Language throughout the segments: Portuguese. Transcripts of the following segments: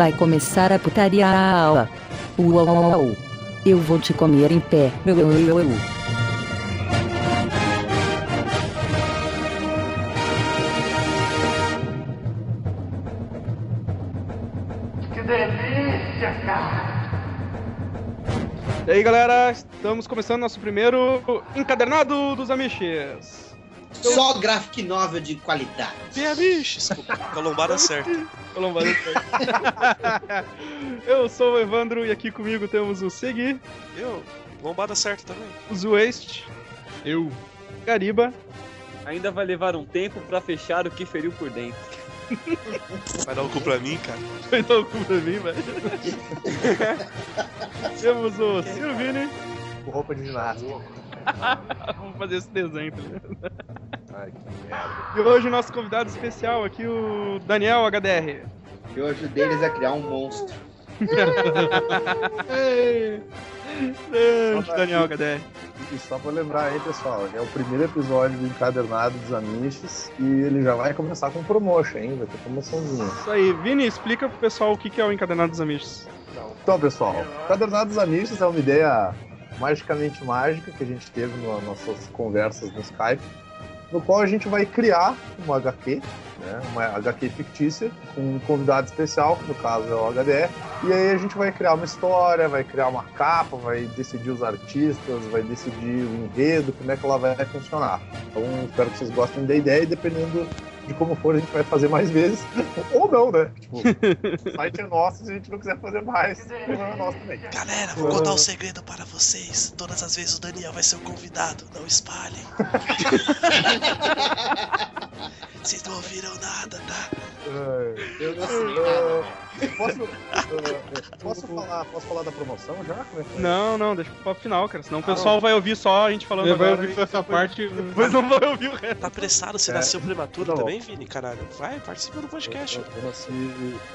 Vai começar a putaria. Uau, uau, uau. Eu vou te comer em pé. Uau, uau, uau. Que delícia, cara! E aí galera, estamos começando nosso primeiro encadernado dos Amiches. Só graphic novel de qualidade. Bem amiches, com a lombada certa. Eu sou o Evandro e aqui comigo temos o Segui, Eu, lombada certa também. o Zueste, eu, Gariba, Ainda vai levar um tempo pra fechar o que feriu por dentro. Vai dar o cu pra mim, cara. vai dar o cu pra mim, velho. temos o Silvini, com roupa de ginástica. Vamos fazer esse desenho, tá ligado? Ai, que merda. E hoje o nosso convidado especial aqui, o Daniel HDR. Eu ajudei eles a criar um monstro. Grande Daniel HDR. E só pra lembrar aí, pessoal, é o primeiro episódio do Encadernado dos Amiches e ele já vai começar com promotion, hein? Vai ter promoçãozinha. Isso aí, Vini, explica pro pessoal o que é o encadernado dos Amiches. Então, pessoal, o Encadernado dos Amiches é uma ideia magicamente mágica que a gente teve nas nossas conversas no Skype, no qual a gente vai criar uma HQ, né, uma HQ fictícia, com um convidado especial, que no caso é o HDR, e aí a gente vai criar uma história, vai criar uma capa, vai decidir os artistas, vai decidir o enredo, como é que ela vai funcionar. Então espero que vocês gostem da ideia e dependendo de como for, a gente vai fazer mais vezes, ou não, né? Tipo, o site é nosso, se a gente não quiser fazer mais, o problema é nosso também. Galera, vou contar um segredo para vocês. Todas as vezes o Daniel vai ser o convidado. Não espalhem. Vocês não ouviram nada, tá? Eu não nada. Ah, Posso, ah, posso, falar, posso falar da promoção já? Como é que é? Não, não, deixa pro final, cara. Senão o pessoal vai ouvir só a gente falando Ele vai agora. ouvir e essa depois- parte. Depois não vai ouvir o resto. Tá apressado? Você É. nasceu prematuro também, Vini? Caralho. Vai, participa do podcast. Eu, eu nasci.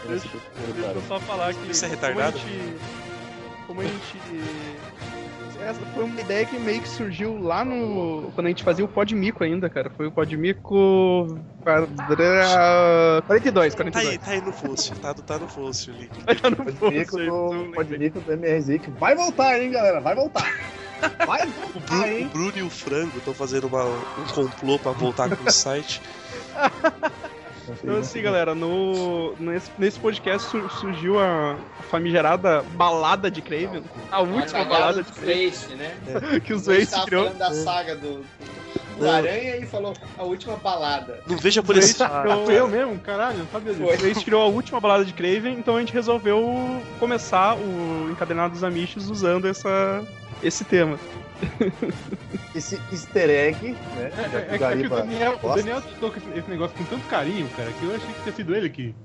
Eu nasci Deixa eu só falar que. Isso é como retardado? a gente. Como a gente. Essa foi uma ideia que meio que surgiu lá no. Quando a gente fazia o Podmico ainda, cara. Foi o Podmico. quadra- 42, Tá aí, 42. tá aí no fóssil. Tá, tá no fóssil ali. Tá no post, do, do MRZ que vai voltar, hein, galera? Vai voltar. Vai O voltar, Bruno, o hein? Bruno e o Frango estão fazendo uma- um complô pra voltar com o site. Então assim, galera, no, nesse, nesse podcast sur- surgiu a famigerada balada de Craven. A última Uma balada de Craven Face, né? que o A gente Zwace tava criou. falando da saga do, do Não. Aranha e falou a última balada. Não veja por esse. criou- Foi eu mesmo, caralho, não sabia disso. Foi. O criou a última balada de Craven, então a gente resolveu começar o Encadenado dos Amiches usando essa, esse tema. Esse easter egg, né? É, já é, que é o que o Daniel, o. Daniel citou com esse, negócio com tanto carinho, cara, que eu achei que tinha sido ele que.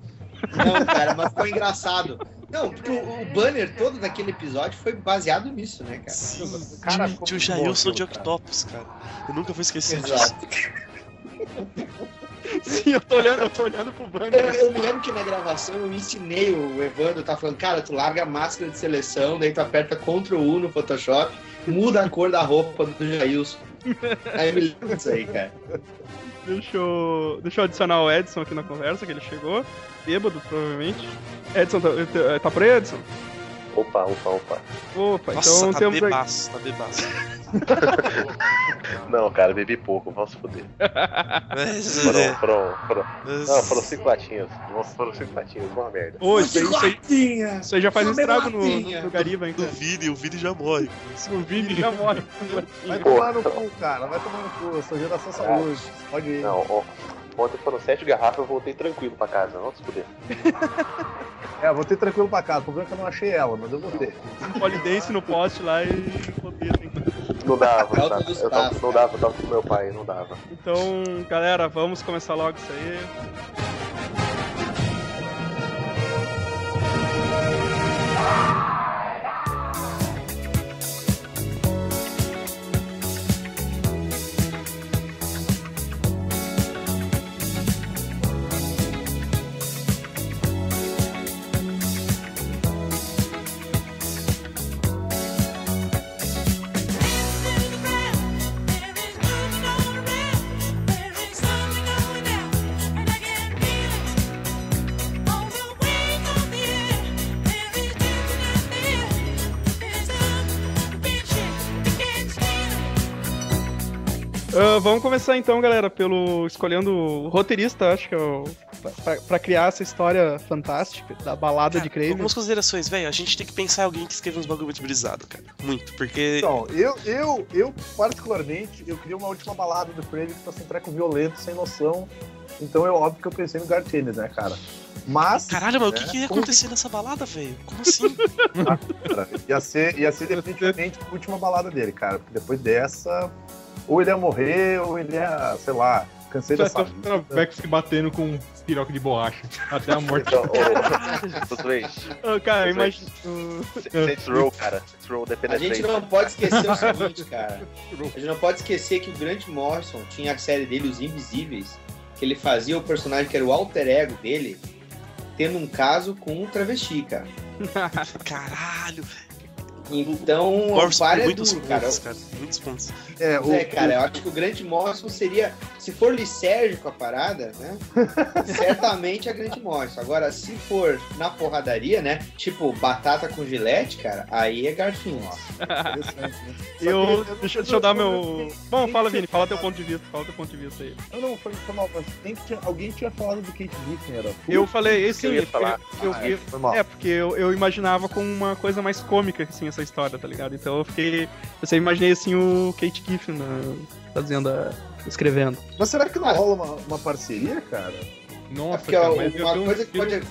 Não, cara, mas ficou engraçado. Não, porque o, o banner todo daquele episódio foi baseado nisso, né, cara? Sim, Cara, tio, Jailson de. Octopus, cara. Eu nunca vou esquecer disso. Sim, eu tô olhando, eu tô olhando pro Eu, banner. eu me lembro que na gravação eu ensinei o Evandro, tá falando, cara, tu larga a máscara de seleção, daí tu aperta Ctrl U no Photoshop, muda a cor da roupa do Jailson. Aí eu me lembro disso aí, cara. Deixa eu, deixa eu adicionar o Edson aqui na conversa, que ele chegou. Bêbado, provavelmente. Edson, tá, tá por aí, Edson? Opa, opa, opa. Opa, Nossa, então tá temos bebaço, tá bebaço. Não, cara, bebi pouco, fuder. Mas, Foram, foram, foram. Não, foram cinco latinhas. Nossa, foram cinco latinhas, uma merda. Ô, isso, aí- isso, aí, aí já faz um estrago no, no, no Gariba, hein, cara. Vini, o Vini já morre. O Vini já morre. Vai tomar no cu, cara. Vai tomar no cu. Sou geração saúde. Pode ir. Não, ó, ontem foram sete garrafas, eu voltei tranquilo pra casa, vamos se fuder. É, eu voltei tranquilo pra casa. O problema é que eu não achei ela, mas eu voltei. Um polidense no poste lá e. Não dava, não dava. Eu tava, não dava, eu tava com meu pai, não dava. Então, galera, vamos começar logo isso aí. Ah, vamos começar então, galera, pelo escolhendo o roteirista, acho que é o, pra, pra criar essa história fantástica da balada de Craven. Algumas considerações, velho. A gente tem que pensar em alguém que escreva uns bagulho muito brisado, cara. Muito, porque. Então, eu, eu, eu, particularmente, eu queria uma última balada do Craven que fosse um treco violento, sem noção. Então é óbvio que eu pensei no Gartienes, né, cara? Mas. Caralho, mas o né, que, que ia como acontecer nessa balada, velho? Como assim? cara, ia, ser, ia ser definitivamente a última balada dele, cara. Porque depois dessa, ou ele ia morrer, ou ele ia, sei lá, cansei Só dessa só Travex se batendo com um piroca de borracha. Até a morte. Então, ô, ô, três. Ah, cara, imagina. Saints Row, cara. Saints Row A gente não pode esquecer o seguinte, cara. A gente não pode esquecer que o Grant Morrison tinha a série dele, Os Invisíveis, que ele fazia o personagem que era o alter ego dele, tendo um caso com um travesti, cara. Caralho. Então, Morrison várias muitos dúvidas, cara. pontos, cara. Muitos pontos. É, o, É, cara, eu acho que o Grant Morrison seria, se for lisérgico a parada, né? certamente é Grant Morrison. Agora, se for na porradaria, né? Tipo, batata com gilete, cara, aí é Garfinho. interessante, né? Só Eu, que- deixa, deixa eu dar meu. Bom, fala, Vini, fala teu ponto de vista, fala teu ponto de vista aí. Não, não, foi, foi mal, mas tem que tinha- alguém tinha falado do Kate Giffen, era? Eu falei, esse Eu ia falar. eu- Ah, eu- é, foi mal. É, porque eu, eu imaginava com uma coisa mais cômica, assim, essa história, tá ligado? Então eu fiquei. Eu sempre imaginei assim o Kate Giffen né, fazendo a. escrevendo. Mas será que não rola uma, uma parceria, cara? É Nossa, porque cara, ó, mas uma um coisa que pode.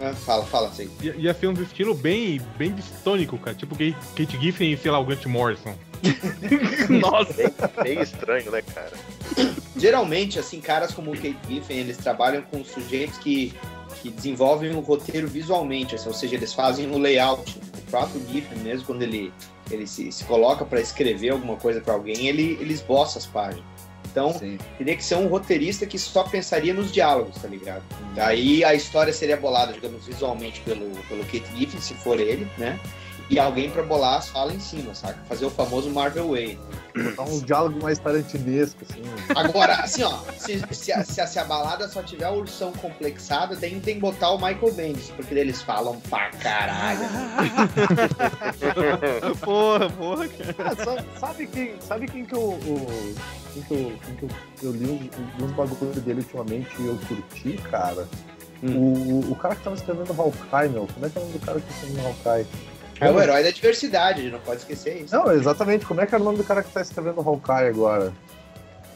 Ah, fala, fala assim. Ia, ia ser um estilo bem, bem distônico, cara. Tipo Kate Kate Giffen e, sei lá, o Grant Morrison. Nossa! Bem, bem estranho, né, cara? Geralmente, assim, caras como o Kate Giffen, eles trabalham com sujeitos que, que desenvolvem o roteiro visualmente, assim, ou seja, eles fazem o layout. O próprio Giffen, mesmo quando ele, ele se, se coloca para escrever alguma coisa para alguém, ele, ele esboça as páginas. Então, Sim. teria que ser um roteirista que só pensaria nos diálogos, tá ligado? Daí a história seria bolada, digamos, visualmente pelo, pelo Kate Giffen, se for ele, né? E alguém pra bolar as falas em cima, saca? Fazer o famoso Marvel Way. Botar um diálogo mais tarantinesco, assim. Agora, assim, ó, se, se, a, se, a, se a balada só tiver a ursão complexada, tem, tem que botar o Michael Bendis, porque eles falam pra caralho. porra, porra, cara. Ah, sabe, sabe quem, sabe quem que eu, o- quem que eu, quem que eu, eu li uns, bagulho dele ultimamente e eu curti, cara? O, o cara que tava escrevendo Hawkeye, meu. Como é que é o nome do cara que tá escrevendo Hawkeye? É o herói da diversidade, a gente não pode esquecer isso. Não, exatamente. Como é que era o nome do cara que tá escrevendo Hawkeye agora?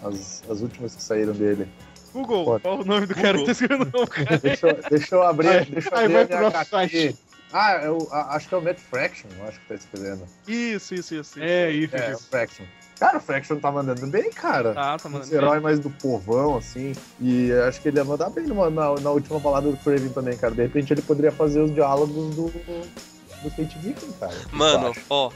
As, as últimas que saíram dele. Google, Pode. qual o nome do cara que tá escrevendo o cara? Deixa, eu- deixa eu abrir, Ai, deixa eu abrir vai a minha pro site. Ah, eu, a- acho que é o Matt Fraction, eu acho que tá escrevendo. Isso, isso, isso. É, isso, É, o isso. Fraction. Cara, o Fraction tá mandando bem, cara. Tá, tá, mano. Esse herói mais do povão, assim. E acho que ele ia mandar bem na, na última balada do Craven também, cara. De repente ele poderia fazer os diálogos do, do Kate cara. Mano, ó,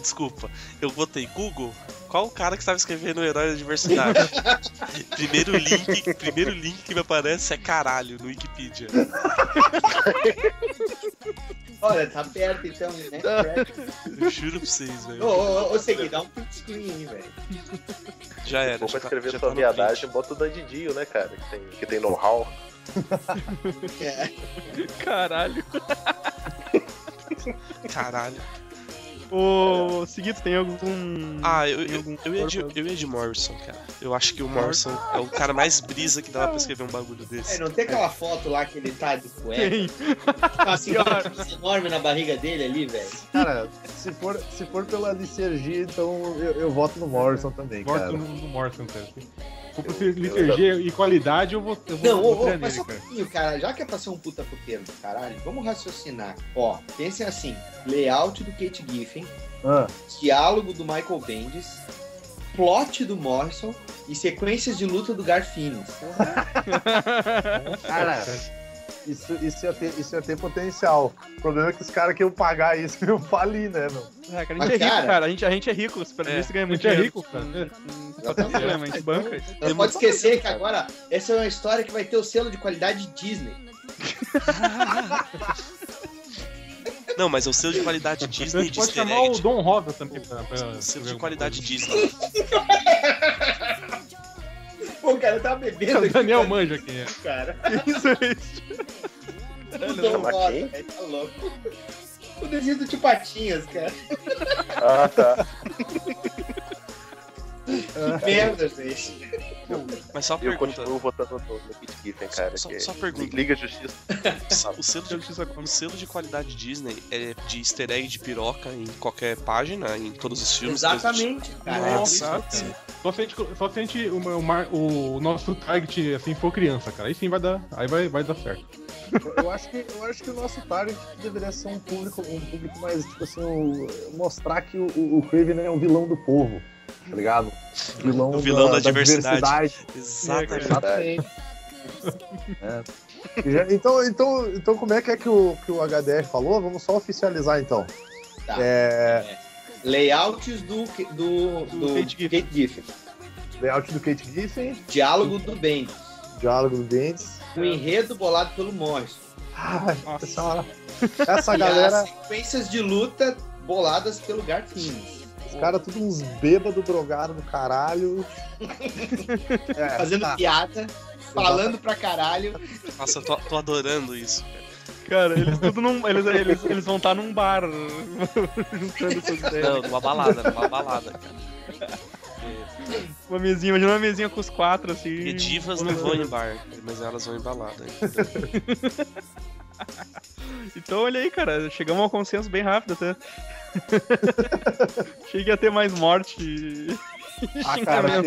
desculpa, eu botei Google. Qual o cara que estava escrevendo o herói da diversidade? primeiro link, primeiro link que me aparece é caralho no Wikipedia. Olha, tá perto então, né? Eu juro pra vocês, velho. ô, ô, ô, Segui, dá um print screen aí, velho. Já era. Vou tá- escrever já sua tá viadagem, bota o Dandidinho, né, cara? Que tem, que tem know-how. É. Caralho. Caralho. Ô, Seguito, tem algum. Ah, eu, tem eu, algum eu, ia de, eu ia de Morrison, cara. Eu acho que o Morrison é o cara mais brisa que dava pra escrever um bagulho É, desse. não tem aquela foto lá que ele tá de cueca? Tem. Com assim, uma enorme na barriga dele ali, velho. Cara, se for, se for pela licergia, então eu, eu voto no Morrison também, Gosto cara. no, no Morrison, cara. For por liturgia e qualidade, eu vou, eu vou, Não, vou ô, ô, tirar mas só um cara. pouquinho, cara. Já que é pra ser um puta puteiro do caralho, vamos raciocinar. Ó, pensem assim: layout do Kate Giffen, Ah, diálogo do Michael Bendis, plot do Morrison e sequências de luta do Garfinis. cara, isso, isso, ia ter, isso ia ter potencial. O problema é que os caras que iam pagar isso iam falir, né, meu? É, cara, a Mas, gente é rico, cara- cara. A gente, a gente é rico. Os periodistas ganham muito a gente é dinheiro. rico, cara. Hum, Só tem problema, a gente banca isso. Não pode esquecer que agora essa é uma história que vai ter o selo de qualidade Disney. Não, mas é o selo de qualidade Disney de pode chamar o. Dom Rosa também pra, pra O selo de qualidade. Disney. Pô, o cara tá bebendo O aqui, Daniel cara. manja quem é. cara. Isso, isso. O Dom Chama Rosa, quem? velho, tá louco. O desenho do Tio Patinhas, cara. Ah, tá. Que merda, gente. Mas só uma Eu pergunta. continuo votando no, no Kit Giffen, cara. Só- que só pergunta. Liga a Justiça. O selo, de, o selo de qualidade Disney é de easter egg de piroca em qualquer página, em todos os filmes. Exatamente, cara. é Nossa. que- Só se a gente, só se a gente o, o o nosso target assim for criança, cara. Aí sim vai dar, aí vai, vai dar certo. Eu acho que, eu acho que o nosso target deveria ser um público, um público mais, tipo assim, o- mostrar que o, o, o Craven é um vilão do povo, tá ligado? Vilão, O vilão da diversidade. diversidade. Exatamente. É. Então, então, então, como é que é que o, que o HDR falou? Vamos só oficializar então. Tá. É, Layouts do, do, do, Kate Giffen. Kate Giffen. layout do Kate Giffen, Diálogo do Bendis. diálogo do Dentes. O enredo bolado pelo Morris. Ah, essa, essa E galera, as sequências de luta boladas pelo Garfinis. Os caras tudo uns bêbados drogados do caralho. É, Fazendo tá. piada, falando pra caralho. Nossa, eu tô, tô adorando isso. Cara, eles tudo num. Eles, eles, eles vão estar num bar juntando essas ideias. Não, numa balada, numa balada, cara. Uma mesinha, imagina uma mesinha com os quatro, assim. porque divas não vão em bar, mas elas vão em balada. Então olha aí, cara, chegamos a um consenso bem rápido até. Achei que ia ter mais morte. e- Ah, cara, Não,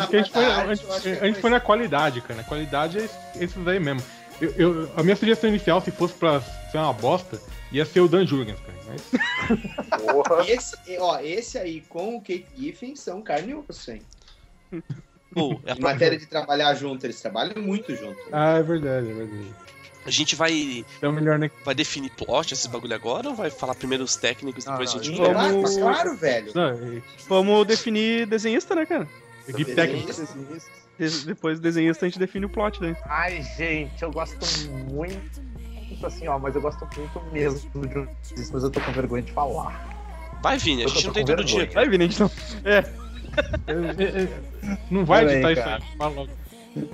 porque a gente foi, a gente, a gente foi na qualidade, cara. Na qualidade é esses aí mesmo. Eu, eu- a minha sugestão inicial, se fosse pra ser uma bosta, ia ser o Dan Jurgens, cara. Mas, Porra. Esse, ó, esse aí com o Kate Giffen são carne e osso, hein? Pô, é Em matéria de trabalhar junto, eles trabalham muito junto. ah, é verdade, é verdade. A gente vai, Então melhor, né? vai definir plot, esse bagulho agora, ou vai falar primeiro os técnicos, Não, depois não, a gente... Vamos- Claro, claro, velho. Não, é- Vamos definir desenhista, né, cara? equipe técnica. De- depois desenhista a gente define o plot daí. Ai, gente, eu gosto muito. Assim, ó, mas eu gosto muito mesmo de disso, mas eu tô com vergonha de falar. Vai, Vini, a gente não tem todo dia. Vai, Vini, a gente não. É, É, é, é, Não vai editar isso aí. Fala logo.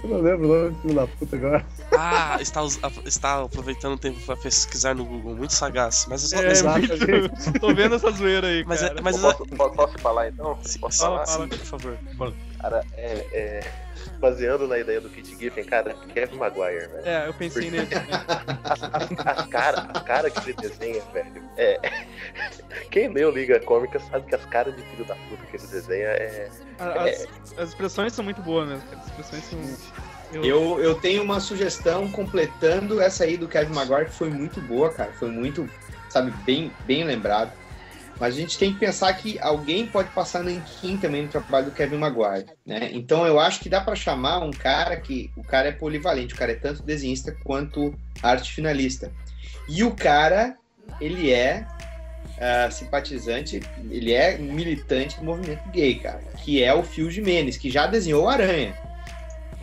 Eu não lembro o nome, filho da puta, agora. Ah, está, está aproveitando o tempo pra pesquisar no Google, muito sagaz. Mas é só... é muito. Tô vendo essa zoeira aí, Mas é- cara. mas- Posso, posso, falar então? Sim, Posso fala, falar? sim, por favor. Cara, é, é, baseando na ideia do Kit Giffen, cara, Kevin Maguire, velho. É, eu pensei nele. A, a cara, a cara que ele desenha, velho. É. Quem leu Liga Cômica sabe que as caras de filho da puta que ele desenha é. As, as expressões são muito boas mesmo, cara. As expressões são. Eu, eu tenho uma sugestão completando essa aí do Kevin Maguire, que foi muito boa, cara. Foi muito, sabe, bem, bem lembrado. Mas a gente tem que pensar que alguém pode passar nanquim também no trabalho do Kevin Maguire, né? Então eu acho que dá para chamar um cara que o cara é polivalente, o cara é tanto desenhista quanto arte finalista. E o cara, ele é ah, simpatizante, ele é militante do movimento gay, cara, que é o Phil Jimenez, que já desenhou o Aranha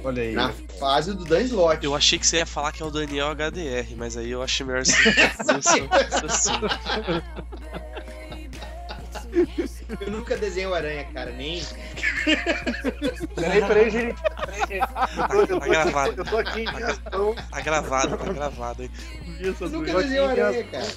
Olha aí. na fase do Dan Slott. Eu achei que você ia falar que é o Daniel HDR, mas aí eu achei melhor assim. Eu nunca desenhei o Aranha, cara, nem. Peraí, peraí, gente. Tá gravado. aqui, eu tô aqui em minhas mãos. Tá gravado, tá gravado, Eu nunca desenhei o Aranha, cara.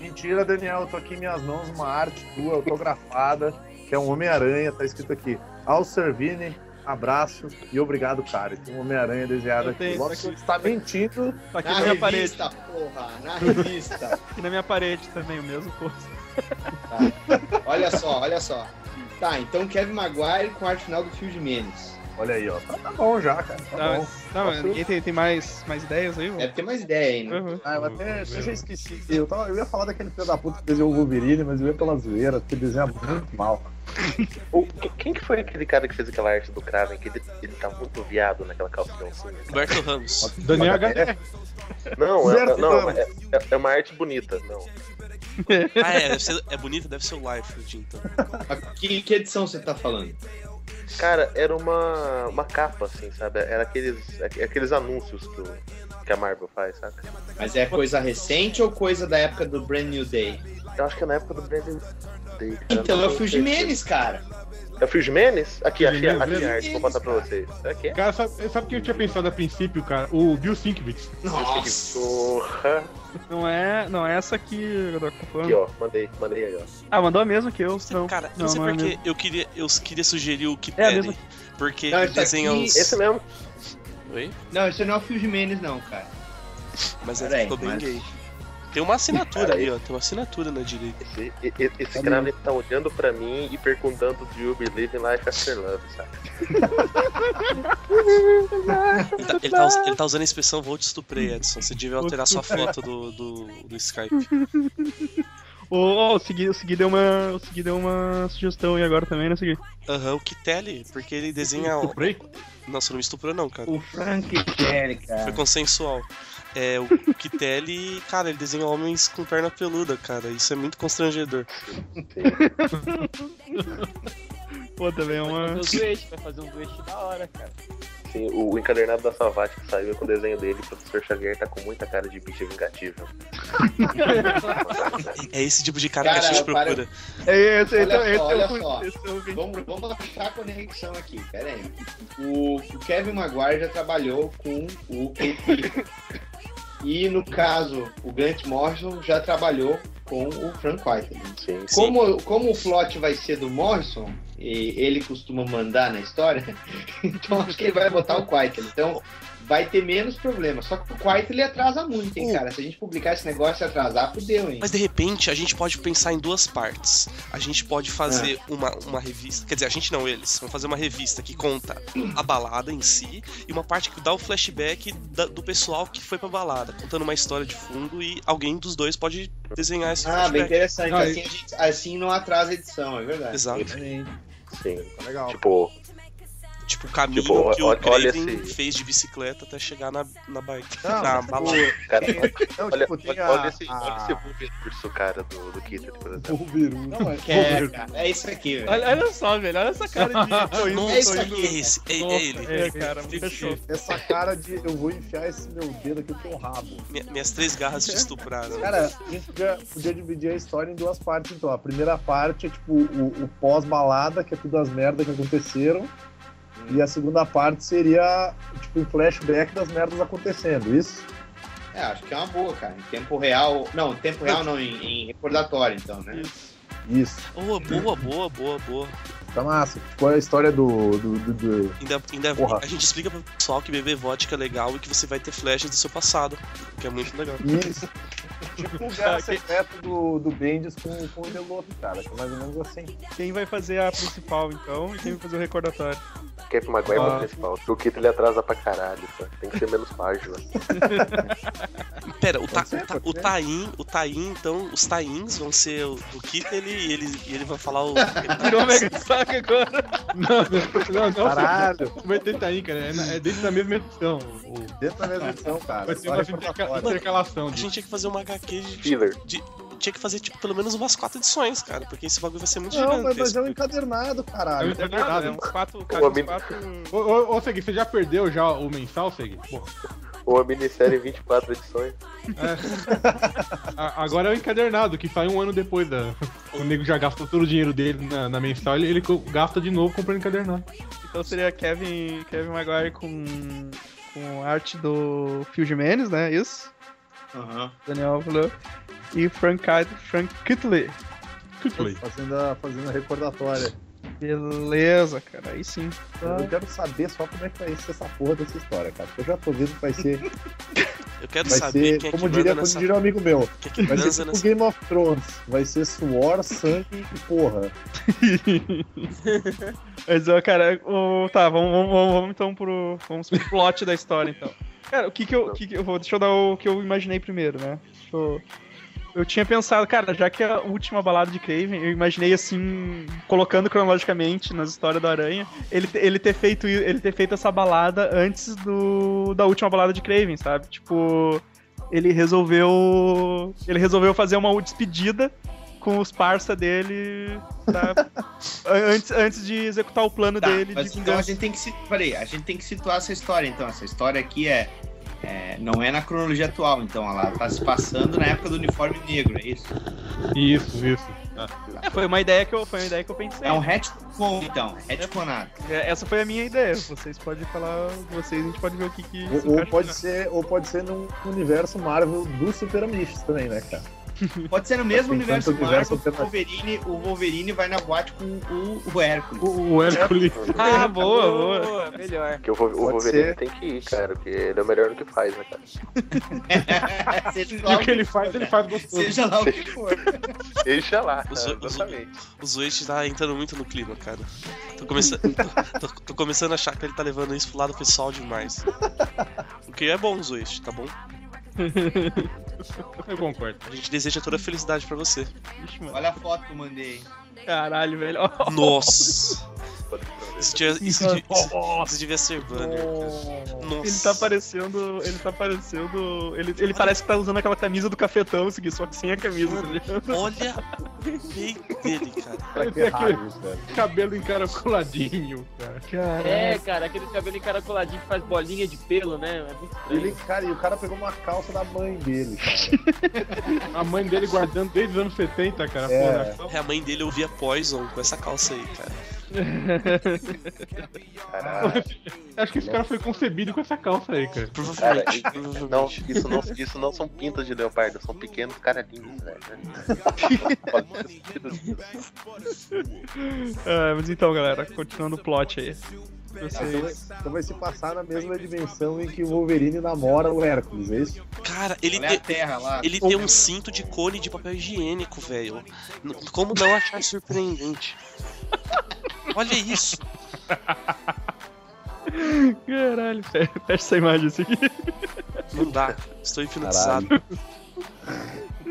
Mentira, Daniel, eu tô aqui em minhas mãos uma arte tua autografada, que é um Homem-Aranha, tá escrito aqui. Ao Servini, abraço e obrigado, cara. Tem um Homem-Aranha desenhado Eu aqui. tá que aqui. você tá mentindo. Tá aqui Na na minha parede. revista, porra, na revista. Aqui na minha parede também, o mesmo post. olha só, olha só. Tá, então Kevin Maguire com a arte final do Phil Jimenez. Olha aí, ó. Tá, tá bom já, cara. Tá Tá, bom. não, mas ninguém tem, tem mais, mais ideias aí? Deve ter mais ideia né? Uhum. Ah, eu até, até já esqueci. Eu, tava, eu ia falar daquele filho da puta que desenhou o Wolverine, mas eu ia pela zoeira, porque desenha muito mal. O- que- quem que foi aquele cara que fez aquela arte do Kraven? Que ele, ele tá muito viado naquela calcinha assim. Roberto Ramos. Daniel Mas HDR. Não, é, não, é, é- é uma arte bonita. Não. Ah, é, ser, é bonito, deve ser o Life, então. Que, que edição você tá falando? Cara, era uma, uma capa, assim, sabe? Era aqueles, aqueles anúncios que, o- que a Marvel faz, saca? Mas é coisa recente ou coisa da época do Brand New Day? Eu acho que é na época do Brandon Day. cara. Então é o Phil. Jimenez, cara. É o Phil Jimenez? Aqui, aqui, Jimenez, aqui, Jimenez. a arte, vou passar pra vocês. Aqui é? Cara, sabe, sabe o que eu tinha pensado a princípio, cara? O Bill Sienkiewicz. Nossa. Porra. Não é, não é essa aqui, Godok, tá falando? Aqui, ó. Mandei, mandei aí, ó. Ah, mandou a mesma que eu. Não, Cara, não, não sei não é porque eu queria, eu queria sugerir o É a Kitelli. mesma. porque Não, ele esse desenha aqui- os. Esse mesmo. Oi? Não, esse não é o Phil Jimenez, não, cara. Mas ele ficou bem mas- gay. Tem uma assinatura Cara, ali, ó. Tem uma assinatura na direita. Esse, esse cara ele tá olhando pra mim e perguntando do You Believe in Life After Love, sabe? Ele tá, ele tá ele tá usando a expressão vou te estuprei, Edson. Você devia alterar sua foto do, do, do Skype. Ô, ô, o Segui, o Segui deu uma, o Segui deu uma sugestão aí agora também, né, Segui? Aham, o Kitelli, porque ele desenha. Estuprei? Nossa, não me estuprou, não, cara. O Frank Kelly, cara. Foi consensual. É, o Kitelli, cara, ele desenha homens com perna peluda, cara. Isso é muito constrangedor. Pô, também é uma. um vai fazer um duete da hora, cara. Sim, o encadernado da Salvati que saiu com o desenho dele, o professor Xavier tá com muita cara de bicha vingativa. É esse tipo de cara, que a Cara, gente para- procura. É, esse, Olha esse, só, esse olha é o- só. esse é Vamos, vamos achar a conexão aqui, pera aí. O, o Kevin Maguire já trabalhou com o. E no caso, o Grant Morrison já trabalhou com o Frank Whiteley. Sim, sim. Como, como o plot vai ser do Morrison, ele costuma mandar na história, então acho que ele vai botar o Whiteley. Então vai ter menos problema. Só que o Whiteley atrasa muito, hein, Uh. cara? Se a gente publicar esse negócio e atrasar, fudeu, hein? Mas de repente a gente pode pensar em duas partes. A gente pode fazer uma, uma revista. Quer dizer, a gente não, eles. Vão fazer uma revista que conta a balada em si e uma parte que dá o flashback da- do pessoal que foi pra balada, contando uma história de fundo e alguém dos dois pode desenhar esse Ah, bem flashback. interessante. Ah, assim, a gente- assim não atrasa a edição, é verdade. Exato. Sim. Tá legal. Tipo, Tipo, o caminho Tipo, que o olha- olha Craven esse- fez de bicicleta até chegar na, na bike. Não, na tipo, balada. cara, Não, olha, tipo, tem olha, a- olha esse, a- olha esse Wolverine, cara, do, do Kitten, por exemplo. Não, é, É, cara, é isso aqui, velho. Olha, olha só, velho, olha essa cara de. Tô indo, Nossa, tô isso aqui é esse. É, é ele. É, cara, fechou. essa cara de eu vou enfiar esse meu dedo aqui no teu rabo. Minha- minhas três garras te estupraram. Cara, a gente podia, podia dividir a história em duas partes, então. A primeira parte é, tipo, o, o pós-balada, que é tudo as merdas que aconteceram. E a segunda parte seria, tipo, um flashback das merdas acontecendo, isso? É, acho que é uma boa, cara. Em tempo real. Não, em tempo real não, em, em recordatório, então, né? Isso. Oh, boa, boa, boa, boa. Tá massa. Tipo, a história do... do, do, do- Ainda, ainda Porra. a gente explica pro pessoal que beber vodka é legal e que você vai ter flashes do seu passado, que é muito legal. Isso. tipo o Guerra Secreta do, do Bendis com, com o Deloto, cara. Que é mais ou menos assim. Quem vai fazer a principal, então, e quem vai fazer o recordatório? Kevin Maguire é Ah. o principal. O Kitten ele atrasa pra caralho, pô. Tem que ser menos página. Pera, o, ta, ser, o, ta, o. Taim, o Taim, então, os Tains vão ser o, o Kit ele, e ele, ele vai falar o. Virou Mega Saga agora. Não, não, não, não. Caralho. Vai ter tá aí, cara. É, é dentro da mesma edição. Dentro da mesma edição, cara. vai ser uma intercalação A gente tinha que fazer uma HQ de. Filler. de- tinha que fazer, tipo, pelo menos umas quatro edições, cara, porque esse bagulho vai ser muito Não, mas, gigantesco. mas é um encadernado, caralho. É um encadernado. É uns quatro, quatro. Ô, ô, ô Segui, você já perdeu já o mensal, Segui? Pô, Uma minissérie em 24 edições. a- agora é o encadernado, que sai um ano depois da. O nego já gastou todo o dinheiro dele na, na mensal, ele, gasta de novo comprando encadernado. Então seria Kevin, Kevin Maguire com, com arte do Phil Jimenez, né? Isso. Aham. Daniel falou. E Frank, Kite- Frank Kitley. Fazendo a, fazendo a recordatória. Beleza, cara. Aí sim. Eu quero saber só como é que vai ser essa porra dessa história, cara. Porque eu já tô vendo que vai ser. Eu quero Vai saber ser quem é que como, manda diria, como nessa. diria um amigo meu. Quem é que Vai ser tipo nessa. Game of Thrones. Vai ser suor, sangue e porra. Mas, ó, cara, o- tá, vamos, vamos, vamos, vamos então pro, vamos pro plot da história, então. Cara, o que que eu, que que eu vou, deixa eu dar o que eu imaginei primeiro, né? Deixa eu, eu tinha pensado, cara, já que é a última balada de Craven, eu imaginei assim, colocando cronologicamente nas histórias do Aranha, ele, ele ter feito ele ter feito essa balada antes do da última balada de Craven, sabe? Tipo, ele resolveu ele resolveu fazer uma despedida com os parça dele tá? antes, antes de executar o plano Tá, dele mas de então a gente tem que se. Peraí, a gente tem que situar essa história, então. Essa história aqui é. É, não é na cronologia atual, então. Ela tá se passando na época do uniforme negro, é isso? Isso, isso. É, foi uma ideia que eu, foi uma ideia que eu pensei. É um retcon, então. Retconado. É, Essa foi a minha ideia. Vocês podem falar, vocês, a gente pode ver o que que se Ou, ou pode ser, ou pode ser num universo Marvel dos Super Amigos também, né, cara? Pode ser no mesmo universo Marvel que o Wolverine, o Wolverine vai na boate com o, o Hércules. O, o Hércules. Ah, boa, boa. Melhor. Porque o, o Wolverine ser. tem que ir, cara, porque ele é o melhor no que faz, né, cara? Seja lá o que ele faz, ele faz gostoso. Seja lá o que for. Deixa lá, Os- cara, os- exatamente. O Zoete tá entrando muito no clima, cara. Tô começando, tô, tô- tô começando a achar que ele tá levando isso pro lado pessoal demais. O que é bom, Zoete, tá bom? Eu concordo. A gente deseja toda a felicidade pra você. Ixi, mano. Olha a foto que eu mandei. Caralho, velho. Nossa! Isso, devia- isso devia- isso- isso devia ser banner. Nossa. Ele tá parecendo. Ele tá parecendo. Ele, ele parece que tá usando aquela camisa do cafetão, só que sem a camisa, tá? Olha o dele, cara. Que Tem aquele-. Cabelo encaracoladinho, cara. É, cara, aquele cabelo encaracoladinho que faz bolinha de pelo, né? É muito estranho. Ele, cara, e o cara pegou uma calça da mãe dele, cara. A mãe dele guardando desde os anos 70, cara. É. Porra, calça. É, a mãe dele ouvia Poison com essa calça aí, cara. Caralho. Acho que esse cara foi concebido com essa calça aí, cara. Cara, Não, provavelmente. isso não, isso não são pintas de leopardo, são pequenos caralhinhos, velho. Isso. Ah, mas então, galera, continuando o plot aí. Então Vocês. vai, então vai se passar na mesma dimensão em que o Wolverine namora o Hércules, é isso? Cara, ele, Olha tem, terra lá. ele tem um cinto de cone de papel higiênico, velho. Como não achar surpreendente? Olha isso. Caralho, fe- fecha essa imagem assim. Não dá. Estou hipnotizado.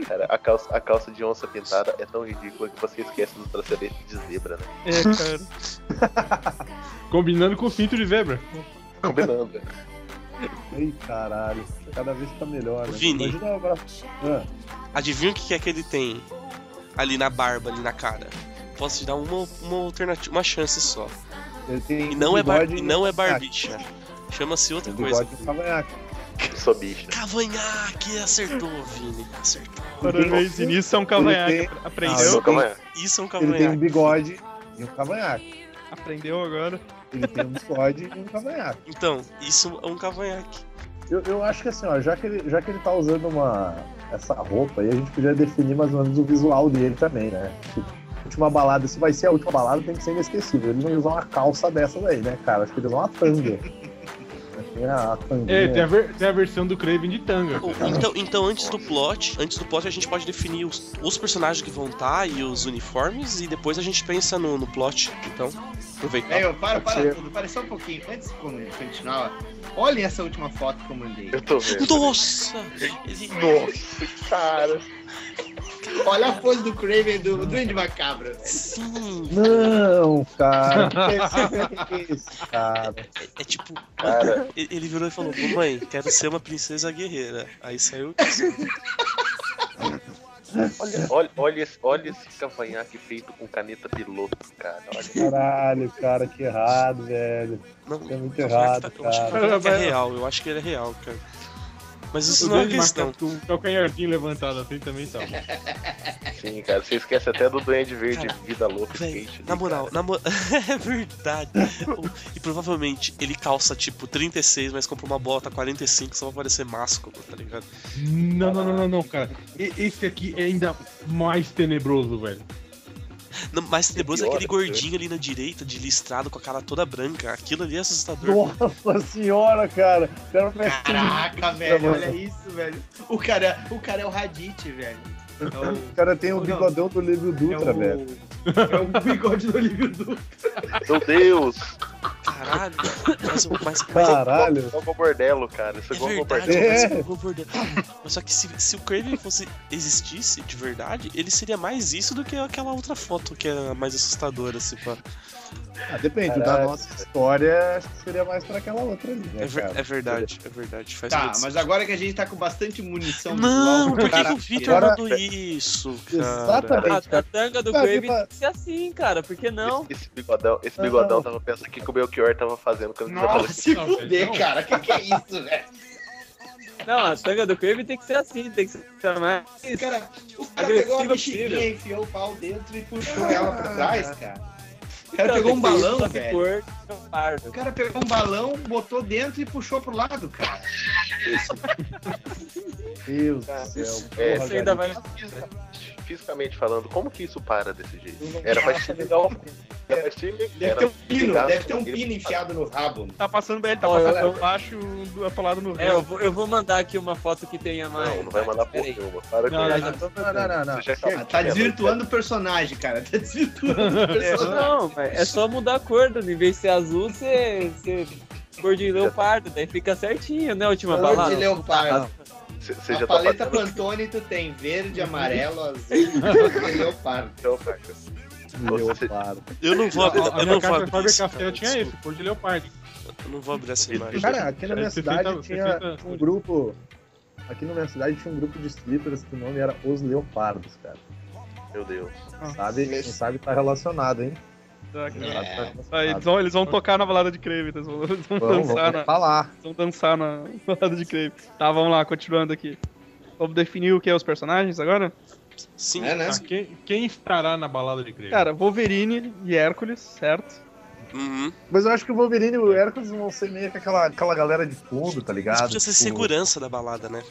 Cara, a calça, a calça de onça pintada é tão ridícula que você esquece do tracelete de zebra, né? É, cara. Combinando com o cinto de zebra. Combinando, velho. Ei, caralho. Cada vez tá melhor, né? Vini. Imagina. Ah, Adivinha o que é que ele tem ali na barba, ali na cara? Posso te dar uma, uma alternativa, uma chance só. ele tem E não é, bar, e não é um barbicha. Chama-se outra Tem coisa. E um cavanhaque. Sou. Cavanhaque, acertou, Vini. Acertou. Parabéns, Início é um cavanhaque. Tem- Ah, Aprendeu? aí. Isso é um Ele tem um cavanhaque. bigode e um cavanhaque. Aprendeu agora. Ele tem um bigode e um cavanhaque. Então, isso é um cavanhaque. Eu, eu acho que assim, ó, já que, ele, já que ele tá usando uma, essa roupa aí, a gente podia definir mais ou menos o visual dele também, né? Tipo, última balada, se vai ser a última balada, tem que ser inesquecível. Ele não usar uma calça dessas aí, né, cara? Acho que ele usar uma tanga. Tem a, tanguinha. É, tem a, ver- tem a versão do Craven de tanga. Oh, Então, então, antes do plot, antes do plot a gente pode definir os, os personagens que vão estar e os uniformes e depois a gente pensa no, no plot. Então, aproveita. É, eu, para, Pode para ser. tudo. Para só um pouquinho. Antes de continuar, olhem essa última foto que eu mandei. Eu tô vendo. Nossa! Nossa, cara. Olha a pose do Craven do Duende Macabro. Sim! Não, cara. é isso, cara? É, é tipo, Cara, ele ele virou e falou: Mamãe, quero ser uma princesa guerreira. Aí saiu. olha, olha, olha, esse, olha esse cavanhaque feito com caneta piloto, cara. Olha. Caralho, cara, que errado, velho. Não, É muito eu errado, acho que tá- cara. Eu acho que é real, eu acho que ele é real, cara. Mas isso O não é questão. macaco o calcanharzinho levantado assim também tá. Sim, cara, você esquece até do Duende Verde, Cara, vida louca, Véi, skate. na ali, moral, cara. na mo... é verdade. e provavelmente ele calça tipo 36, mas compra uma bota 45 só pra parecer másculo, tá ligado? Não, não, não, não, não, cara. E- Esse aqui é ainda mais tenebroso, velho. Não, mais tenebroso é aquele né? gordinho ali na direita, de listrado, com a cara toda branca. Aquilo ali é assustador. Nossa senhora, cara. Cara Caraca, velho, mano. olha isso, velho. O cara, o cara é o Raditz, velho. É o, O cara tem o bigodão do Livro é Dutra, o, velho. É o bigode do Olívio Dutra. Meu Deus! Caralho. Mas, mas, mas Caralho. Igual o Bordelo, cara. Isso é é igual o verdade, Bordelo. É. mas. Mas só que se, se o Craven fosse existisse de verdade, ele seria mais isso do que aquela outra foto que é mais assustadora, assim, pá. Ah, depende, da Caralho. nossa história, acho que seria mais pra aquela outra ali, né, É, ver- cara? é verdade, é verdade. Faz Tá, mas sentido. agora que a gente tá com bastante munição Não, por que, que cara, o Victor Agora- mandou isso, cara? Exatamente. A, a tanga do vai. tem que ser assim, cara, por que não? Esse, esse bigodão, esse Não. bigodão tava pensando que o Belchior tava fazendo quando ele tava Nossa, se Não, fuder, cara. Que que é isso, velho? Não, a tanga do Crave tem que ser assim, tem que ser mais. O cara, o cara pegou Agressivo mexiguinha, enfiou o pau dentro e puxou ela pra trás, cara. O cara Então, pegou um balão, velho. cor. O cara pegou um balão, botou dentro e puxou pro lado, cara. Deus Cara, do céu. porra, Você ainda velho. vai. Fisicamente falando, como que isso para desse jeito? Era pra estimular o. Era pra estimular. Deve ter um pino, deve ter um pino enfiado no rabo. Tá passando BL, tá Ó, passando eu- por baixo do apalado no É, eu vou, eu vou mandar aqui uma foto que tenha mais. Não, não vai mandar porra Peraí. nenhuma. Para Não, isso. tô Não, não, não, não. Você já Chega. Tá desvirtuando o personagem, cara. Tá desvirtuando o personagem. Não, é só mudar a cor, né? em vez de ser azul, você, cor de leopardo, daí fica certinho, né? A última Cor balada. de leopardo. Você já tá paleta fazendo Pantone tu tem verde, amarelo, azul e leopardo. então, Leopardo. Eu não vou A, abrir, eu minha não vou caixa abrir Faber Castell cara, tinha desculpa. esse, cor de leopardo. Eu não vou abrir essa imagem. Cara, aqui na minha Você cidade tinha feita- um grupo. Aqui na minha cidade tinha um grupo de strippers que o nome era Os Leopardos, cara. Meu Deus. Sabe? Quem sabe tá relacionado, hein? Tá. É. Tá Eles vão, eles vão tocar na balada de Crave, eles vão, eles vão dançar na, falar. vão dançar na balada de Crave. Tá, vamos lá, continuando aqui. Vamos definir o que é os personagens agora? Sim, É, né? Tá, quem, quem estará na balada de Crave? Cara, Wolverine e Hércules, certo? uhum. Mas eu acho que o Wolverine e o Hércules vão ser meio que aquela, aquela galera de fundo, tá Isso ligado? podia ser Tipo, segurança da balada, né?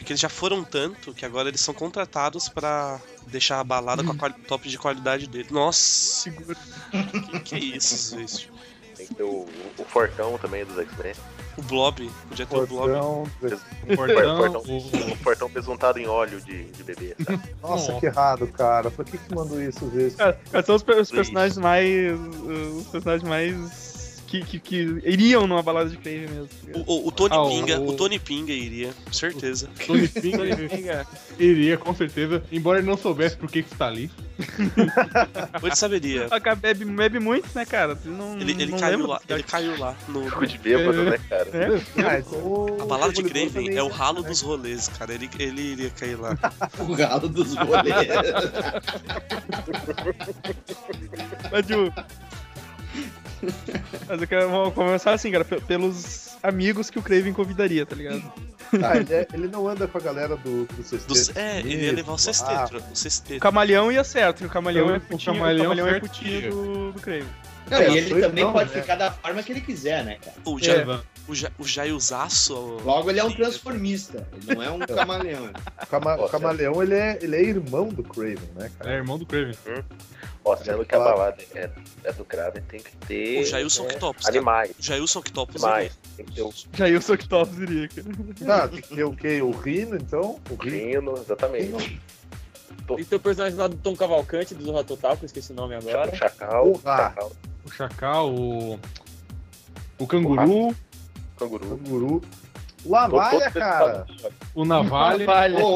Porque eles já foram tanto que agora eles são contratados pra deixar a balada com a top de qualidade dele. Nossa, que, que é isso, Zwist? Tem que ter o, o Fortão também dos X-Men. O Blob, podia ter o Blob. O Portão, Fortão, o- Fortão besuntado em óleo de, de bebê. sabe? Nossa, Nossa. que errado, cara. Por que que mandou isso, vezes? Cara, quais são os, os personagens mais. Os personagens mais. Que, que, que iriam numa balada de Crave mesmo. O, o- o Tony Ah, o- Pinga, o Tony Pinga iria, certeza. Tony Finger iria, com certeza. Embora ele não soubesse por que que está ali. Ele saberia. Bebe, bebe muito, né, cara? Ele, não, Ele, ele caiu lá, ele caiu lá no. Ficou de bêbado, né, cara? É? O A balada de Craven é o ia- ralo dos rolês, cara. Ele, ele iria cair lá. O galo dos rolês. Mas. Mas eu quero vamos começar assim, cara, pe- pelos amigos que o Craven convidaria, tá ligado? Ah, ele, é- ele não anda com a galera do, do sexteto. Dos- é, ele ia levar o Ah, sexteto. O O sexteto. camaleão ia certo, e o camaleão O é putinho, o camaleão camaleão é putinho do, do Craven. Não, É, e ele dois também não, pode né? ficar da forma que ele quiser, né, cara? O, É. ja, o, ja, o Jailzaço. Logo, ele é um transformista. Ele não é um camaleão. O, cama- o camaleão, ele é, ele é irmão do Craven, né, É cara? irmão do Craven. Ó, sendo que a balada é, é do Kraven, tem que ter O Jailson é, Octopus. cara. animais. O Jailson Octopus. Animais. Tem que ter o sou Octopus iria, cara. Tá, tem que ter o quê? O Rino, então? O Rino. rino, exatamente. E tem o personagem lá do Tom Cavalcante, do Zorra Total, que eu esqueci o nome agora. O chacal, Porra. chacal, O Chacal, o. O Canguru, canguru. Canguru. O todo cara. o Navalha. Ô,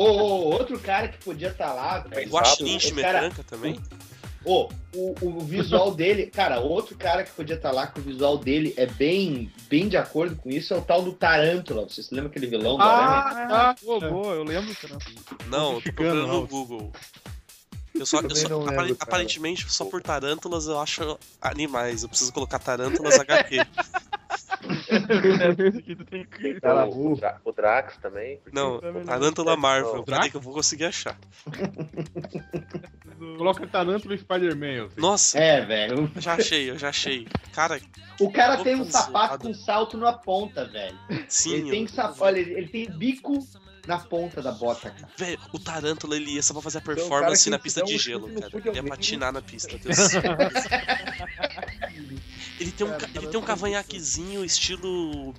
outro cara que podia estar lá, velho. O cara- Metranca também. Ô, o, o visual dele, cara, outro cara que podia estar lá, que o visual dele é bem, bem de acordo com isso, é o tal do Tarântula. Você se lembra aquele vilão do Aranha? Ah, boa, boa, eu lembro, cara. Não, eu tô procurando no. Google. Eu só, eu só- lembro, apare- aparentemente, só por tarântulas eu acho animais. Eu preciso colocar tarântulas HQ. Cara o, o. Dra- o Drax também. Não, Também não. tarântula Marvel. Não. Peraí que eu vou conseguir achar. Coloca Tarântula e Spider-Man. Nossa, É, velho. eu já achei, eu já achei. Cara, O cara tem um sapato com salto na ponta, velho. sim. Ele tem sapato, olha, ele tem bico na ponta da bota, cara. Velho, o Tarântula ele ia só pra fazer a performance que na pista de gelo, cara. Ele ia patinar na pista. certeza. ele tem um, Cara, ca- ele tem um cavanhaquezinho estilo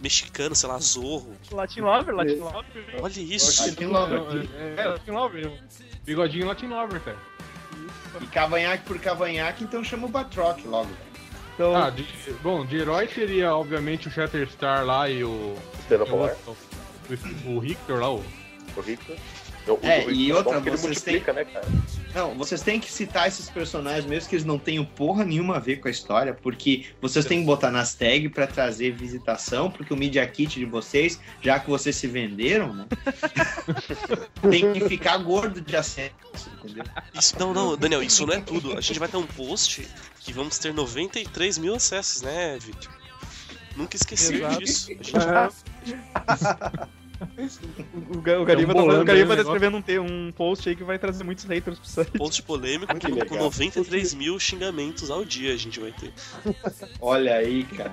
mexicano, sei lá, zorro. Latin Lover, Latin Lover. Olha isso. Latin Lover. É, é, Latin Lover. Bigodinho Latin Lover, cara. E cavanhaque por cavanhaque, então chama o Batroc logo. Então, Ah, de, bom, de herói seria obviamente o Shatterstar lá e o. Estrela Polar, O, o Richter lá, o. o. O- É, o- e o- outra, vocês multiplica, né, cara? Não, vocês têm que citar esses personagens mesmo que eles não tenham porra nenhuma a ver com a história, porque vocês têm que botar nas tags pra trazer visitação, porque o Media Kit de vocês, já que vocês se venderam, né? tem que ficar gordo de acesso, entendeu? Isso, não, não, Daniel, isso não é tudo. A gente vai ter um post que vamos ter 93 mil acessos, né, Victor? Nunca esqueci Exato. disso. A gente, O, Ga- o Gariba, um tá, o Gariba tá o escrevendo um, um post aí que vai trazer muitos haters pro site. Post polêmico Que com, com 93 mil xingamentos ao dia a gente vai ter. Olha aí, cara.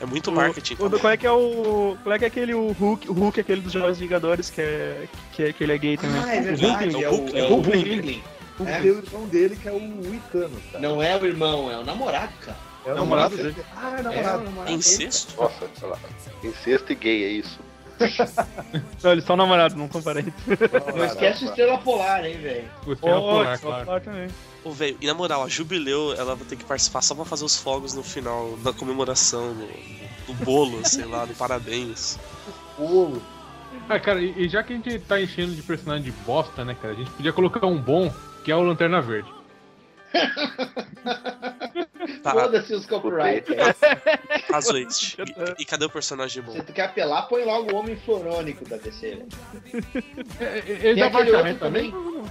É muito marketing. O, do- qual é que é o. Qual é que é aquele o Hulk, o Hulk aquele dos Jovens Vingadores que é. que, é, que ele é gay também. Ah, é verdade. É o, é o Hulkling. O É. tem o irmão dele que é o Icano, cara. Não é o irmão, é o namorado, cara. é o namorado dele. Ah, é É namorado. o namorado É dele. incesto? Nossa, sei lá. Incesto e gay, é isso. Não, eles são namorados, não são parentes. Não esquece o Estrela Polar, hein, velho. O Estrela Oh, Polar, claro. falar também. Ô, velho, e na moral, a Jubileu, ela vai ter que participar só pra fazer os fogos no final da comemoração, do, do bolo, sei lá, do parabéns. Pô, Ah, cara, e, e já que a gente tá enchendo de personagem de bosta, né, cara? A gente podia colocar um bom, que é o Lanterna Verde. Tá, Foda-se os copyright. caso este. E, e cadê o personagem bom? Se tu quer apelar, põe logo o Homem Florônico da DC. velho. É, é, Ele Tem dá aquele outro também. também?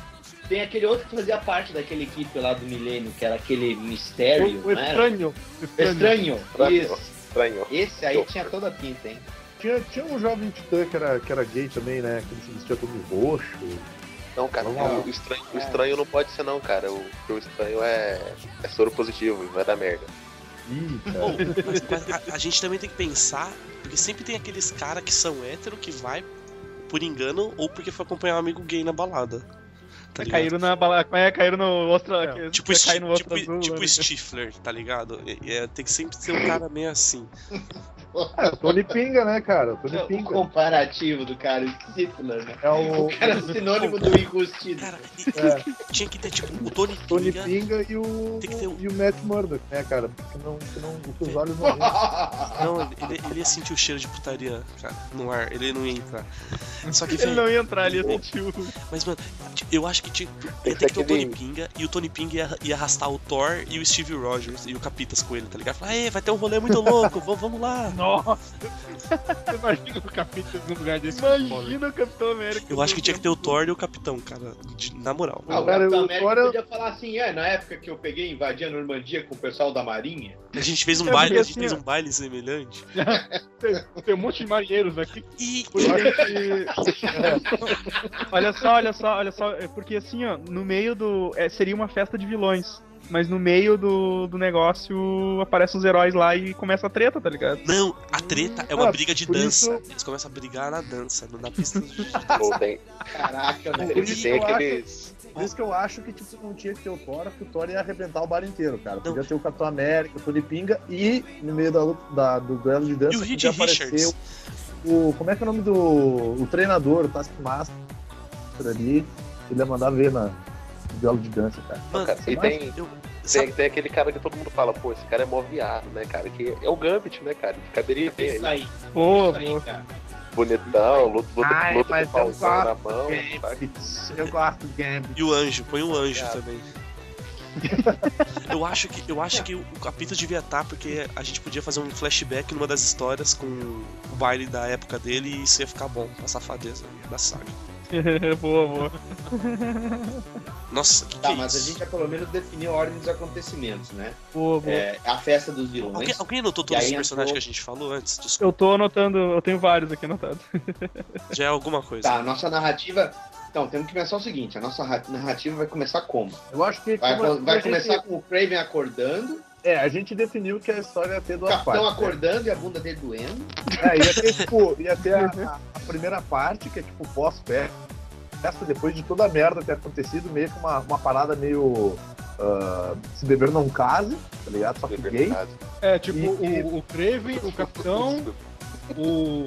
Tem aquele outro que fazia parte daquele equipe lá do Milênio, que era aquele mistério, O era? estranho. Estranho. Estranho. Isso. Estranho. Esse aí tinha toda a pinta, hein? tinha, tinha um jovem titã que era, que era gay também, né? Que ele se vestia todo roxo. Não, cara, Não. o, estranho, o estranho não pode ser não, cara. O, o estranho é, é soro positivo, vai dar merda. Ih, cara. mas, mas a, a gente também tem que pensar, porque sempre tem aqueles caras que são hétero que vai por engano ou porque foi acompanhar um amigo gay na balada. Tá ligado? Caíram na bala. É, caíram no Ostra. É, Tipo, que Sti- cai no tipo, azul, tipo né? Stifler, tá ligado? É, é, tem que sempre ser um cara meio assim. É, o Tony Pinga, né, cara? O Tony O Pinga. comparativo do cara, Stifler, né? É o O cara é sinônimo do enrustido. Cara, É. tinha que ter, tipo, o Tony Tony Pinga. Pinga e o, Tem que ter um- e o Matt Murdock, né, cara? Que não, que não, que os olhos não. Não, ele, ele ia sentir o cheiro de putaria, cara, no ar. Ele não ia entrar. Só que, Ele não ia entrar ali, sentiu. mas, mano, eu acho que tinha, Tem que ter que ter o Tony Pinga e o Tony Pinga ia, ia arrastar o Thor e o Steve Rogers e o Capitas com ele, tá ligado? Falar, "Ê, vai ter um rolê muito louco, vamos, vamos lá. Nossa, imagina o capítulo no lugar desse imagina o Capitão América. Eu acho que tinha que ter o Thor e o Capitão, cara, de- na moral. Ah, o Cara, Capitão América Thor é- podia falar assim, é, na época que eu peguei e invadi a Normandia com o pessoal da Marinha. A gente fez um É, baile, porque a gente assim, fez um baile semelhante. Tem, tem um monte de marinheiros aqui. E acho que- olha só, olha só, olha só. É porque assim, ó, no meio do. é, seria uma festa de vilões. Mas no meio do, do negócio aparecem os heróis lá e começa a treta, tá ligado? não, a treta é uma Ah, briga de dança. isso- Eles começam a brigar na dança, na pista de tem, Caraca, velho. eu acho- aqueles. Por isso que eu acho que tipo, não tinha que ter o Thor, porque o Thor ia arrebentar o bar inteiro, cara. Não. Podia ter o Capitão América, o Tony Pinga e no meio da, luta- da- do duelo de dança E o Reed Richards. o. Como é que é o nome do. O treinador, o Taskmaster ali. Ele ia mandar ver na no duelo de dança, cara. Mano, Cara, e tem, eu, tem, sabe, tem aquele cara que todo mundo fala, pô, esse cara é mó viado, né, cara? Que é o Gambit, né, cara? Que caberia bem aí. aí, Pô, aí, cara. Bonitão, luta, luta, Ai, luta mas com pauzão na mão, Gambit. Eu gosto do Gambit. E o anjo, põe o anjo Obrigado. também. eu acho que eu acho que o capítulo devia estar porque a gente podia fazer um flashback numa das histórias com o baile da época dele e isso ia ficar bom, a safadeza da saga. boa, boa. Nossa, que que Tá, é mas a isso? gente já pelo menos definiu a ordem dos acontecimentos, né? Boa, boa. É, a festa dos vilões. Alguém, alguém anotou todos os personagens entrou- que a gente falou antes? Desculpa, Eu tô anotando, eu tenho vários aqui anotados. já é alguma coisa. Tá, a nossa narrativa. Então, temos que pensar o seguinte: a nossa ra- narrativa vai começar como? Eu acho que. Vai, vai a gente- começar com o Craven acordando, É, a gente definiu que a história ia ter duas capitão partes. né? acordando e a bunda dele doendo. É, ia ter, tipo, ia ter a, a- primeira parte, que é tipo pós-festa, depois de toda a merda ter acontecido, meio que uma, uma parada meio. ah, se beber não case, tá ligado? Só que gay. É, tipo, E- o, o Kraven, o Capitão, o.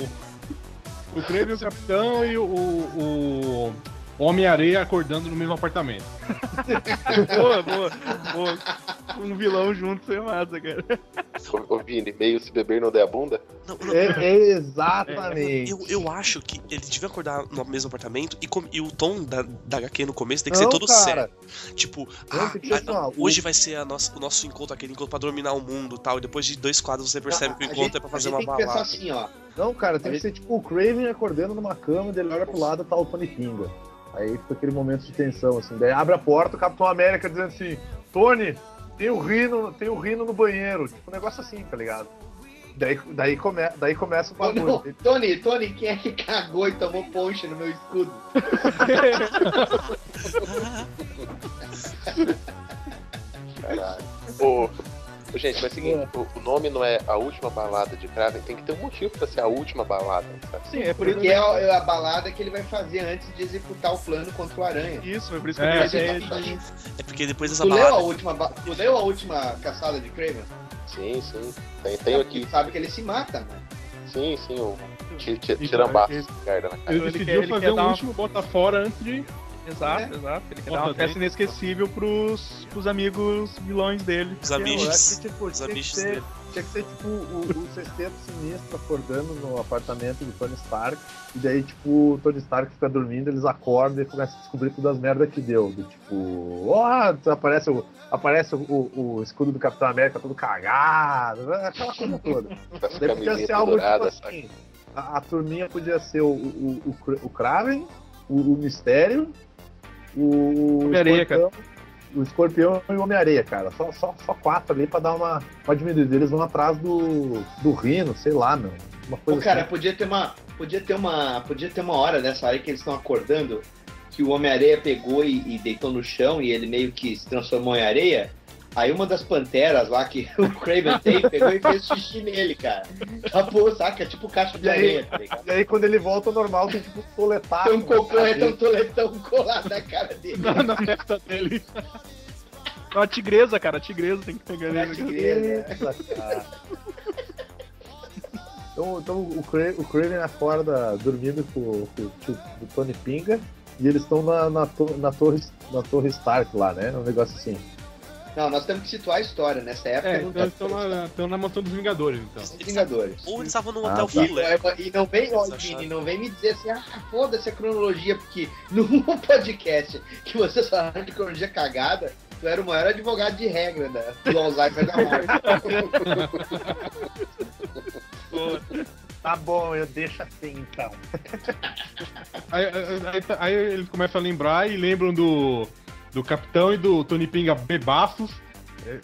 O Kraven, o Capitão e o. o Homem-Areia acordando no mesmo apartamento. boa, boa, boa. Um vilão junto sem massa, cara. Ô, Vini, meio se beber não der a bunda? Não, não, É, é exatamente. eu, eu acho que ele devia acordar no mesmo apartamento e, com- e o tom da, da HQ no começo tem que Não, ser todo cara. sério. Tipo, ah, ah, hoje vai ser a nossa- o nosso encontro, aquele encontro pra dominar o mundo e tal. E depois de dois quadros você percebe que o A encontro gente- é pra a fazer gente uma tem que pensar balada. assim, ó. Não, cara, tem Aí- que ser tipo o Craven acordando numa cama, daí ele olha pro lado e tá o Tony Pinga. Aí fica aquele momento de tensão, assim. Daí abre a porta, o Capitão América dizendo assim: Tony, tem o rino, tem o rino no banheiro. Tipo, um negócio assim, tá ligado? Daí, daí, come, daí começa o não, bagulho. Tony, Tony, quem é que cagou e tomou ponche no meu escudo? Caralho. Ô, gente, mas é o seguinte, o, o nome não é a última balada de Kraven, tem que ter um motivo pra ser a última balada, sabe? Sim, é por isso Porque é a, é a balada que ele vai fazer antes de executar o plano contra o Aranha. Isso, é por isso que É, eu ele- de... É porque depois dessa Tu leu, a balada. última, tu leu a última caçada de Kraven? Sim, sim. Tem, tenho aqui. Tu sabe que ele se mata, né? Sim, sim, o ti- ti- Então, tirambaço ele-. Ele Ele decidiu ele fazer um último bota fora antes de. Exato, exato. Ele quer dar Nossa, uma festa inesquecível pros, pros amigos vilões dele. Os amigos. que, tipo, Os tinha, que amigos ser, dele. tinha que ser tipo o, o sexteto sinistro acordando no apartamento do Tony Stark. E daí, tipo, o Tony Stark fica dormindo, eles acordam e começam a descobrir todas as merdas que deu. Do tipo, ó, aparece, o, aparece o, o, o escudo do Capitão América todo cagado, aquela coisa toda. Daí podia ser algo dourada, tipo assim. A, a turminha podia ser o, o, o, o Kraven, o, o Mistério, o Homem-Areia, Escorpião, o Escorpião e o Homem-Areia, cara. Só, só, só quatro ali pra dar uma, uma diminuída. Eles vão atrás do, do Rino, sei lá, meu. Uma Pô, coisa cara, assim. podia ter uma. Podia ter uma. Podia ter uma hora nessa hora que eles estão acordando que o Homem-Areia pegou e, e deitou no chão e ele meio que se transformou em areia. Aí uma das panteras lá que o Craven tem pegou e fez xixi nele, cara. Acabou, saca? Tipo caixa de areia, tá ligado? E aí, quando ele volta ao normal, tem tipo um toletar. Tem um cocô, é um toletão colado na cara dele. Na, na testa dele. Uma tigresa, cara. A tigresa tem que pegar É ele. tigresa. cara. Então, então o, Cra o Craven acorda dormindo com, com o tio do Tony Pinga e eles estão na, na, to- na torre, na torre Stark lá, né? Um negócio assim. Não, nós temos que situar a história. Nessa época É, não então tá estão na, estão na mansão dos Vingadores, então. Os Vingadores. Ou eles estavam num Ah, hotel tá. filé. E, e não vem, ó, acharam. não vem me dizer assim, ah, foda-se a cronologia, porque num podcast que vocês falaram de cronologia cagada, tu era o maior advogado de regra da, do Alzheimer da Marvel. Tá bom, eu deixo assim então. Aí, aí- aí aí eles começam a lembrar e lembram do, do Capitão e do Tony Pinga bebaços, é,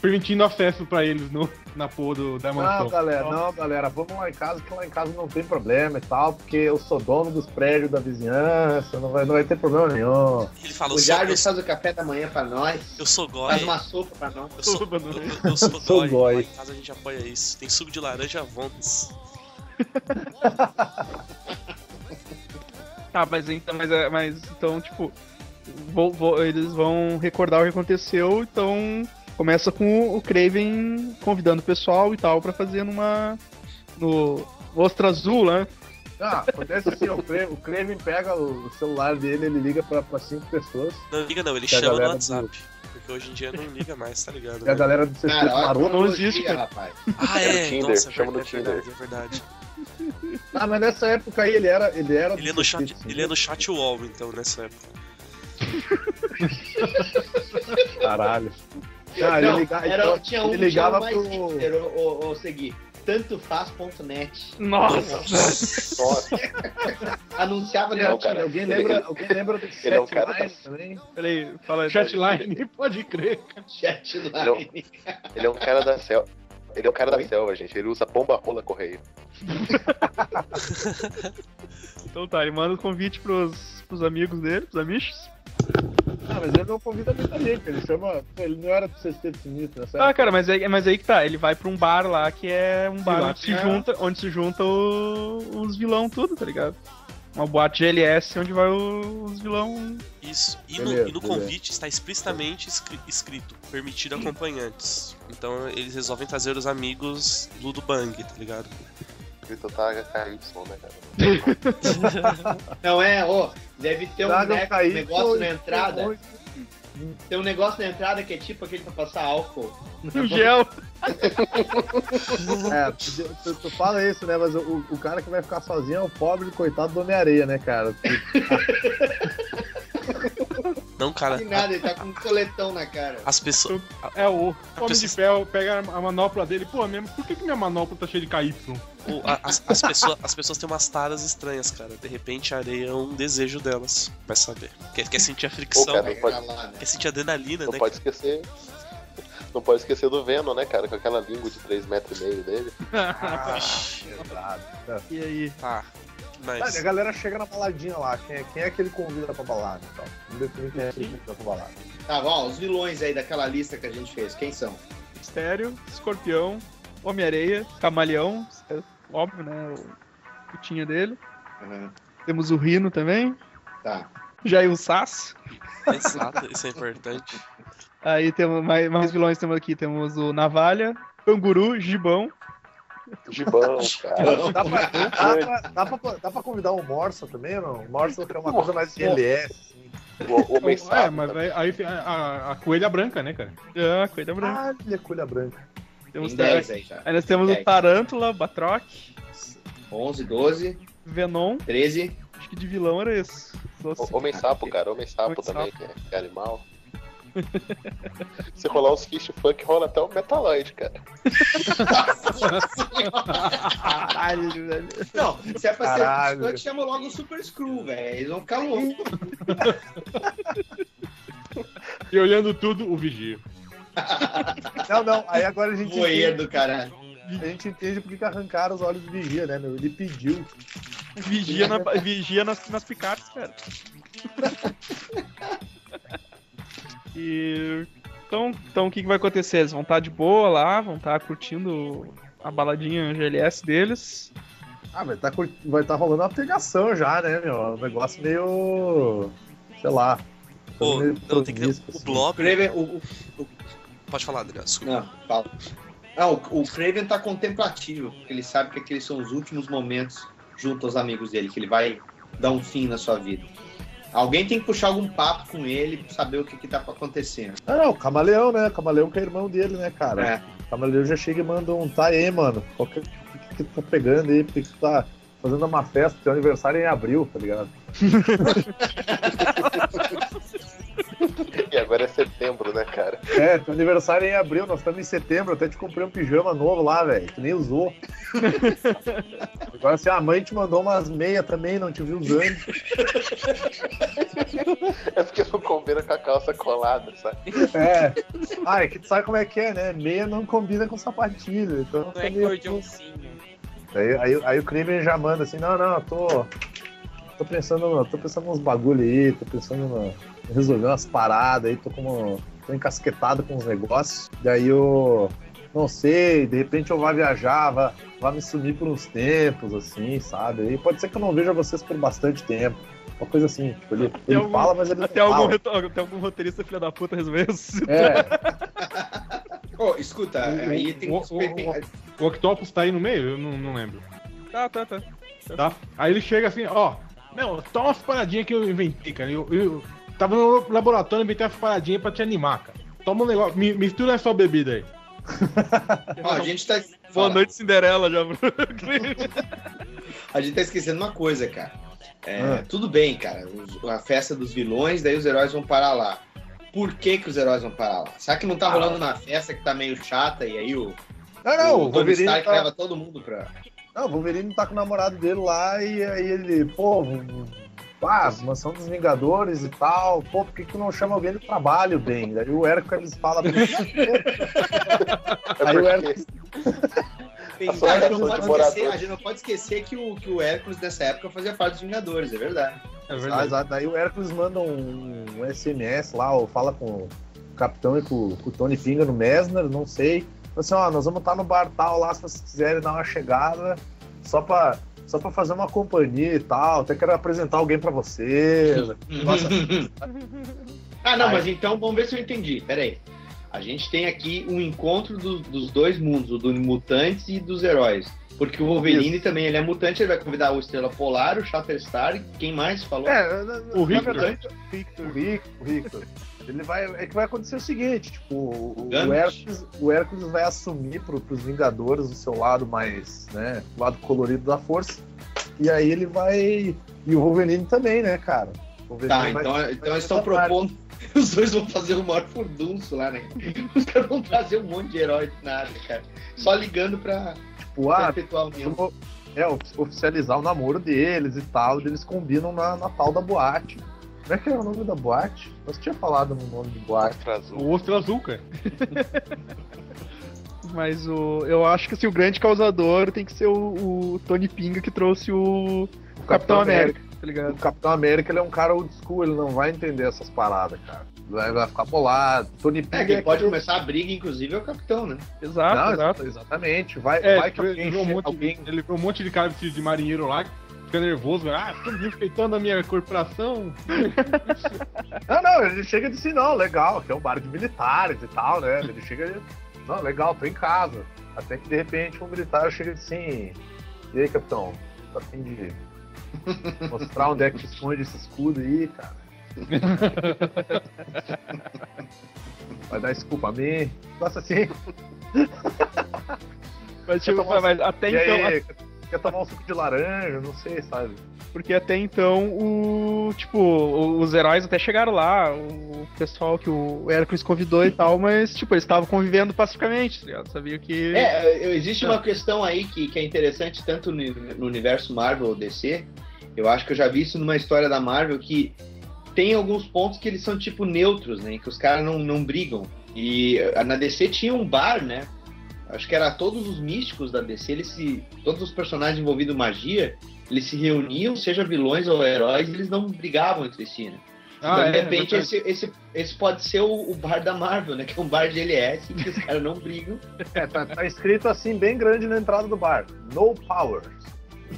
permitindo acesso pra eles no, na porra do, da Não, mansão. galera, não, galera, vamos lá em casa, que lá em casa não tem problema e tal, porque eu sou dono dos prédios da vizinhança, não vai, não vai ter problema nenhum. Ele fala, O sou, eu, faz o café da manhã pra nós, eu sou gói. faz uma sopa pra nós. Eu sou, eu, né? eu- eu sou Sou gói. Lá em casa a gente apoia isso. Tem suco de laranja Vontes. Tá, mas então, mas, é- mas então, tipo, vou- vou- eles vão recordar o que aconteceu, então começa com o Craven convidando o pessoal e tal pra fazer numa. no Ostra Azul, né? Ah, acontece assim, o Craven, o Craven pega o, celular dele, ele liga pra, pra cinco pessoas, Não liga não, ele chama no WhatsApp. Porque hoje em dia não liga mais, tá ligado? e a galera do a maroto. não existe, cara. rapaz. Ah, É no é, Tinder, nossa, é chama no verdade, é Tinder. verdade, é verdade. Ah, mas nessa época aí ele era. Ele era do Ele é no chat, ele é no chat wall, então, nessa época. Caralho. Ele Não, liga- era, então, tinha um ele ligava tinha um mais pro- hipster, ou, ou, ou seguir, tantofaz.net. Nossa! Nossa, Anunciava no Não, Alguém- cara, alguém, ele- lembra, alguém lembra do ele é um cara Chatline da- também? Peraí, fala aí. Chatline, pode crer. chatline. ele é um cara da selva. Ele é um cara da selva, gente. Ele usa bomba rola correio. Então tá, ele manda o convite pros, pros amigos dele, pros amigos. Ah, mas ele não convida muita gente, ele chama. Ele não era do sexteto sinistro, nessa Ah, cara, mas aí, mas aí que tá, ele vai pra um bar lá que é um bar onde se a- junta, onde se junta o- os vilão tudo, tá ligado? Uma boate GLS onde vai o- os vilão. Isso. E, Beleza, no, e no convite está explicitamente escri- escrito: permitido acompanhantes. Então eles resolvem trazer os amigos do, do Bang, tá ligado? Escrito tá KY, né, cara? Não é, ó, deve ter um, Traga né, Caíto negócio na entrada. Tem um negócio na entrada que é tipo aquele pra passar álcool. O gel. É, tu, tu- tu fala isso, né? Mas o, o cara que vai ficar sozinho é o pobre coitado do Homem-Areia, né, cara? Não, cara. E nada, ele tá com um coletão na cara. As pessoas. É, o Homem pessoa- de Ferro pega a manopla dele. Pô, mesmo, por que, que minha manopla tá cheia de KY? o- a- As, as, pessoas, as pessoas têm umas taras estranhas, cara. De repente a areia é um desejo delas. Vai saber. Quer, quer sentir a fricção, Ô, cara, Pega pode- né? quer sentir adrenalina, Não né? pode esquecer. Não pode esquecer do Venom, né, cara? Com aquela língua de 3 metros e meio dele. Ah. E aí? Tá. Mas. a galera chega na baladinha lá, quem é, quem é que ele convida pra balada então? Vamos definir quem é que ele convida pra balada. Tá bom, os vilões aí daquela lista que a gente fez, quem são? Mistério, Escorpião, Homem-Areia, Camaleão, é óbvio, né? O putinha dele. Uhum. Temos o Rino também. Tá. Jair Sass. Exato, isso é importante. Aí temos mais, mais vilões temos aqui. Temos o Navalha, Canguru, Gibão. Gibão, cara. Dá pra, dá, pra, dá, pra, dá pra convidar o Morsa também, ou não? O Morsa que é uma coisa mais de LS. assim. O Homem É, Sapo. mas aí, aí a, a- a coelha branca, né, cara? Ah, coisa branca. Ah, é colha branca. Temos Tem também- 10 aí já. Aí nós temos o Dez. Tarântula, Batroc, 11, 12, Venom. 13. Acho que de vilão era esse. Só O- assim. Homem Sapo, cara. Homem Sapo Homem também, é, que é animal. Se rolar uns fish funk, rola até o Metaloid, cara. Caralho, velho. Não, se é pra Caralho. ser funk, chama logo o Super Screw, velho. Eles vão ficar loucos. E olhando tudo, o Vigia. Não, não, aí agora a gente, entende, do caralho. a gente entende porque que arrancaram os olhos do Vigia, né, meu? Ele pediu. Vigia, na, vigia nas, nas picares, cara. E. Então, então o que, que vai acontecer? Eles vão estar de boa lá, vão estar curtindo a baladinha GLS deles. Ah, vai tá, cur- vai tá rolando uma pegação já, né, meu? Um negócio meio. sei lá. Pô, meio não, tem que ter o assim. Craven, o, o- Pode falar, Adriano. desculpa. Não, fala. Não, o, o Craven tá contemplativo, porque ele sabe que aqueles são os últimos momentos junto aos amigos dele, que ele vai dar um fim na sua vida. Alguém tem que puxar algum papo com ele pra saber o que, que tá acontecendo. Ah, não, o Camaleão, né? Camaleão que é irmão dele, né, cara? É. O Camaleão já chega e manda um tá aí, mano. Qual que, que, que tu tá pegando aí? Por que que tu tá fazendo uma festa? Teu aniversário é em abril, tá ligado? E agora é setembro, né, cara? É, teu aniversário é em abril, nós estamos em setembro, até te comprei um pijama novo lá, velho. Tu nem usou. Agora assim, a mãe te mandou umas meias também, não te viu usando. É porque não combina com a calça colada, sabe? É. Ah, é que tu sabe como é que é, né? Meia não combina com sapatilha. Então Não é meio- cordãozinho. Aí, aí, aí o crime já manda assim, não, não, eu tô. Tô pensando, tô pensando nos bagulho aí, tô pensando no, em resolver umas paradas aí, tô como. tô encasquetado com os negócios. Daí eu não sei, de repente eu vá viajar, vá, vá me sumir por uns tempos, assim, sabe? E pode ser que eu não veja vocês por bastante tempo. Uma coisa assim, tipo, ele, ele algum- fala, mas ele Até não algum, fala. até algum roteirista filha da puta resolveu isso. É, Ô, escuta, O- aí tem o- que. o- O Octopus tá aí no meio? Eu não, não lembro. Tá, tá, tá. Tá? Aí ele chega assim, ó. Não, toma umas paradinhas que eu inventei, cara. Eu, eu tava no laboratório, inventei umas paradinhas pra te animar, cara. Toma um negócio, mi- mistura essa bebida aí. Ó, a gente tá. Boa Fala. noite, Cinderela, já. A gente tá esquecendo uma coisa, cara. É, Ah. Tudo bem, cara. a festa dos vilões, daí os heróis vão parar lá. Por que, que os heróis vão parar lá? Será que não tá rolando na festa que tá meio chata e aí o, não, não, o o Wolverine Stark tá, leva todo mundo pra. Não, o Wolverine tá com o namorado dele lá e aí ele, pô, ah, mansão dos Vingadores e tal, pô, por que que tu não chama alguém do trabalho, bem? Daí o Hércules fala É Aí o porque Tem- A Ah, gente não pode esquecer, a gente não pode esquecer que o, que o Hércules dessa época fazia parte dos Vingadores, é verdade. É ah, exato. daí o Hércules manda um, um SMS lá, ou fala com o capitão e com, com o Tony Pinga no Mesner, não sei. Fala Assim, ó, nós vamos estar no bar tal lá, se vocês quiserem dar uma chegada, só pra, só pra fazer uma companhia e tal, até quero apresentar alguém pra vocês. Nossa, ah, não, Ai. mas então vamos ver se eu entendi. Pera aí. A gente tem aqui um encontro do- dos dois mundos, o do mutantes e dos heróis. Porque o Wolverine também ele é mutante, ele vai convidar o Estrela Polar, o Shatterstar, quem mais falou? É, O Victor. verdade, Victor, o Victor, o Victor. Ele vai, é que vai acontecer o seguinte, tipo, o. Hércules, o Hércules vai assumir pro, pros Vingadores o seu lado mais, né, lado colorido da força. E aí ele vai e o Wolverine também, né, cara? Tá, vai- então, vai então eles fazer estão propondo. Os dois vão fazer o maior furdunço lá, né? Os caras vão trazer um monte de herói de nada, cara. Só ligando pra, tipo, ah, vamos- é, ofi- oficializar o namoro deles e tal, eles combinam na, na tal da boate. Como é que era o nome da boate? Você tinha falado no nome de boate. Ostra azul. O Ostra Azul, cara. Mas o, eu acho que assim, o grande causador tem que ser o, o Tony Pinga que trouxe o, Capitão América, tá O ligado? Capitão América ele é um cara old school, ele não vai entender essas paradas, cara. Vai, vai ficar bolado. Tony É, Pinga quem pode aquele- começar a briga, inclusive, é o capitão, né? Exato, Não, exato. exatamente. Vai, É, vai que ele, alguém, viu um monte, alguém ele viu um monte de cara de marinheiro lá, fica nervoso, ah, tô respeitando a minha corporação. Não, não, ele chega e diz assim, não, legal, que é um bar de militares e tal, né? Ele chega e não, legal, tô em casa. Até que de repente um militar chega e diz assim, e aí, capitão, tá a fim de mostrar onde é que esconde esse escudo aí, cara? Vai dar desculpa a mim? Nossa, assim, Mas, tipo, mas até e então, aí, quer tomar um suco de laranja, não sei, sabe? porque até então o tipo, os heróis até chegaram lá, o pessoal que o Hércules convidou e tal, mas tipo, eles estavam convivendo pacificamente, tá ligado? Sabia que É, existe uma questão aí que, que é interessante tanto no, no universo Marvel ou DC. Eu acho que eu já vi isso numa história da Marvel que tem alguns pontos que eles são tipo neutros, né? Que os caras não, não brigam. E na DC tinha um bar, né? Acho que era todos os místicos da DC, eles se. Todos os personagens envolvidos em magia, eles se reuniam, seja vilões ou heróis, e eles não brigavam entre si, né? Ah, então, é, de repente, verdade. esse, esse, esse pode ser o, o bar da Marvel, né? Que é um bar de LS, que os caras não brigam. É, tá, tá escrito assim, bem grande na entrada do bar. No powers.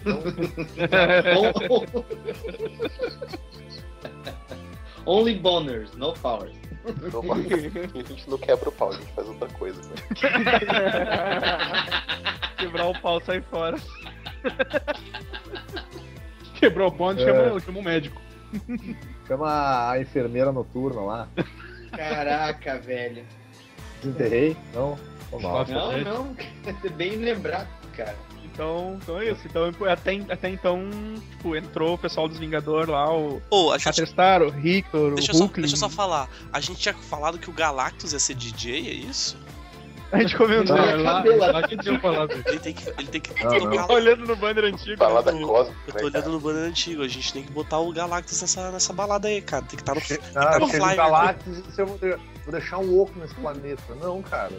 On- Only boners, no powers. Não, a gente não quebra o pau, a gente faz outra coisa. Né? quebrar o pau sai fora. Quebrou o ponto, É. chama, chama o médico. Chama a enfermeira noturna lá. Caraca, velho. Desenterrei? Não? Não? Não, não, bem lembrado, cara. Então, então é isso. Então, até, até então, tipo, entrou o pessoal dos Vingadores lá, o Ô, a gente. Atestar, o Richter, Deixa o eu, só, Hulkling. deixa eu só falar. A gente tinha falado que o Galactus ia ser DJ, é isso? A gente comentou. Não, é lá, lá que tinha falado. Ele tem que. Ele tem que Não, não. tocar Tá olhando no banner antigo. Balada né, do- cósmica. Eu tô né, olhando no banner antigo, a gente tem que botar o Galactus nessa, nessa balada aí, cara. Tem que estar no. Che- tá Ah, no chega flyer, o Galactus e eu vou, de- vou deixar um oco nesse planeta. Não, cara.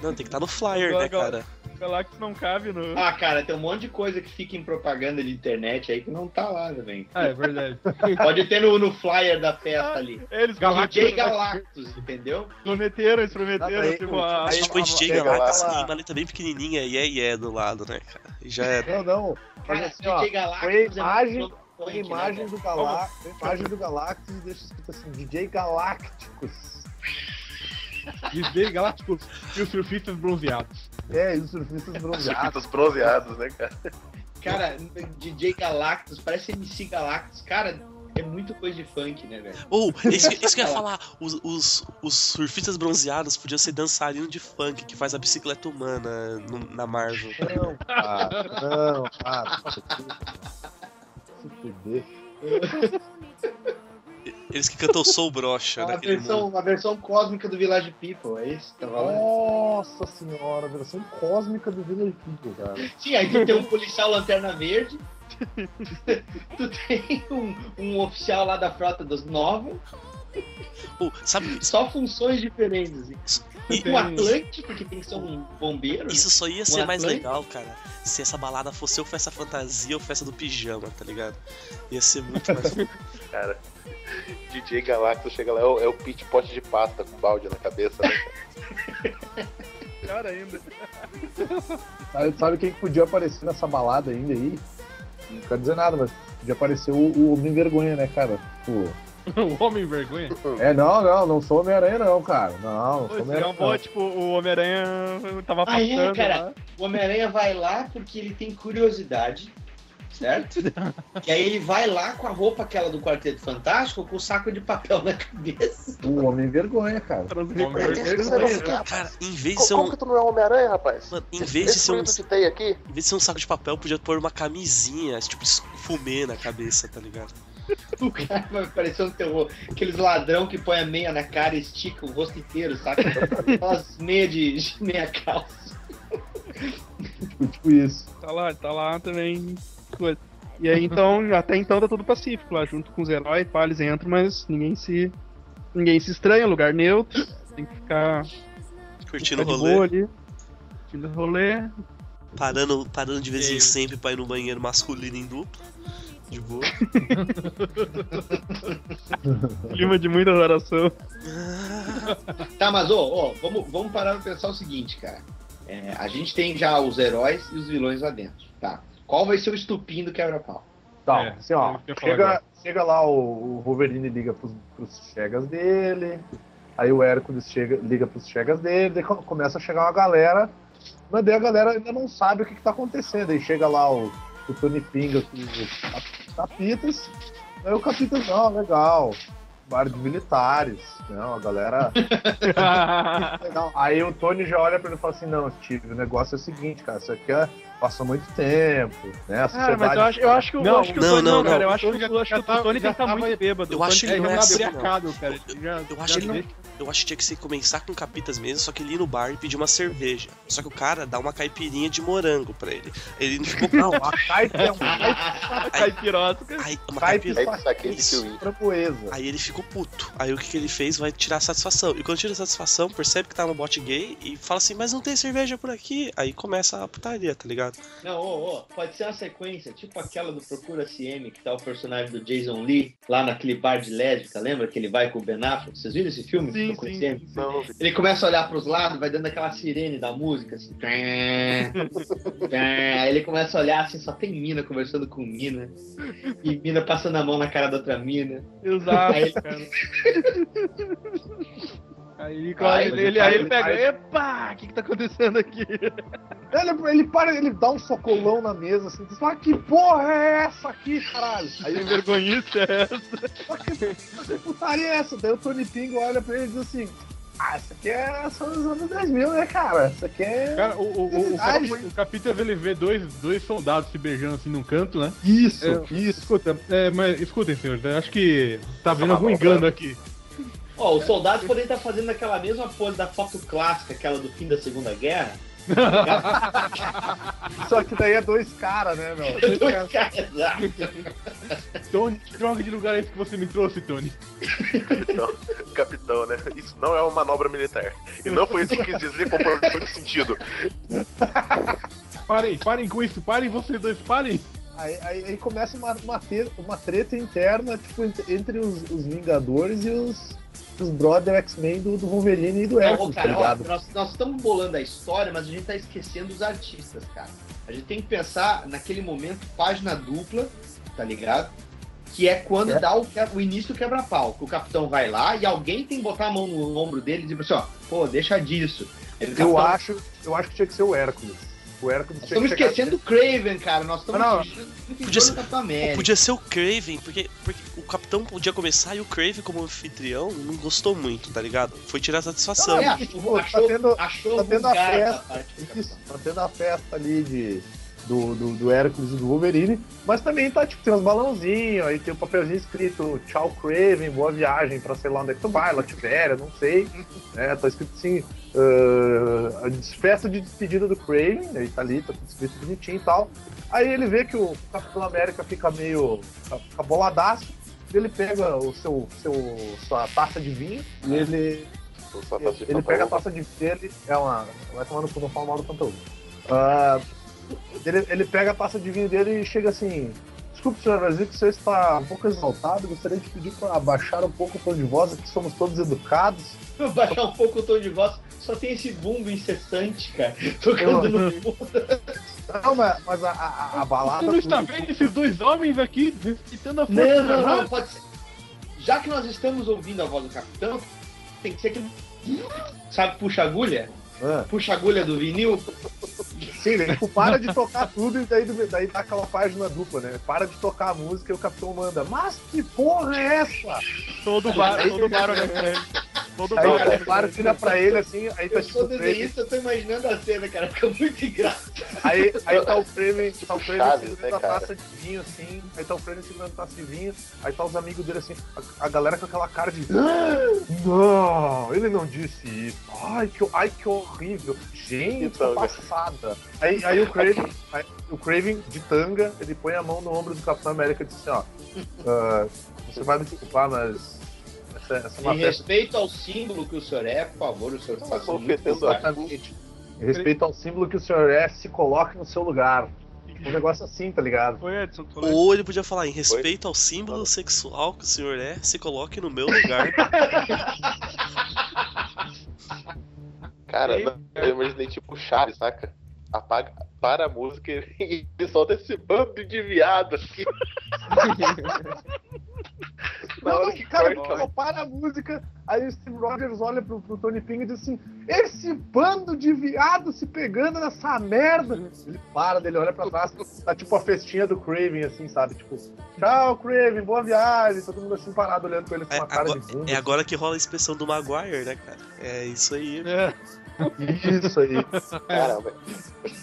Não, tem que estar no flyer, né, cara? Galactus não cabe no. Ah, cara, tem um monte de coisa que fica em propaganda de internet aí que não tá lá também. Ah, é verdade. Pode ter no, no flyer da festa ali. Eles Galactus- DJ Galactus, entendeu? prometeram, eles prometeram. Aí- tipo, a, gente põe DJ Galactus e uma letra bem pequenininha, e é, e é do lado, né, cara? E já era. Não, não. Mas Cara, assim, ó, DJ Galactus põe a é imagem, muito põe a né, imagem do Galactus, a imagem do Galactus e deixa escrito assim, DJ Galácticos. DJ Galácticos e os surfistas bronzeados. É, e os surfistas bronzeados. Surfistas bronzeados, né, cara? Cara, DJ Galactus, parece MC Galactus. Cara, é muito coisa de funk, né, velho? Ou, isso, que- isso que eu ia falar, os, os, os surfistas bronzeados podiam ser dançarino de funk que faz a bicicleta humana no- na Marvel. Não, cara. Não, cara. Se fuder. Eles que cantam Soul Brocha Uma naquele versão, mundo. uma versão cósmica do Village People, é isso que tá falando? Nossa senhora, versão cósmica do Village People, cara. Sim, aí tu tem um policial lanterna verde, tu tem um, um oficial lá da frota dos Nova, Ou, sabe, só funções diferentes. Assim. E o Atlante, porque tem que ser um bombeiro. isso só ia ser mais legal, cara, se essa balada fosse ou festa fantasia ou festa do pijama, tá ligado? Ia ser muito mais. Cara, DJ Galactus chega lá, é o, é o Pete pote de pasta com balde na cabeça, né? Pior ainda. Sabe, sabe quem que podia aparecer nessa balada ainda aí? Não quero dizer nada, mas podia aparecer o, o Homem Vergonha, né, cara? Tipo, o homem vergonha. é, não, não, não sou Homem-Aranha, não, cara. Não, não sou Homem-Aranha. não. tipo, o Homem-Aranha tava Ah, é, passando cara? lá. O Homem-Aranha vai lá porque ele tem curiosidade, certo? e aí ele vai lá com a roupa aquela do Quarteto Fantástico, com o saco de papel na cabeça. O Homem Vergonha, cara. Homem Tem vergonha. que ser você, Cara, em vez de Como, ser como um. que tu não é Homem-Aranha, rapaz? Mano, em vez de ser um. aqui, Em vez de ser um saco de papel, podia pôr uma camisinha, tipo, fumê na cabeça, tá ligado? O cara vai parecer um terror. Aqueles ladrão que põe a meia na cara e estica o rosto inteiro, saca? Aquelas meias de, de meia calça. Tipo, tipo isso. Tá lá, tá lá também. Coisa. E aí então, até então tá tudo pacífico lá, junto com os heróis, pá, eles entram, mas ninguém se. Ninguém se estranha, lugar neutro. Tem que ficar, Curtindo o de rolê. boa ali. Curtindo o rolê. Parando, parando de vez em sempre pra ir no banheiro masculino em dupla. De boa. Clima de muita adoração. Tá, mas ô, ô, vamos, vamos parar pra pensar o seguinte, cara. É, a gente tem já os heróis e os vilões lá dentro, tá? Qual vai ser o estupim do quebra-pau? Tá, É, assim, ó, falar chega, chega lá o, o Wolverine liga pros, pros chegas dele, aí o Hércules chega, liga pros chegas dele, daí co- começa a chegar uma galera, mas daí a galera ainda não sabe o que, que tá acontecendo. Aí chega lá o, o Tony Pinga com o Cap- Capitas, aí o Capitas, não, legal, bar de militares, não, a galera. Aí o Tony já olha pra ele e fala assim, não, Steve, o negócio é o seguinte, cara, isso aqui é, passou muito tempo, né? A Cara, mas sociedade. eu acho, eu acho que, o- Não, eu acho que não, o Tony, não, não, não. cara, eu acho que, O Tony eu acho que já o tava- Tony tem que estar muito bêbado. eu acho que É, não é assim, não. abriacado, cara. Ele já, Eu acho, que, eu acho que tinha que ser começar com capitas mesmo, só que ele ir no bar e pedir uma cerveja. Só que o cara dá uma caipirinha de morango pra ele. Ele ficou. Não, a é Caipirosca. Aí, uma. É. Aí ele ficou puto. Aí o que, que ele fez? Vai tirar satisfação. E quando tira satisfação, percebe que tá no bot gay e fala assim: Mas não tem cerveja por aqui. Aí começa a putaria, tá ligado? Não, ô, ô, pode ser uma sequência, tipo aquela do Procura CM, que tá o personagem do Jason Lee, lá naquele bar de lésbica, lembra? Que ele vai com o Ben Affleck. Vocês viram esse filme? Sim, Procura sim. CM? Não, Ele começa a olhar pros lados, vai dando aquela sirene da música, assim. Aí ele começa a olhar assim, só tem mina conversando com mina. E mina passando a mão na cara da outra mina. Exato, Aí- cara. Aí, Aí, claro, ele, ele- aí ele ele pega, epa, o que que tá acontecendo aqui? Ele, ele para, ele dá um socolão na mesa assim, diz, ah, que porra é essa aqui, caralho? Aí Que vergonhice é essa? "Ah, que, que putaria é essa? Daí o Tony Pingo olha pra ele e diz assim, ah, isso aqui é só dos anos 2000, né, cara? Isso aqui é... Cara, o, o, o, Cap- o Capitas ele vê dois, dois soldados se beijando assim num canto, né? Isso, É, isso. Escuta, é, mas escutem, senhores, eu acho que tá vendo Tá algum engano aqui. Ó, os soldados podem estar fazendo aquela mesma pose da foto clássica, aquela do fim da Segunda Guerra. Só que daí é dois caras, né, meu? Dois caras, exato. Tony, que droga de lugar é esse que você me trouxe, Tony? Capitão, capitão, né? Isso não é uma manobra militar. E não foi isso que quis dizer com produção de sentido. Parem, parem com isso, parem vocês dois, parem! Aí, aí- aí começa uma, uma, te- uma treta interna, tipo, entre, entre os, os Vingadores e os, os brother X-Men do, do Wolverine e do Hércules, tá cara, ó, ligado? nós, nós estamos bolando a história, mas a gente tá esquecendo os artistas, cara. A gente tem que pensar naquele momento, página dupla, tá ligado? Que é quando É. dá o, o início do quebra-pau. Que o capitão vai lá e alguém tem que botar a mão no ombro dele e dizer assim, ó, pô, deixa disso. Aí o Eu capitão- acho, eu acho que tinha que ser o Hércules. O Hércules Nós tinha estamos esquecendo o Craven, cara. Nós estamos Não, não. esquecendo o Podia ser- Capitão América. podia ser o Craven, porque, porque capitão podia começar e o Craven, como anfitrião, não gostou muito, tá ligado? Foi tirar satisfação. Não, É, achou, tipo, tá achou, tendo- achou tá tendo a festa. Isso, tá tendo a festa ali de, do, do, do Hércules e do Wolverine, mas também tá, tipo, tem uns balãozinhos, aí tem um papelzinho escrito Tchau Craven, boa viagem pra sei lá onde é que tu vai, Lativéria, não sei. né? Tá escrito assim, ah, festa de despedida do Craven, aí tá ali, tá tudo escrito bonitinho e tal. Aí ele vê que o Capitão América fica meio fica boladaço, ele pega o seu, seu sua taça de vinho e ele Só tá se ele pega a taça de dele, é uma. Vai tomando cu, não fala mal do conteúdo. Ah, ele, ele pega a taça de vinho dele e chega assim. Desculpe, senhor Brasil, que o senhor está um pouco exaltado. Gostaria de pedir para abaixar um pouco o tom de voz, aqui somos todos educados. Baixar um pouco o tom de voz. Só tem esse bumbo incessante, cara. Tocando no fundo. Não, mas, mas a, a, a balada. Você não está vendo esses dois homens aqui respeitando a força Não, não, não, pode ser. Já que nós estamos ouvindo a voz do capitão, tem que ser aquele. Sabe, puxa agulha? Ah, Puxa agulha do vinil. sim, ele tipo, para de tocar tudo e daí, daí dá aquela página dupla, né? Para de tocar a música e o capitão manda. Mas que porra é essa? Todo bar, todo bar olha pra ele. Todo Aí cara. o Claro vira pra ele assim, aí tá Eu tipo sou o Kraven. desenhista, eu tô imaginando a cena, cara. Fica muito engraçado. Aí, aí tá o Kraven, tá o Kraven Chaves, segurando né, a taça de vinho assim, aí tá o Kraven segurando a taça de vinho, aí tá os amigos dele assim, a, a galera com aquela cara de "Ah, Não, ele não disse isso. Ai, que, ai, que horrível. Gente, Então, que passada. Aí, aí o Kraven, aí o Kraven de tanga, ele põe a mão no ombro do Capitão América e diz assim, ó. "Ah, você vai me desculpar, mas essa, essa é uma Em festa respeito ao símbolo que o senhor é, por favor, o senhor faça. Exatamente. Em respeito ao símbolo que o senhor é, se coloque no seu lugar. Um negócio assim, tá ligado? Foi Edson, Ou ele podia falar, em respeito ao símbolo sexual que o senhor é, se coloque no meu lugar. Cara, não, eu imaginei tipo o Chaves, saca? Apaga, para a música e ele solta esse bando de viado aqui. Na Não, hora que cara, corta, falou, para a música. Aí o Steve Rogers olha pro, pro Tony Ping e diz assim: Esse bando de viado se pegando nessa merda. Ele para, dele olha pra trás, tá tipo a festinha do Craven, assim, sabe? Tipo, tchau, Craven, boa viagem. Todo mundo assim parado olhando pra ele com É uma cara agora, de bunda. é agora que rola a inspeção do Maguire, né, cara? É isso aí. É. Isso aí. Caramba.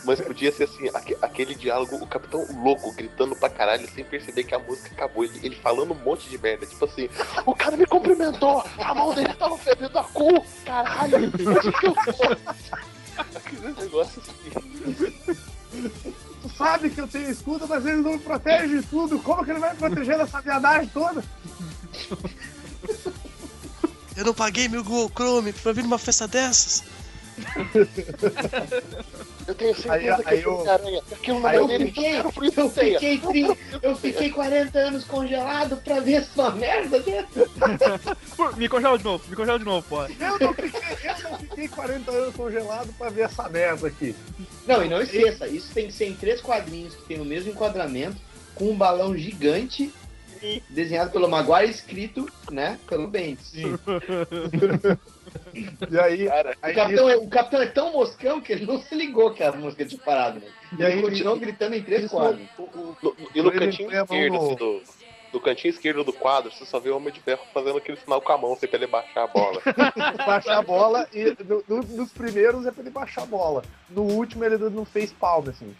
Mas podia ser assim, aque- aquele diálogo, o capitão louco, gritando pra caralho, sem perceber que a música acabou. Ele, ele falando um monte de merda. Tipo assim, o cara me cumprimentou, a mão dele tava fedendo a cu, caralho. Onde que eu negócio assim. Tu sabe que eu tenho escudo, mas ele não me protege de tudo. Como que ele vai me proteger dessa viadagem toda? Eu não paguei meu Google Chrome pra vir numa festa dessas. Eu tenho certeza Aí- que aí eu- é aranha. Aí é eu dele, fiquei- eu quero Eu fiquei, tri... eu fiquei 40 anos congelado pra ver essa merda dentro. Me congela de novo, me congela de novo, pô. Eu não fiquei, eu não fiquei 40 anos congelado pra ver essa merda aqui. Não, e não esqueça, isso tem que ser em três quadrinhos que tem o mesmo enquadramento, com um balão gigante desenhado pelo Maguire, escrito, né, pelo Bendis. E aí, Cara, O capitão, é, o capitão é tão moscão que ele não se ligou que a música tinha parado. Né? E E aí continuou gritando em três isso- quadros. e no Ele cantinho esquerdo, no- assim, do, do cantinho esquerdo do quadro, você só vê o Homem de Ferro fazendo aquele sinal com a mão, assim, pra ele baixar a bola. baixar a bola e no- no- nos primeiros é pra ele baixar a bola. No último ele não fez palma, assim.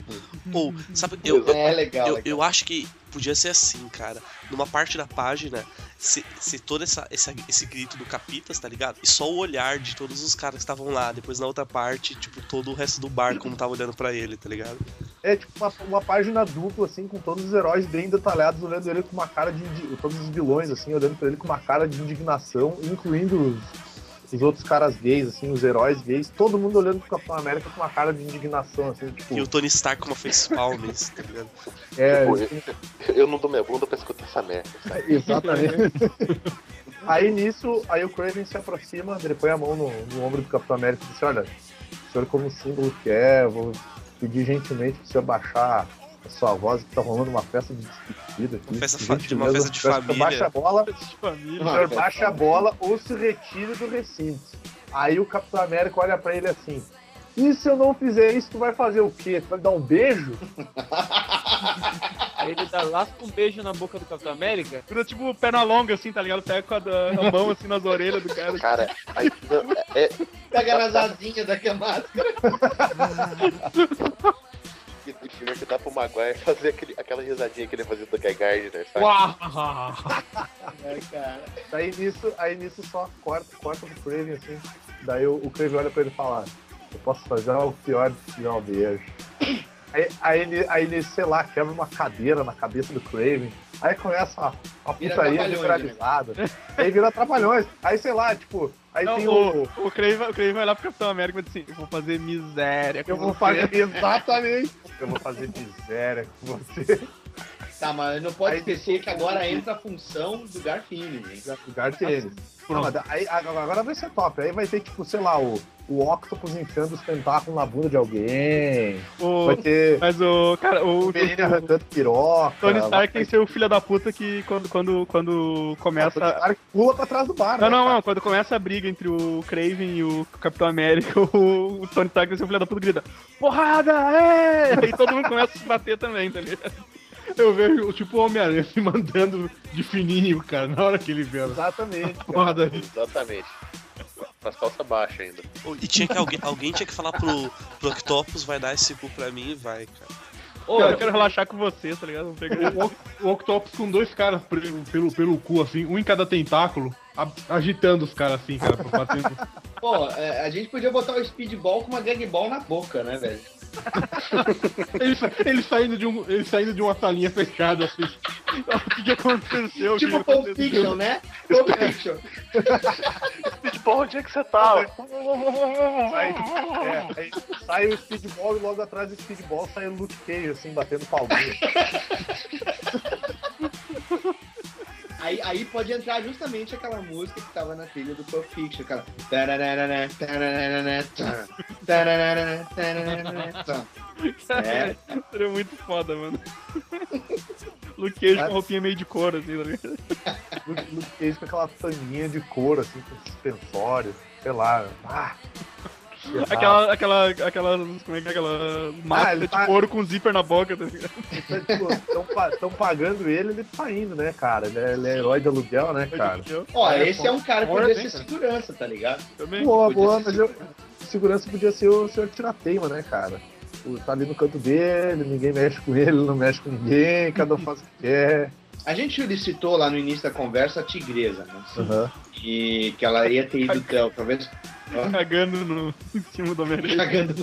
Tipo, Ou, sabe, eu, eu, É legal. eu, legal. eu acho que podia ser assim, cara. Numa parte da página, se, se todo essa, esse, esse grito do Capitas, tá ligado? E só o olhar de todos os caras que estavam lá. Depois na outra parte, tipo, todo o resto do bar como tava olhando pra ele, tá ligado? é tipo uma, uma página dupla, assim, com todos os heróis bem detalhados, olhando ele com uma cara de. Todos os vilões, assim, olhando pra ele com uma cara de indignação, incluindo os, os outros caras gays, assim, os heróis gays, todo mundo olhando pro Capitão América com uma cara de indignação, assim, tipo. E o Tony Stark com uma facepalm, tá ligado? É, Tipo, eu, eu não dou minha bunda pra escutar essa merda, sabe? Exatamente. aí nisso, aí o Craven se aproxima, ele põe a mão no, no ombro do Capitão América e diz: Olha, o senhor, como símbolo que é, vou pedir gentilmente pro senhor baixar a sua voz, que tá rolando uma festa de despedida aqui. Uma festa de uma gentileza, festa de família. Baixa a bola, De família. o senhor baixa a bola ou se retire do recinto. Aí o Capitão América olha pra ele assim. E se eu não fizer isso, tu vai fazer o quê? Tu vai dar um beijo? Aí ele dá lasca um beijo na boca do Capitão América. Vira tipo perna longa, assim, tá ligado? Pega com a, da- a mão assim nas orelhas do cara. Cara, aí, não, é, Pega nas asinhas da camada. e e pior que dá pro Maguire fazer aquele, aquela risadinha que ele fazia do Guy Gardner, sabe? Uau! É, cara. Daí nisso, aí nisso só corta, corta pro Craven assim. Daí o, o Craven olha pra ele e fala: Eu posso fazer algo pior do que dar um beijo. Aí, aí, ele- aí ele, sei lá, quebra uma cadeira na cabeça do Craven. Aí começa uma, uma putaria generalizada. Aí vira trapalhões. Aí, sei lá, tipo, aí Não, tem o. o, o, Craven, vai lá pro Capitão América e vai dizer assim: Eu vou fazer miséria. Eu com vou você." fazer exatamente. Eu vou fazer miséria com você. Tá, mas não pode Aí esquecer que agora entra a função do Garfield, deles. Não, mas aí, agora vai ser top. Aí vai ter, tipo, sei lá, o, o Octopus enfiando os tentáculos na bunda de alguém. O- Vai ter Mas o. Cara, o. o Wolverine arrancando piroca. Tony Stark tem que ser o filho da puta que quando, quando, quando Tony começa. Stark pula pra trás do bar. Não, né, não, cara? não. Quando começa a briga entre o Craven e o Capitão América, o, o Tony Stark, seu filho da puta, grita: Porrada! É! E todo mundo começa a se bater também, tá ligado? Eu vejo tipo o Homem-Aranha se mandando de fininho, cara, na hora que ele vê Exatamente. cara. porra da Exatamente. com as calças baixas ainda. E tinha que alguém, alguém tinha que falar pro, pro Octopus, vai dar esse cu pra mim e vai, cara. Ô, eu quero relaxar com você, tá ligado? O, o Octopus com dois caras pre- pelo, pelo cu, assim, um em cada tentáculo, agitando os caras assim, cara, pra bater no- Pô, é, a gente podia botar o speedball com uma gangball na boca, né, velho? ele, ele saindo de um, ele saindo de uma salinha fechada, assim. O que, que aconteceu? Tipo Pulp? Fiction, né? Pulp Fiction. Speedball, onde é que você tá? Aí, é, aí sai o speedball e logo atrás do speedball sai o Luke Cage, assim, batendo palminha. Aí, aí pode entrar justamente aquela música que tava na trilha do Pulp Fiction, aquela. É, Seria muito foda, mano. Luke Cage com roupinha meio de couro, assim, tá ligado? Cage com aquela tanguinha de couro, assim, com suspensório, sei lá. Ah. Aquela, aquela, aquela, como é que é aquela máscara ele de tá- couro com zíper na boca, tá ligado? Estão pagando ele, ele tá indo, né, cara? Ele é, ele é herói de aluguel, né, cara? ó, É, esse é um cara que né, ser segurança, tá ligado? Também. Boa, boa, mas eu, segurança podia ser o senhor Tirateima, né, cara? Tá ali no canto dele, ninguém mexe com ele, não mexe com ninguém, cada um faz o que quer. A gente citou lá no início da conversa a tigresa, né? Aham. E que ela ia ter ido, tal- talvez, Cagando no, cima do Homem-Aranha. cagando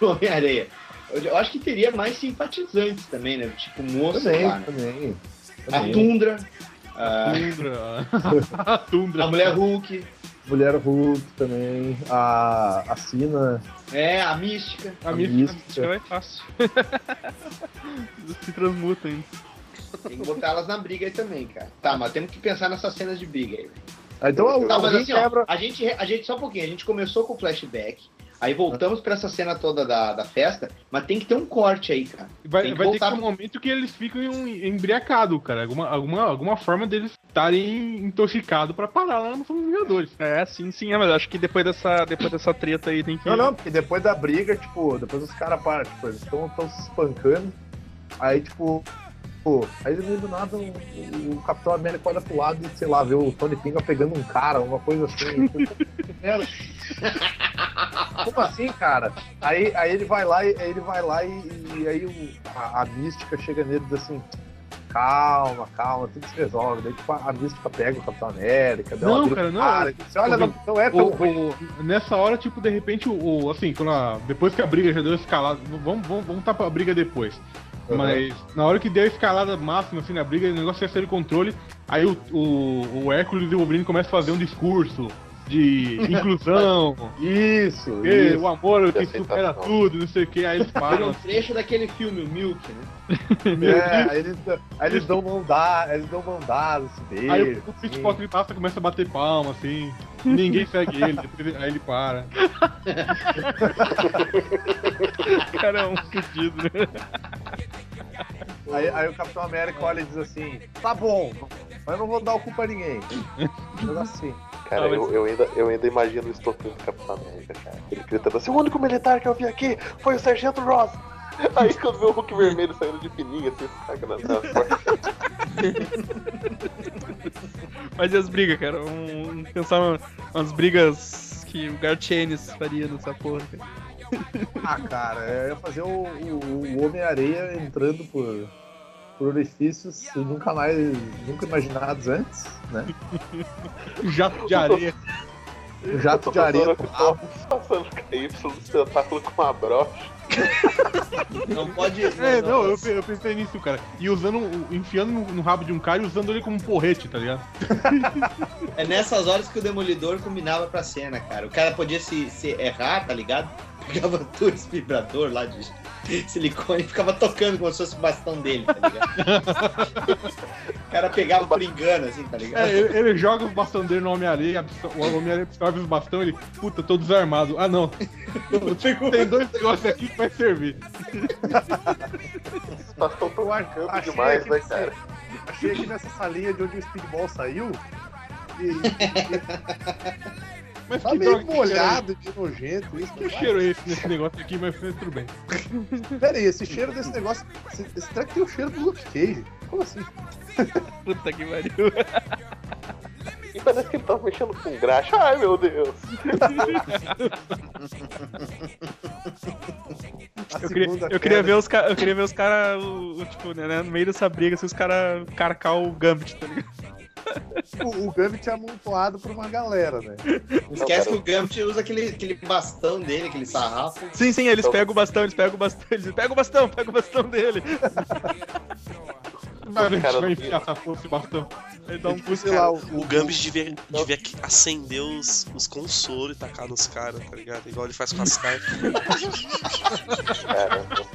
no- Homem-Areia. Eu, eu acho que teria mais simpatizantes também, né? Tipo, moça Também, lá, né? também. A. Tundra, a, Tundra. A Tundra. a Mulher Hulk, Mulher Hulk também, a, a Sina, é, a Mística. A a minha Mística. é fácil. Se transmuta ainda. Tem que botar elas na briga aí também, cara. Tá, mas temos que pensar nessas cenas de briga aí. Então mas alguém assim, ó, quebra. a gente, a gente, só um pouquinho, a gente começou com o flashback, aí voltamos pra essa cena toda da, da festa, mas tem que ter um corte aí, cara. Vai, Tem que vai ter que voltar ter um momento que eles ficam em- embriacados, cara. Alguma, alguma, alguma forma deles estarem intoxicados pra parar lá no Somos Vingadores. É, sim, sim, é, mas acho que depois dessa, depois dessa treta aí tem que. Não, não, porque depois da briga, tipo, depois os caras param, tipo, eles estão se espancando, aí, tipo, pô, aí do nada o, Capitão América olha pro lado e, sei lá, vê o Tony Pinga pegando um cara, uma coisa assim. Como assim, cara? Aí, aí ele vai lá e aí ele vai lá e, e aí o- a, a mística chega nele e diz assim. Calma, calma, tudo se resolve. Daí, tipo, a, mística pega o Capitão América, Não, cara, não. cara, diz, Olha, não, não é tão O- ruim. o- nessa hora, tipo, de repente, o, o- assim, quando a- depois que a briga já deu escalada, vamos, vamos, vamos tá pra briga depois. Uhum. Mas na hora que deu a escalada máxima, assim, na briga, o negócio ia sair do controle, aí o, o, o Hércules e o Wolverine começam a fazer um discurso de inclusão, Isso, isso. o amor que supera tudo, não sei o que, aí eles param. um trecho daquele filme, o Milk, né? É, aí eles, aí eles dão dada, eles dão se beijam. Aí o, o assim. Ele passa e começa a bater palma, assim. Ninguém segue ele- aí ele para. O cara é um fudido, né? Aí, aí o Capitão América olha e diz assim: tá bom, mas eu não vou dar o culpa a ninguém. Mas assim. Cara, Ah, mas- eu, eu, ainda, eu ainda imagino o estopim do Capitão América, cara. Ele gritando assim, o único militar que eu vi aqui foi o Sargento Ross. Aí quando vê o Hulk vermelho saindo de fininho, assim, saca na, na porta. Mas e as brigas, cara? Um, pensar uma- umas brigas que o Gartienes faria nessa porra, cara. Ah, cara, eu ia fazer o, o, o Homem-Areia entrando por, por orifícios nunca mais. nunca imaginados antes, né? Jato de areia. O jato de areia. Passando KY do tentáculo com uma brocha. Não pode. É, não, eu, pe- eu pensei nisso, cara. E usando, enfiando no, no rabo de um cara e usando ele como um porrete, tá ligado? É nessas horas que o Demolidor combinava pra cena, cara. O cara podia se, se errar, tá ligado? Pegava dois vibrador lá de silicone e ficava tocando como se fosse o bastão dele, tá ligado? o cara pegava por engano, assim, tá ligado? É, ele, ele joga os bastão dele no Homem-Areia, absor- o Homem-Areia absorve os bastão ele, puta, tô desarmado. Ah, não. Tem dois negócios aqui que vai servir. Os bastão tão marcando achei demais, que né, cara? Achei aqui nessa salinha de onde o Speedball saiu. E Mas tá meio droga, cheiro, molhado, de nojento isso. que cheiro é esse nesse negócio aqui, mas tudo bem. Pera aí, esse cheiro desse negócio. Esse, esse treco tem o cheiro do Luke Cage. Como assim? Puta que pariu. E parece que ele tava mexendo com graxa. Ai, meu Deus. Eu queria, eu queria ver os caras, eu queria ver os caras, tipo, né, no meio dessa briga, se os caras carcar o Gambit, tá ligado? O, o Gambit é amontoado por uma galera, né? Não esquece que o Gambit usa aquele, aquele bastão dele, aquele sarrafo. Sim, sim, eles Então- pegam o bastão, eles pegam o bastão, eles pegam o bastão, pega o bastão dele. A gente Cara, vai enfiar essa força e bastão. Aí dá um Tipo, custo. lá, o, O Gambit devia, devia acender os, os consolos e tacar nos caras, tá ligado? Igual ele faz com as cartas. Caramba.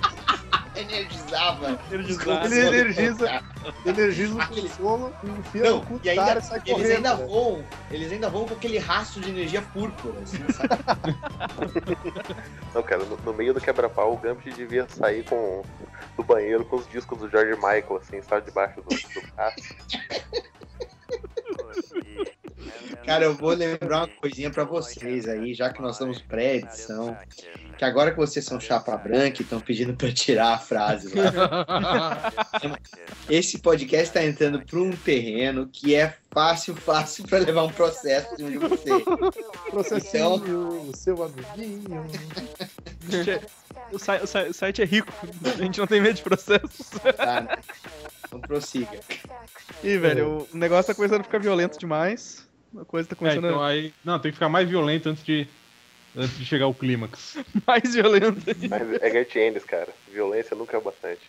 Energizava. Energizava. Ele energiza, energiza o consolo, enfia Não, no cu e do cara ainda, e sai eles correndo. ainda né? voam, eles ainda voam com aquele rastro de energia púrpura, assim, sabe? Não, cara, no, no meio do quebra-pau, o Gambit devia sair com, do banheiro com os discos do George Michael, assim, sabe, debaixo do, do braço. Cara, eu vou lembrar uma coisinha pra vocês aí, já que nós estamos pré-edição, que agora que vocês são chapa branca e estão pedindo pra eu tirar a frase lá, esse podcast tá entrando pra um terreno que é fácil, fácil pra levar um processo em cima de você. Processinho, Então- o seu amiguinho. O, site é rico, a gente não tem medo de processos. Tá, né? Então prossiga. Ih, velho, o negócio tá começando a ficar violento demais. A coisa tá É, começando então a aí. Não, tem que ficar mais violento antes de. Antes de chegar ao clímax. mais violenta. Mas é Gert Ennis, cara. Violência nunca é bastante.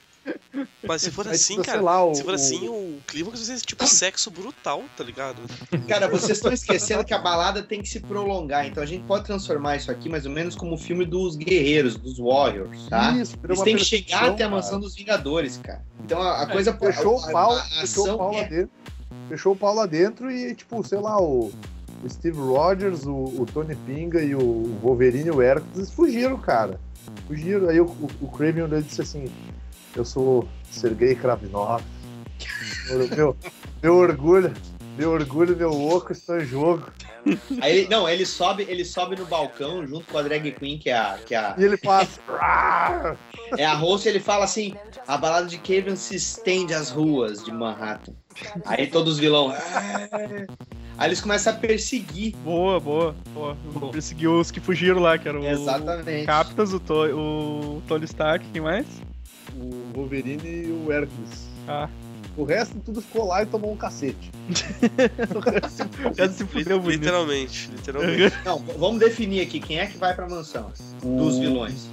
Mas se for assim, cara, lá, o- se for o- assim, o clima vai ser tipo sexo brutal, tá ligado? Cara, vocês estão esquecendo que a balada tem que se prolongar, então a gente pode transformar isso aqui mais ou menos como o filme dos guerreiros, dos Warriors, tá? Isso, Eles têm que chegar até a cara. mansão dos Vingadores, cara. Então a, a coisa Fechou a, o pau, a, a fechou o pau lá é dentro. Fechou o pau lá dentro e, tipo, sei lá, o, o Steve Rogers, o, o Tony Pinga e o Wolverine e o Hércules fugiram, cara. Fugiram. Aí o, o, o Kraven disse assim: Eu sou Sergei Kravinov. meu, meu orgulho, meu orgulho, meu oco estão em jogo. Aí não, ele sobe, ele sobe no balcão junto com a drag queen, que é a, que é a, E ele passa. "Rar!" é a host, e ele fala assim: a balada de Kevin se estende às ruas de Manhattan. Aí todos os vilões. "Ah!" Aí eles começam a perseguir. Boa, boa, boa. Perseguiu os que fugiram lá, que eram Exatamente. o Captas, o, to, o Tony Stark, quem mais? o Wolverine e o Hércules. Ah, O resto tudo ficou lá e tomou um cacete. já se fudeu bonito. Literalmente, literalmente. Não, vamos definir aqui quem é que vai pra mansão dos vilões.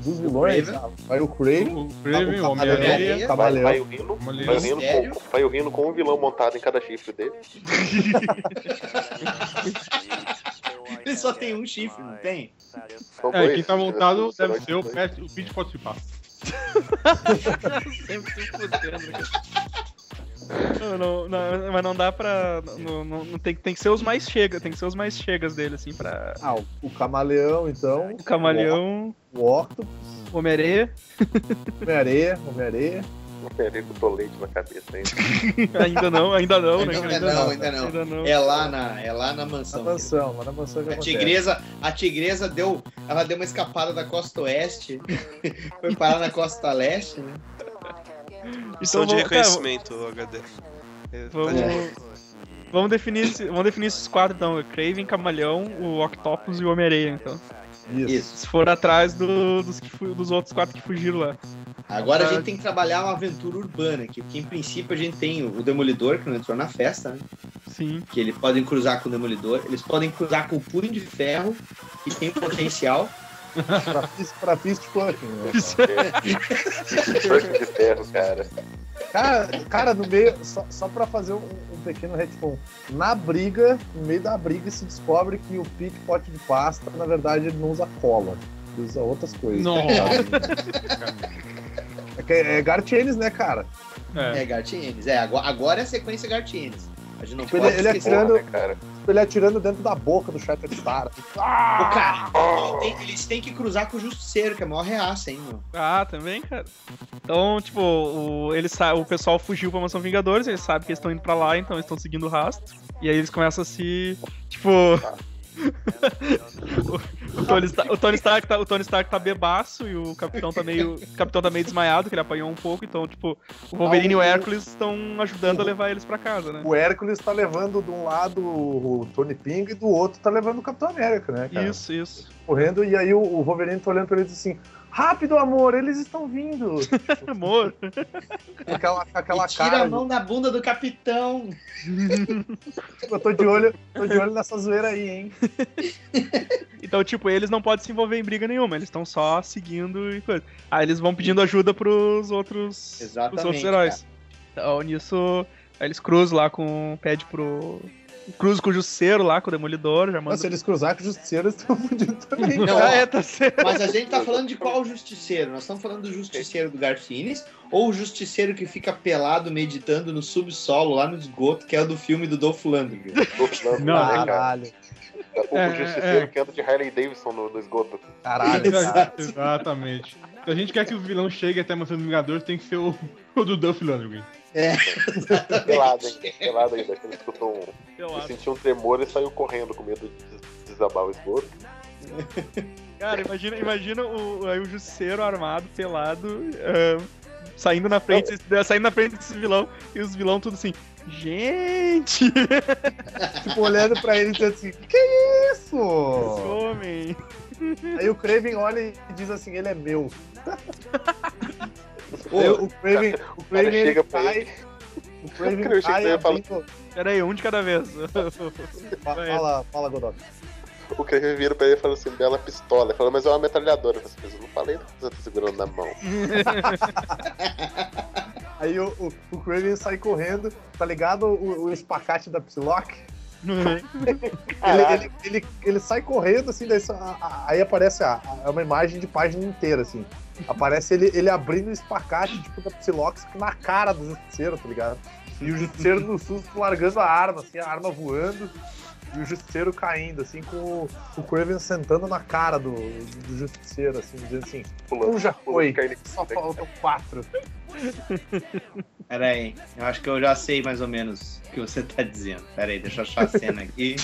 Dos vilões, Craven. vai o Craven, O Tá, o o Homem-Aranha. Camaleão, Vai, o Rino, vai o Rino, com, vai o Rino com um vilão montado em cada chifre dele. Ele só tem um chifre, não tem? É, quem tá montado deve ser o Pete pode se passar. Sempre se fudendo, cara. Não, não, não, mas não dá pra. Não, não, não tem, tem que ser os mais chega, tem que ser os mais chegas dele, assim, pra. Ah, o, o camaleão, então. O Camaleão, O Octopus, o Homem-Areia, Homem-Areia, Homem-Areia. Ele com tolete na cabeça ainda. ainda não, ainda não, né? Ainda não, ainda não. Ainda não. É lá na, é lá na Na mansão. mansão, lá na mansão que A acontece. tigresa, a tigresa deu, ela deu uma escapada da costa oeste, foi parar na costa leste, né? Missão de vamos- cara, reconhecimento, HD. É, tá Vamos, de- vamos, definir, esse- vamos definir esses quatro então: Craven, Camaleão, o Octopus e o Homem-Areia, então. Isso. Se for atrás do- dos, que dos outros quatro que fugiram lá. Agora a gente tem que trabalhar uma aventura urbana aqui, porque em princípio a gente tem o Demolidor, que não entrou na festa, né? Sim. Que eles podem cruzar com o Demolidor, eles podem cruzar com o Punho de Ferro, que tem potencial. Pra, pra fist fucking, né? De ferro, cara. Cara, cara, no meio, só, só pra fazer um, um pequeno retcon. Na briga, no meio da briga, se descobre que o Pote de Pasta, na verdade, ele não usa cola. Ele usa outras coisas. Nossa. É, é Gartienes, né, cara? É. É, Gartienes. É, agora, agora é a sequência Gartienes. A gente não Tipo, pode ele- ele esquecer. atirando- Porra, né, cara? Ele atirando dentro da boca do Shattered Star. Ô, cara, eles têm, eles têm que cruzar com o Justiceiro, que é a maior reaça, hein, meu? Ah, também, cara. Então, tipo, o, eles sa- o pessoal fugiu pra Mansão Vingadores, eles sabem que eles estão indo pra lá, então eles estão seguindo o rastro. E aí eles começam a se. Tipo. O Tony, Stark, o, Tony Stark tá, o Tony Stark tá bebaço e o Capitão tá meio. O Capitão tá meio desmaiado, que ele apanhou um pouco, então, tipo, o Wolverine e o Hércules estão ajudando a levar eles pra casa, né? O Hércules tá levando de um lado o Tony Ping e do outro tá levando o Capitão América, né, cara? Isso, isso. Correndo, e aí o, o Wolverine tá olhando pra ele e diz assim: Rápido, amor, eles estão vindo. Amor. Com aquela, aquela E tira cara. a mão da bunda do capitão. Eu tô de olho, tô de olho nessa zoeira aí, hein? Então, tipo, eles não podem se envolver em briga nenhuma, eles estão só seguindo e coisa. Aí eles vão pedindo ajuda pros outros, pros outros heróis. Então, nisso, aí eles cruzam lá com. pede pro. Cruzam com o Justiceiro lá, com o Demolidor, já manda. Mas se eles cruzar com o Justiceiro, eles estão fundidos também. Não, Ah, é, tá certo. Mas a gente tá falando de qual justiceiro? Nós estamos falando do justiceiro do Garfines ou o justiceiro que fica pelado meditando no subsolo, lá no esgoto, que é o do filme do Dolph Lundgren. Não, né, cara? Caralho, O, É, o justiceiro é. que anda de Harley Davidson no, no esgoto. caralho. cara. Exatamente. Se a gente quer que os vilões cheguem até a Mansão dos Vingadores, tem que ser o, o do Duff Landry. Pelado, hein? Pelado ainda. Que ele escutou um. Sentiu um tremor e saiu correndo com medo de des- desabar o esgoto. Cara, imagina, imagina o, aí o Justiceiro armado, pelado, ah, saindo na frente, saindo na frente desse vilão, e os vilão tudo assim. Gente! tipo, olhando pra ele e dizendo assim: Que isso? Homem! Aí o Craven olha e diz assim: Ele é meu. Aí o Craven, o Craven ele chega pra cai. O O Craven Craven cai chega e fala- Pera aí, um de cada vez. Fa- Fala, fala, Godot. O Kraven vira pra ele e fala assim: bela pistola. Ele fala, mas é uma metralhadora. "Mas eu não falei, você tá segurando na mão. Aí o, o, o Craven sai correndo, tá ligado? O, o espacate da Psylocke. Ele, ele, ele, ele sai correndo, assim, daí, só- a- a- aí aparece a, a- é uma imagem de página inteira, assim. Aparece ele, ele abrindo o espacate, tipo, da Psylocke na cara do Justiceiro, tá ligado? E o Justiceiro no susto largando a arma, assim, a arma voando. E o Justiceiro caindo, assim, com o, o Craven sentando na cara do, do Justiceiro, assim, dizendo assim, Pulando, um já foi, só faltam quatro. Pera aí, eu acho que eu já sei mais ou menos o que você tá dizendo. Pera aí, deixa eu achar a cena aqui.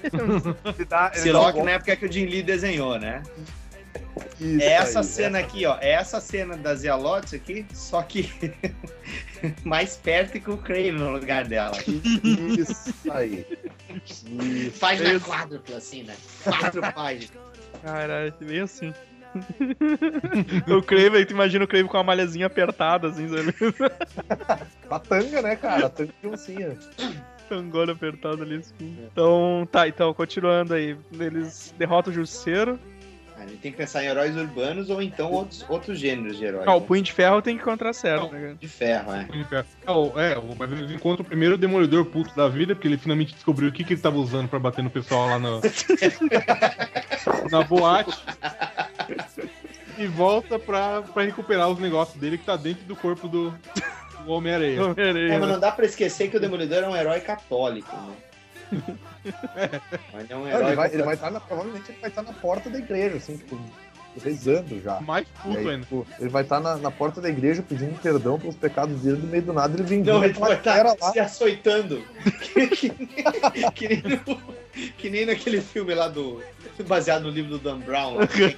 Psylocke na época que o Jim Lee desenhou, né? Isso É essa aí, cena aqui, ó. É essa cena das Zealotes aqui, só que mais perto e com o Crane no lugar dela. Isso aí. Isso. Página quádrupla, assim, né? Quatro páginas. Caralho, bem assim. o Kraven, tu imagina o Kraven com a malhazinha apertada, assim, sabe? A tanga, né, cara? A tanga de oncinha. Tangona apertada ali, assim. Então, tá, então, continuando aí. Eles derrotam o Justiceiro. A gente tem que pensar em heróis urbanos ou então outros, outros gêneros de heróis. Ah, o né? Punho de Ferro tem que encontrar certo, né, cara? De ferro, é. É, o- é, o- mas eles encontram primeiro o Demolidor puto da vida, porque ele finalmente descobriu o que, que ele tava usando pra bater no pessoal lá no, na boate. E volta pra, pra recuperar os negócios dele que tá dentro do corpo do, do Homem-Aranha. É, Homem-Aranha, mas né? não dá pra esquecer que o Demolidor é um herói católico, né? Mas é um Não, herói ele vai, ele vai estar na, provavelmente ele vai estar na porta da igreja, assim, tipo, rezando já. Mais puto aí, ainda. tipo, ele vai estar na, na porta da igreja pedindo perdão pelos pecados dele, do meio do nada ele vem Não, ele vai estar lá. se açoitando. que, que- que nem no- que nem naquele filme lá do. Baseado no livro do Dan Brown. Lá, aquele-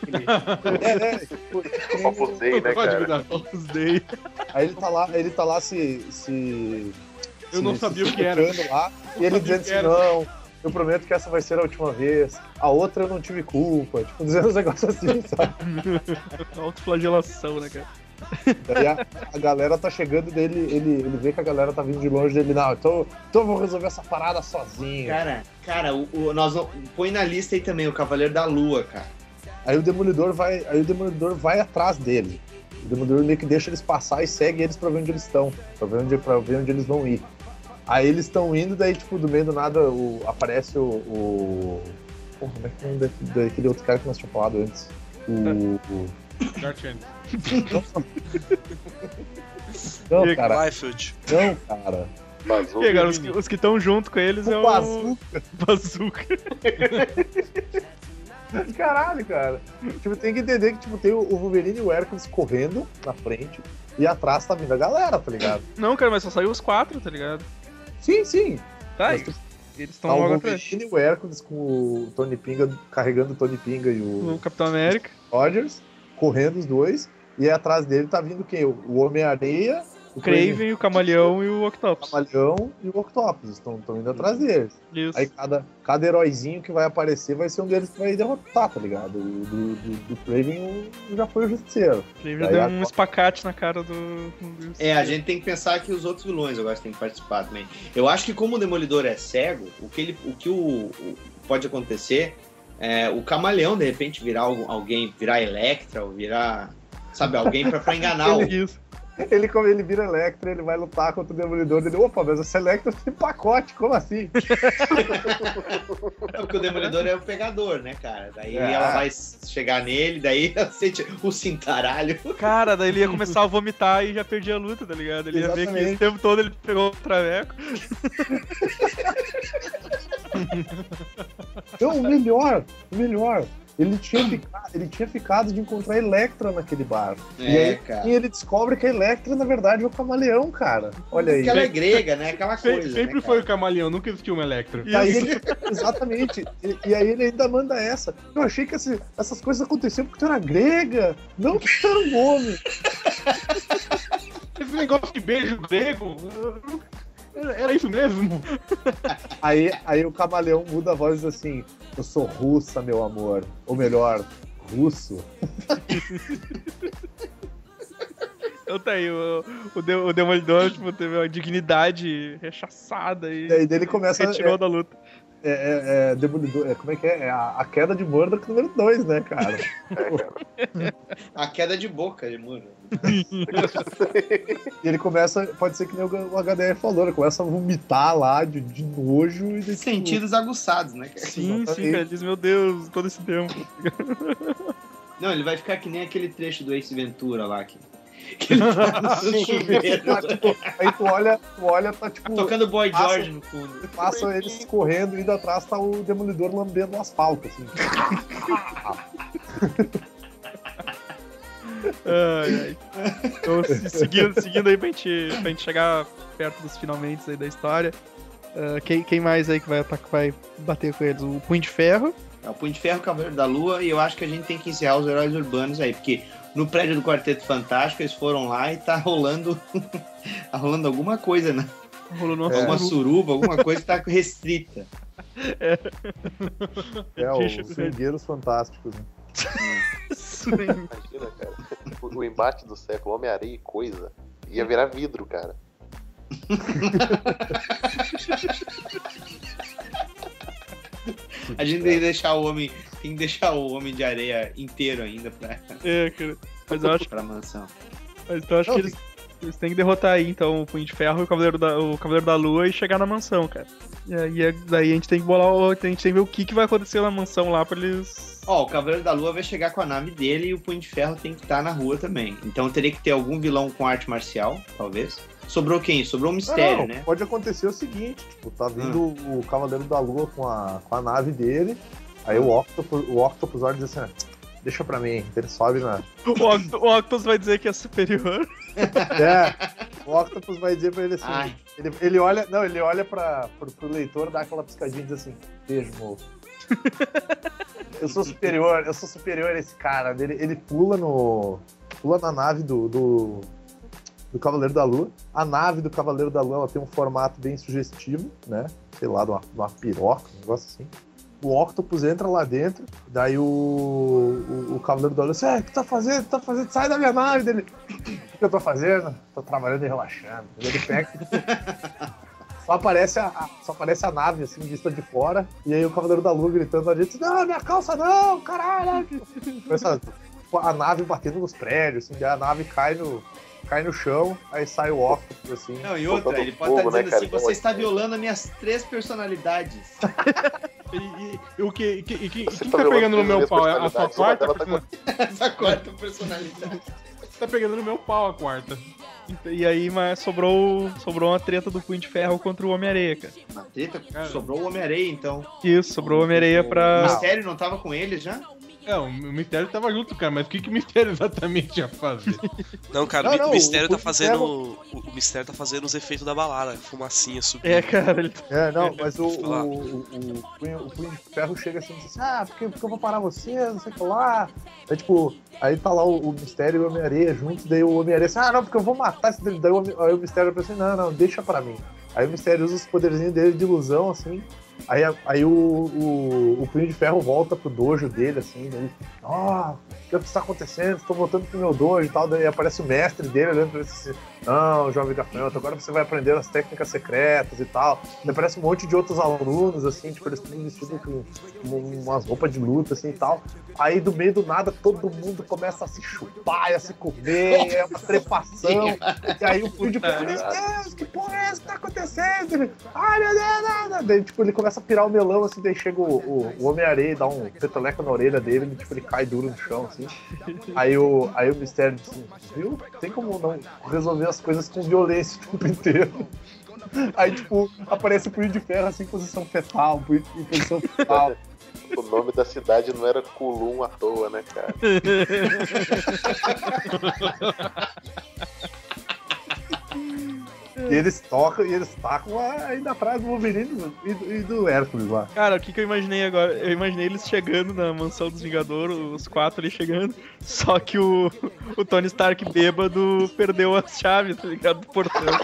É, é, tipo, nem- Opus Dei, né, Pode cara? Opus Dei. aí ele tá lá, ele tá lá se. se Eu não sabia o que era. Lá, e ele dizendo assim, não, eu prometo que essa vai ser a última vez. A outra eu não tive culpa. Tipo, dizendo uns negócios assim, sabe? Autoflagelação, né, cara? Daí a, a galera tá chegando dele, ele, ele vê que a galera tá vindo de longe dele, não, então, então eu vou resolver essa parada sozinho. Cara, cara, o, o- nós não, põe na lista aí também o Cavaleiro da Lua, cara. Aí o Demolidor vai, aí o Demolidor vai atrás dele. O Demolidor meio que deixa eles passar e segue eles pra ver onde eles estão, pra ver onde, pra ver onde eles vão ir. Aí eles estão indo, daí, tipo, do meio do nada o, aparece o. o... Porra, como é que é o nome daquele, daquele outro cara que nós tínhamos falado antes? O. o... Não, E cara. Liefeld. Não, cara. E, os, que- os que estão junto com eles é O o. Bazooka. Bazooka. Caralho, cara. Tipo, tem que entender que tipo, tem o o Wolverine e o Hércules correndo na frente e atrás tá vindo a galera, tá ligado? Não, cara, mas só saiu os quatro, tá ligado? Sim, sim. Tá, Mas tu- Eles estão Tá logo atrás. E o Hércules com o Tony Pinga, carregando o Tony Pinga e o O Capitão América. Rogers, correndo os dois. E aí atrás dele tá vindo quem? O o Homem-Areia, O Craven, o Camaleão e o Octopus. Camaleão e o Octopus. Estão indo atrás deles. Isso. Aí cada, cada heróizinho que vai aparecer vai ser um deles que vai derrotar, tá ligado? O do, do, do Craven o- já foi o Justiceiro. O Craven deu a- um espacate na cara do. do- É, a gente tem que pensar que os outros vilões agora têm que participar também. Eu acho que como o Demolidor é cego, o que, ele, o que o, o- pode acontecer é o camaleão, de repente, virar alguém, virar Electra, ou virar, sabe, alguém pra, pra enganar o... Ele, como ele vira Electra, ele vai lutar contra o Demolidor. Ele, opa, mas essa Electra tem pacote, como assim? Porque o Demolidor é o pegador, né, cara? Daí É. ela vai chegar nele, daí ela sente o cintaralho. Cara, daí ele ia começar a vomitar e já perdia a luta, tá ligado? Ele ia ver que Exatamente. esse tempo todo ele pegou o traveco. Não, o melhor, o melhor. Ele tinha, fica- ele tinha ficado de encontrar a Electra naquele bar. e É, aí cara. e ele descobre que a Electra, na verdade, é o camaleão, cara. Olha aí. Porque ela é grega, né? Aquela Se- coisa. sempre né, foi o camaleão, nunca existiu um Electra. E aí ele, exatamente. E, e aí ele ainda manda essa. Eu achei que esse- essas coisas aconteciam porque tu era grega, não porque tu era um homem. Esse negócio de beijo grego. Era, era isso mesmo? Aí, aí o camaleão muda a voz e diz assim: Eu sou russa, meu amor. Ou melhor, russo. Então tá aí, o, o, de- o Demolidor tipo, teve uma dignidade rechaçada e E aí dele começa. retirou da luta. É, é, é Demolidor. É, como é que é? É a, a queda de Murdoch número 2, né, cara? A queda de boca de muro. E ele começa. Pode ser que nem o HDR falou, ele começa a vomitar lá de, de nojo e de Sentidos aguçados, né? cara? Sim, sim, Exatamente. cara. Ele diz, meu Deus, todo esse tempo. Não, ele vai ficar que nem aquele trecho do Ace Ventura lá. Que, que ele tá no chuveiro, Tá, tipo, aí tu olha, tu olha, tá tipo. tocando Boy Passa- George no fundo. Passa eles correndo, indo atrás tá o demolidor lambendo o asfalto, assim. Ai, ai. Então, se- seguindo, seguindo aí pra gente, pra gente chegar perto dos finalmente aí da história. ah, quem, quem mais aí que vai, atacar, vai bater com eles? O Punho de Ferro. É o Punho de Ferro, Cavaleiro da Lua, e eu acho que a gente tem que encerrar os heróis urbanos aí, porque no prédio do Quarteto Fantástico eles foram lá e tá rolando. tá rolando alguma coisa, né? Rolou no Alguma suruba, alguma coisa que tá restrita. É, Deixa os swingueiros fantásticos. Né? Imagina, cara. O, o embate do século, Homem-Areia e coisa. Ia virar vidro, cara. A gente tem que deixar o homem. Tem que deixar o homem de areia inteiro ainda pra, É, cara. Mas eu acho, pra mansão. mas então eu acho que eles, eles têm que derrotar aí, então, o Punho de Ferro e o Cavaleiro da, o Cavaleiro da Lua e chegar na mansão, cara. E aí daí a gente tem que bolar o. A gente tem que ver o que, que vai acontecer na mansão lá pra eles. Ó, o Cavaleiro da Lua vai chegar com a nave dele e o Punho de Ferro tem que estar na rua também. Então teria que ter algum vilão com arte marcial, talvez. Sobrou quem? Sobrou um mistério, Não, né? Pode acontecer o seguinte, tipo, tá vindo o Cavaleiro da Lua com a, com a nave dele, aí o Octopus, o Octopus olha e diz assim, "Ah, deixa pra mim, ele sobe na... O, Oct- o Octopus vai dizer que é superior. É, o Octopus vai dizer pra ele assim, Ai. ele, ele olha, não, ele olha pra, pro, pro leitor, dá aquela piscadinha e diz assim, beijo, moço. Eu sou superior, eu sou superior a esse cara. Ele, ele pula no. pula na nave do, do, do Cavaleiro da Lua. A nave do Cavaleiro da Lua ela tem um formato bem sugestivo, né? Sei lá, de uma, de uma piroca, um negócio assim. O Octopus entra lá dentro, daí o, o, o Cavaleiro da Lua diz, é, o que tá fazendo? Tá fazendo? Sai da minha nave dele. O que eu tô fazendo? Tô trabalhando e relaxando. Ele pega. Só aparece, a, só aparece a nave, assim, vista de fora, e aí o Cavaleiro da Lua gritando a gente, não, minha calça não, caralho! A nave batendo nos prédios, assim, a nave cai no, cai no chão, aí sai o Octopus, assim. Não, e outra, ele pode estar fogo, né, dizendo cara? assim, Então, você está assim, violando as minhas três personalidades. E, e- e o que, e que- e quem tá tá pegando no meu pau? É a sua quarta? uma tá Essa quarta personalidade. Você tá pegando no meu pau a quarta. E aí, mas sobrou, sobrou uma treta do Punho de Ferro contra o Homem-Areia, cara. Na treta, Cara. sobrou o Homem-Areia, então. Isso, sobrou o Homem-Areia O pra. Mistério não tava com eles já? É, o mistério tava junto, cara, mas o que, que o mistério exatamente ia fazer? Não, cara, Não, o não, mistério o tá fazendo. O, o mistério tá fazendo os efeitos da balada, fumacinha subindo. É, cara, ele É, não, mas o, o, o, o, punho, o punho de ferro chega assim e diz assim, ah, porque, porque eu vou parar você, não sei o que lá. Aí, tipo, aí tá lá o, o Mistério e o Homem-Areia juntos, daí o Homem-Areia assim, ah, não, porque eu vou matar esse dele. Daí o, aí o Mistério pensa assim, não, não, deixa pra mim. Aí o Mistério usa os poderzinhos dele de ilusão, assim. Aí, aí o, o, o Punho de Ferro volta pro dojo dele, assim, daí, ó, o que está acontecendo? Estou voltando pro meu dojo e tal. Daí aparece o mestre dele olhando pra ele assim, não, jovem gafanhoto, agora você vai aprender as técnicas secretas e tal. Daí aparece um monte de outros alunos, assim, tipo, eles estão vestidos com, com umas roupas de luta, assim e tal. Aí do meio do nada todo mundo começa a se chupar e a se comer, é uma trepação. e aí o Ferro, meu Deus, que porra é essa que tá acontecendo? Ai, meu Deus, não. Daí, tipo, ele começa a pirar o melão, assim, daí chega o, o, o Homem-Areia e dá um peteleco na orelha dele, ele, tipo, ele cai duro no chão, assim. Aí o, aí o Mistério diz assim, viu? Tem como não resolver as coisas com violência o tempo inteiro. Aí, tipo, aparece o punho de ferro, assim, em posição fetal, em posição fetal. O nome da cidade não era Kulum à toa, né, cara? E eles tocam, e eles tacam ainda atrás do Wolverine e do, e do Hércules lá. Cara, o que, que eu imaginei agora? Eu imaginei eles chegando na mansão dos Vingadores, os quatro ali chegando, só que o, o Tony Stark bêbado perdeu as chaves, tá ligado? Do portão.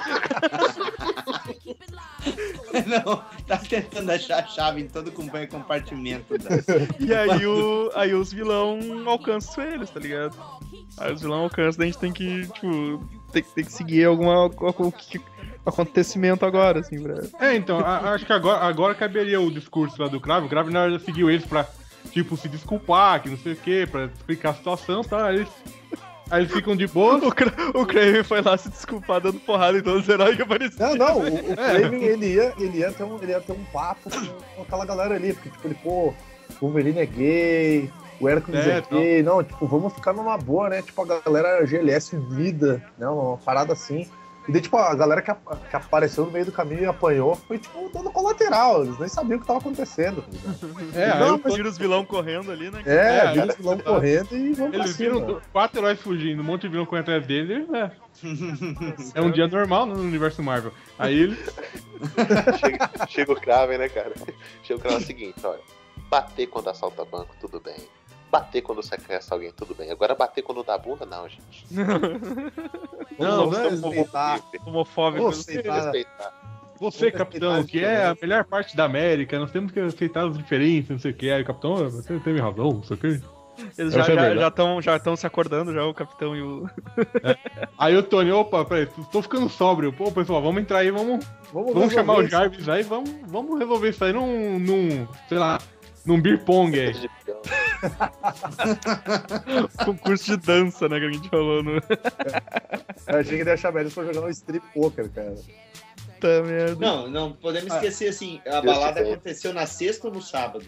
Não, tá tentando achar a chave em todo com- compartimento. Da... E aí, o, aí os vilão alcançam eles, tá ligado? Aí os vilão alcançam, daí a gente tem que, tipo, tem, tem que seguir alguma, algum que- acontecimento agora, assim, pra... É, então, a- acho que agora, agora caberia o discurso lá do Cravo. O Cravo, na verdade, seguiu eles pra, tipo, se desculpar, que não sei o quê, pra explicar a situação, tá? Aí eles, aí eles ficam de boa. O, Cra- o Kraven foi lá se desculpar dando porrada em todos os heróis que apareceram. Não, não, o, o Kraven, ele ia, ele, ia ter um, ele ia ter um papo com, aquela galera ali, porque, tipo, ele, pô, o Wolverine é gay, o Hércules É, é, gay, não, tipo, vamos ficar numa boa, né? Tipo, a galera GLS unida, né? Uma parada assim. E daí, tipo, a galera que, que apareceu no meio do caminho e apanhou foi, tipo, dando colateral, eles nem sabiam o que tava acontecendo. tá? É, aí Não, eu viro os vilão correndo ali, né? É, É, viram os vilão correndo e vamos Eles cima. viram quatro heróis fugindo, um monte de vilão correndo atrás deles, é. É um dia normal no universo Marvel. Aí eles. Chega, chega o Kraven, né, cara? Chega o Kraven é o seguinte, olha. Bater quando assalta banco, tudo bem. Bater quando sequestra alguém, tudo bem. Agora bater quando dá bunda, não, gente. Não, Vamos não é respeitar. Homofóbico. Ô, aceitar. respeitar. Você, capitão, que é a melhor parte da América, nós temos que aceitar as diferenças, não sei o que. Aí o capitão, "Ah, você teve razão, não sei o que. Eles Eu já estão melhor. já, tão- já tão se acordando, já, o capitão e o. Aí o Tony, opa, peraí, tô ficando sóbrio. Pô, pessoal, vamos entrar aí, vamos, Vamos, vamos chamar o resolver Jarvis aí, vamos, vamos resolver isso aí num, num sei lá, num beer pong aí. De peão. concurso de dança, né? Que a gente falou no. Eu achei que ele ia chamar eles pra jogar no strip poker, cara. Puta merda. Não, não podemos esquecer assim, a Deus balada aconteceu na sexta ou no sábado?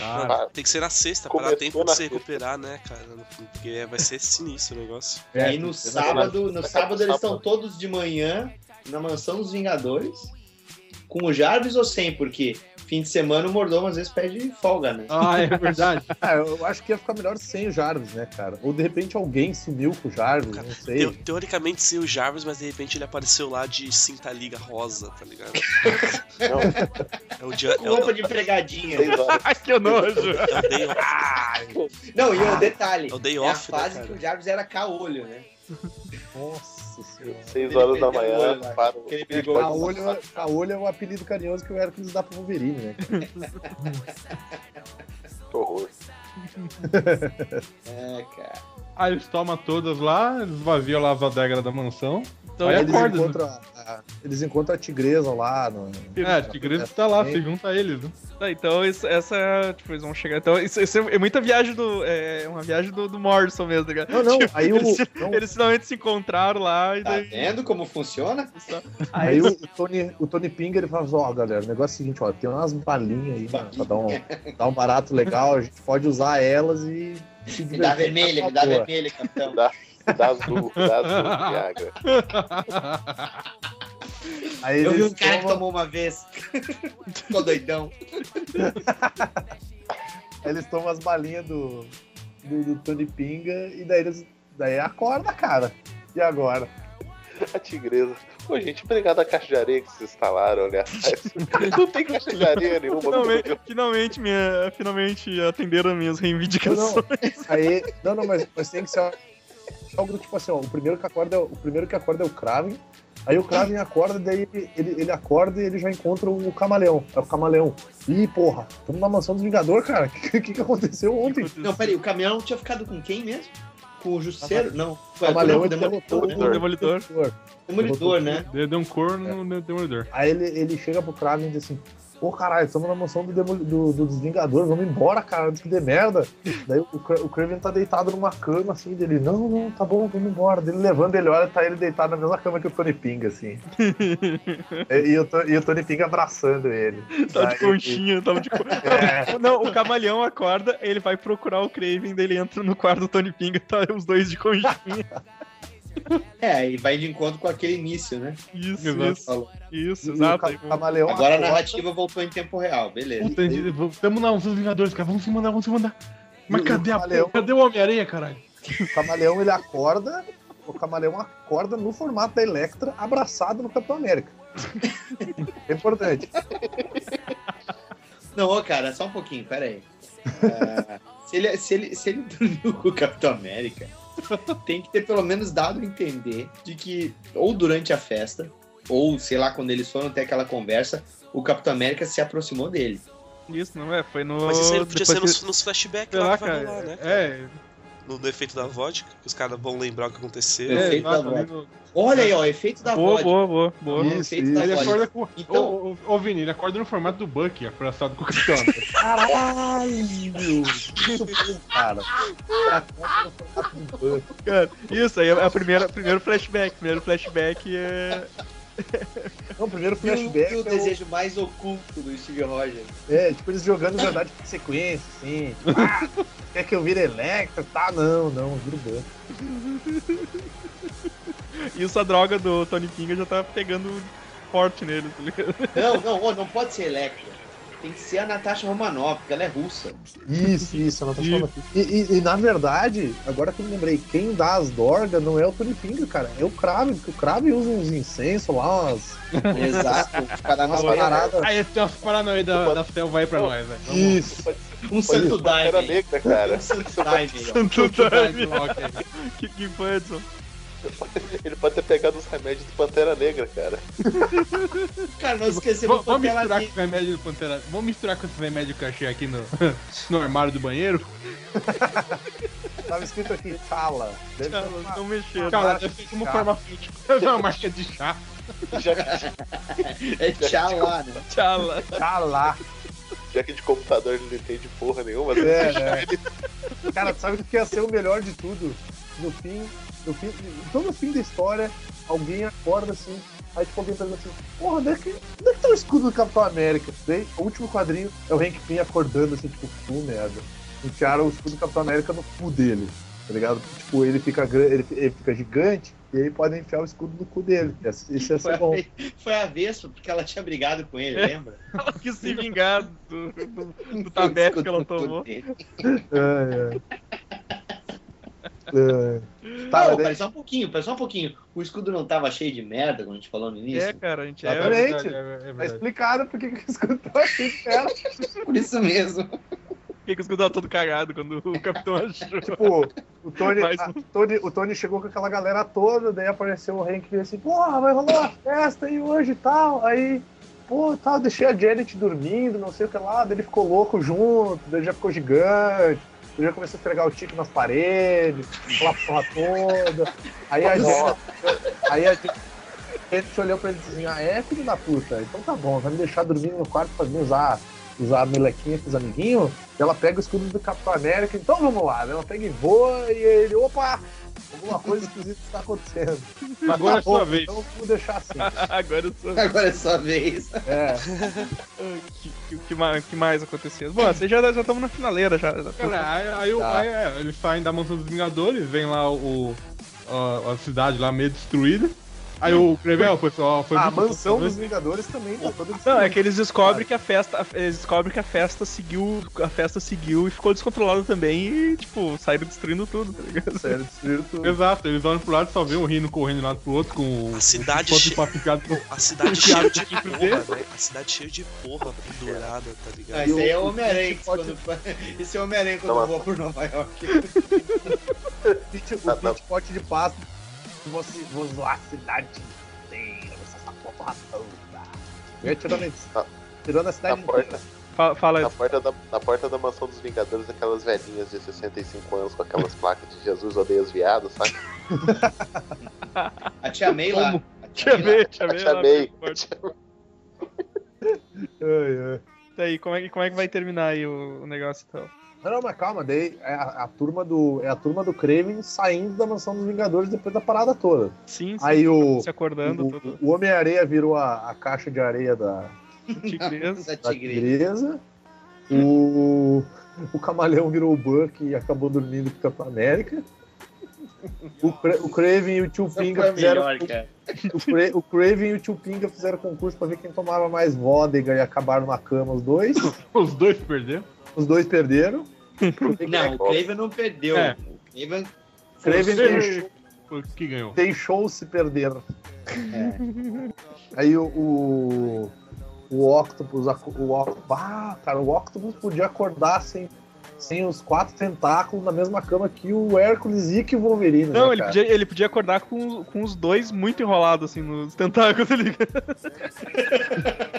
Ah, Tem que ser na sexta, pra dar tempo de se recuperar, né, cara? Porque vai ser sinistro o negócio. E aí no sábado, no sábado eles estão todos de manhã na mansão dos Vingadores. Com o Jarvis ou sem? Porque fim de semana o mordomo às vezes pede folga, né? Ah, é verdade. Ah, eu acho que ia ficar melhor sem o Jarvis, né, cara? Ou de repente alguém sumiu com o Jarvis, não sei. Teo- teoricamente sim o Jarvis, mas de repente ele apareceu lá de cinta liga rosa, tá ligado? Não, É o, Dia- é Com o, roupa de pregadinha. que nojo. é o day off. Não, e o detalhe, É o day é a off, né, fase cara? que o Jarvis era caolho, né? Nossa senhora. Seis horas da manhã, para Que ele o- Caolho, é- Caolho é o apelido carinhoso que o Hércules dá pro Wolverine, né? Que horror. É, cara. Aí eles tomam todas lá, eles vaziam lá as adegas da mansão. Então, eles, acorda, né? encontram a, a- eles encontram a tigresa lá. No, É, a tigresa tá lá, se junta a eles, né? Tá, então isso- essa é. Tipo, eles vão chegar. Então, isso, isso é muita viagem do. É uma viagem do, do Morrison mesmo, tá ligado? Não, não, Tipo, aí o. eles, não, eles finalmente se encontraram lá e Tá daí. vendo como funciona? aí o, o Tony, o Tony Ping ele fala: ó, galera, o negócio é o seguinte, ó, tem umas balinhas aí né, pra dar um, dar um barato legal, a gente pode usar elas e. Me dá vermelha, me dá vermelha, capitão. Dá azul, dá azul, Viagra. Aí Eu vi um cara que tomam- tomou uma vez. Ficou doidão. Aí eles tomam as balinhas do, do, do Tony Pinga e daí eles. Daí acorda, cara. E agora? A tigresa. Pô, gente, obrigado à caixa de areia que vocês instalaram ali atrás. Não tem caixa de areia nenhuma. Finalmente, finalmente, minha, finalmente atenderam minhas reivindicações. Aí. Não, não, mas, mas tem que ser algo tipo assim, ó, o primeiro que acorda, é o primeiro que acorda é o Kraven. Aí o Kraven acorda, daí ele, ele acorda e ele já encontra o camaleão. É o camaleão. Ih, porra, estamos na mansão dos Vingador, cara. O que, que, que aconteceu ontem? Não, peraí, o caminhão tinha ficado com quem mesmo? Com o Justiceiro? Não. Foi Camaleão o ele derrotou Demolidor, né? o Demolidor. Demolidor, né? Deu deu um corno no Demolidor. Aí ele, ele chega pro Kraven e diz assim: Pô, caralho, estamos na mansão do, do, do- dos Vingadores, vamos embora, cara, antes que dê merda. Daí o, o Kraven tá deitado numa cama, assim, dele, não, não, tá bom, vamos embora. Dele levando, ele olha, tá ele deitado na mesma cama que o Tony Pinga, assim. e, e o, e o Tony Pinga abraçando ele. Tava de conchinha, tava de conchinha. É, Não, o camaleão acorda, ele vai procurar o Craven, daí ele entra no quarto do Tony Pinga, tá os dois de conchinha. É, e vai de encontro com aquele início, né? Isso, Exato. isso, Falou. isso, o exato. ca- camaleão Agora a narrativa voltou em tempo real, beleza. Puta, Tamo na Mansão dos Vingadores, cara. Vamos se mandar, vamos se mandar. Mas E o cadê a camaleão? Cadê o Homem-Aranha, caralho? O camaleão ele acorda, o camaleão acorda no formato da Electra, abraçado no Capitão América. é importante. Não, ô, cara, só um pouquinho, pera aí. Ah, se, ele, se, ele, se ele dormiu com o Capitão América, tem que ter pelo menos dado a entender de que, ou durante a festa, ou sei lá, quando eles foram ter aquela conversa, o Capitão América se aproximou dele. Isso, não é? Foi no. Mas isso aí podia depois ser que- nos, nos flashbacks lá lá, cara. rolar, né? É, No defeito da vodka, que os caras vão lembrar o que aconteceu. é, Efeito da no- Olha aí, ó, efeito da Boa, voz. boa, boa, boa. Isso, efeito isso. da Ele voz. acorda com. Então- Ô, ô, ô, Vini, ele acorda no formato do Bucky, abraçado com o Capitão. Caralho! Muito bom, cara. Acorda no formato do Buck. Cara, isso aí é a primeira, primeiro flashback. Primeiro flashback é. Não, o primeiro E o, flashback e o é, o- desejo mais oculto do Steve Rogers. é, tipo, eles jogando verdade em sequência, assim. Tipo, ah, quer que eu vire Electra? Tá, não, não, vira o Buck. Isso a droga do Tony Pinga já tá pegando forte nele, tá ligado? Não, não, não pode ser Electra. Tem que ser a Natasha Romanoff, porque ela é russa. Isso, isso, Isso. falando aqui. E, e- e, na verdade, agora que eu me lembrei, quem dá as dorgas não é o Tony Pinga, cara, é o Kraven, porque o Kraven usa uns incensos lá, umas, Exato. umas Paranoia. paradas. Aí tem umas paranoia da, da selva aí pra nós, velho. Vamos lá. Isso. Um santo dive. Negra, cara. Um santo dive. Santo aí. Que, que foi, Edson? Ele pode ter pegado os remédios do Pantera Negra, cara. Cara, não esquecemos Vamos misturar Negra. com o remédio do Pantera. Vamos misturar com esse remédio que eu achei aqui no, no armário do banheiro. Tava escrito aqui, Chala. Deve Cara, uma- estão mexendo. Cara, deve ser como farmacêutico. Deve uma marca de chá. É tchala, né? Tchala. Chala. já que de computador ele não entende porra nenhuma. É, né? Cara, sabe o que ia ser o melhor de tudo? No fim, no fim, todo fim da história, alguém acorda assim, aí tipo alguém pergunta assim, porra, onde é que, onde é que tá o escudo do Capitão América? Daí, o último quadrinho é o Hank Pym acordando assim, tipo, pô, merda. Enfiaram o escudo do Capitão América no cu dele, tá ligado? Tipo, ele fica, ele, ele fica gigante e aí podem enfiar o escudo no cu dele. Isso ia Foi ser bom. foi a Vespa, porque ela tinha brigado com ele, lembra? Ela quis se vingar do, do, do tabete que ela tomou. É, é. Tá, Tá, daí- pera só um pouquinho, pera só um pouquinho. O escudo não tava cheio de merda quando a gente falou no início? É, cara, a gente Tá é. É verdade, é, é Tá verdade. explicado porque que o escudo tá assim, cara. Por isso mesmo. Por que que o escudo tava todo cagado quando o capitão achou? Tipo, o Tony, a- Tony, o Tony chegou com aquela galera toda, daí apareceu o Hank e assim, porra, vai rolar uma festa aí hoje e tal. Aí, pô, tal, deixei a Janet dormindo, não sei o que lá, daí ele ficou louco junto, daí ele já ficou gigante, daí já começou a esfregar o tique nas paredes, aquela porra toda. Aí a Janet, aí a Janet olhou pra ele e disse assim, ah, é filho da puta, então tá bom, vai me deixar dormindo no quarto pra mim usar, usar a melequinha com os amiguinhos. Ela pega o escudo do Capitão América, então vamos lá, né? Ela pega e voa e ele, opa, alguma coisa esquisita está acontecendo. Agora é Tá bom, sua vez. Então vamos deixar assim. Agora eu sou. Agora é sua vez. É, que, que, que mais, que mais aconteceu? Bom, vocês já estamos na finaleira já. Cara, aí, aí, o- Tá. aí, é, eles saem da mansão dos Vingadores, vem lá o, a, a cidade lá meio destruída. Aí o Crevel foi só. Foi A muito mansão dos bom. Vingadores também tá toda Não, é que eles descobrem que a festa. Eles descobrem que a festa seguiu. A festa seguiu e ficou descontrolada também e, tipo, saíram destruindo tudo, tá ligado? Sério, destruíram tudo. Exato, eles olham pro lado e só vê o Rino correndo de um lado pro outro com A cidade um che- papificado. A cidade cheia de dentro porra, né? A cidade cheia de porra pendurada, tá Ah, ligado? isso aí é o Homem-Aranha. quando- Esse é o Homem-Aranha quando voa por Nova York. Kit pote de pasta. Você vou zoar a cidade inteira, essa porra toda. Eu ia tirando, Tá. tirando a Na cidade porta, inteira. Fala, fala na, porta da, na porta da mansão dos Vingadores, aquelas velhinhas de 65 anos com aquelas placas de Jesus odeia os viados, sabe? A Tia May lá. A Tia May. May, tia May. te lá, amei. porta. Ai, ai. Daí, como é, que- como é que vai terminar aí o, o negócio então? Não, não, mas calma, daí é a, a turma do. É a turma do Kraven saindo da mansão dos Vingadores depois da parada toda. Sim, sim. Aí o. se acordando, O, tudo. o Homem-Areia virou a, a caixa de areia da, Tigresa. Da da Tigre. tigresa. O, o Camaleão virou o Buck e acabou dormindo com o Capitão América. O, Cra- o Craven e o Tio Pinga fizeram. melhor. O, Cra- o Craven e o Tio Pinga fizeram concurso pra ver quem tomava mais vodka e acabaram na cama os dois. Os dois perderam. Os dois perderam. Não, o Craven não perdeu. É. O Craven Craven o que ganhou. deixou-se perder. É. Aí o. O, o Octopus. O, Oc- ah, cara, o Octopus podia acordar sem, sem os quatro tentáculos na mesma cama que o Hércules e que o Wolverine. Não, né, ele podia, ele podia acordar com, com os dois muito enrolados, assim, nos tentáculos, tá ligado?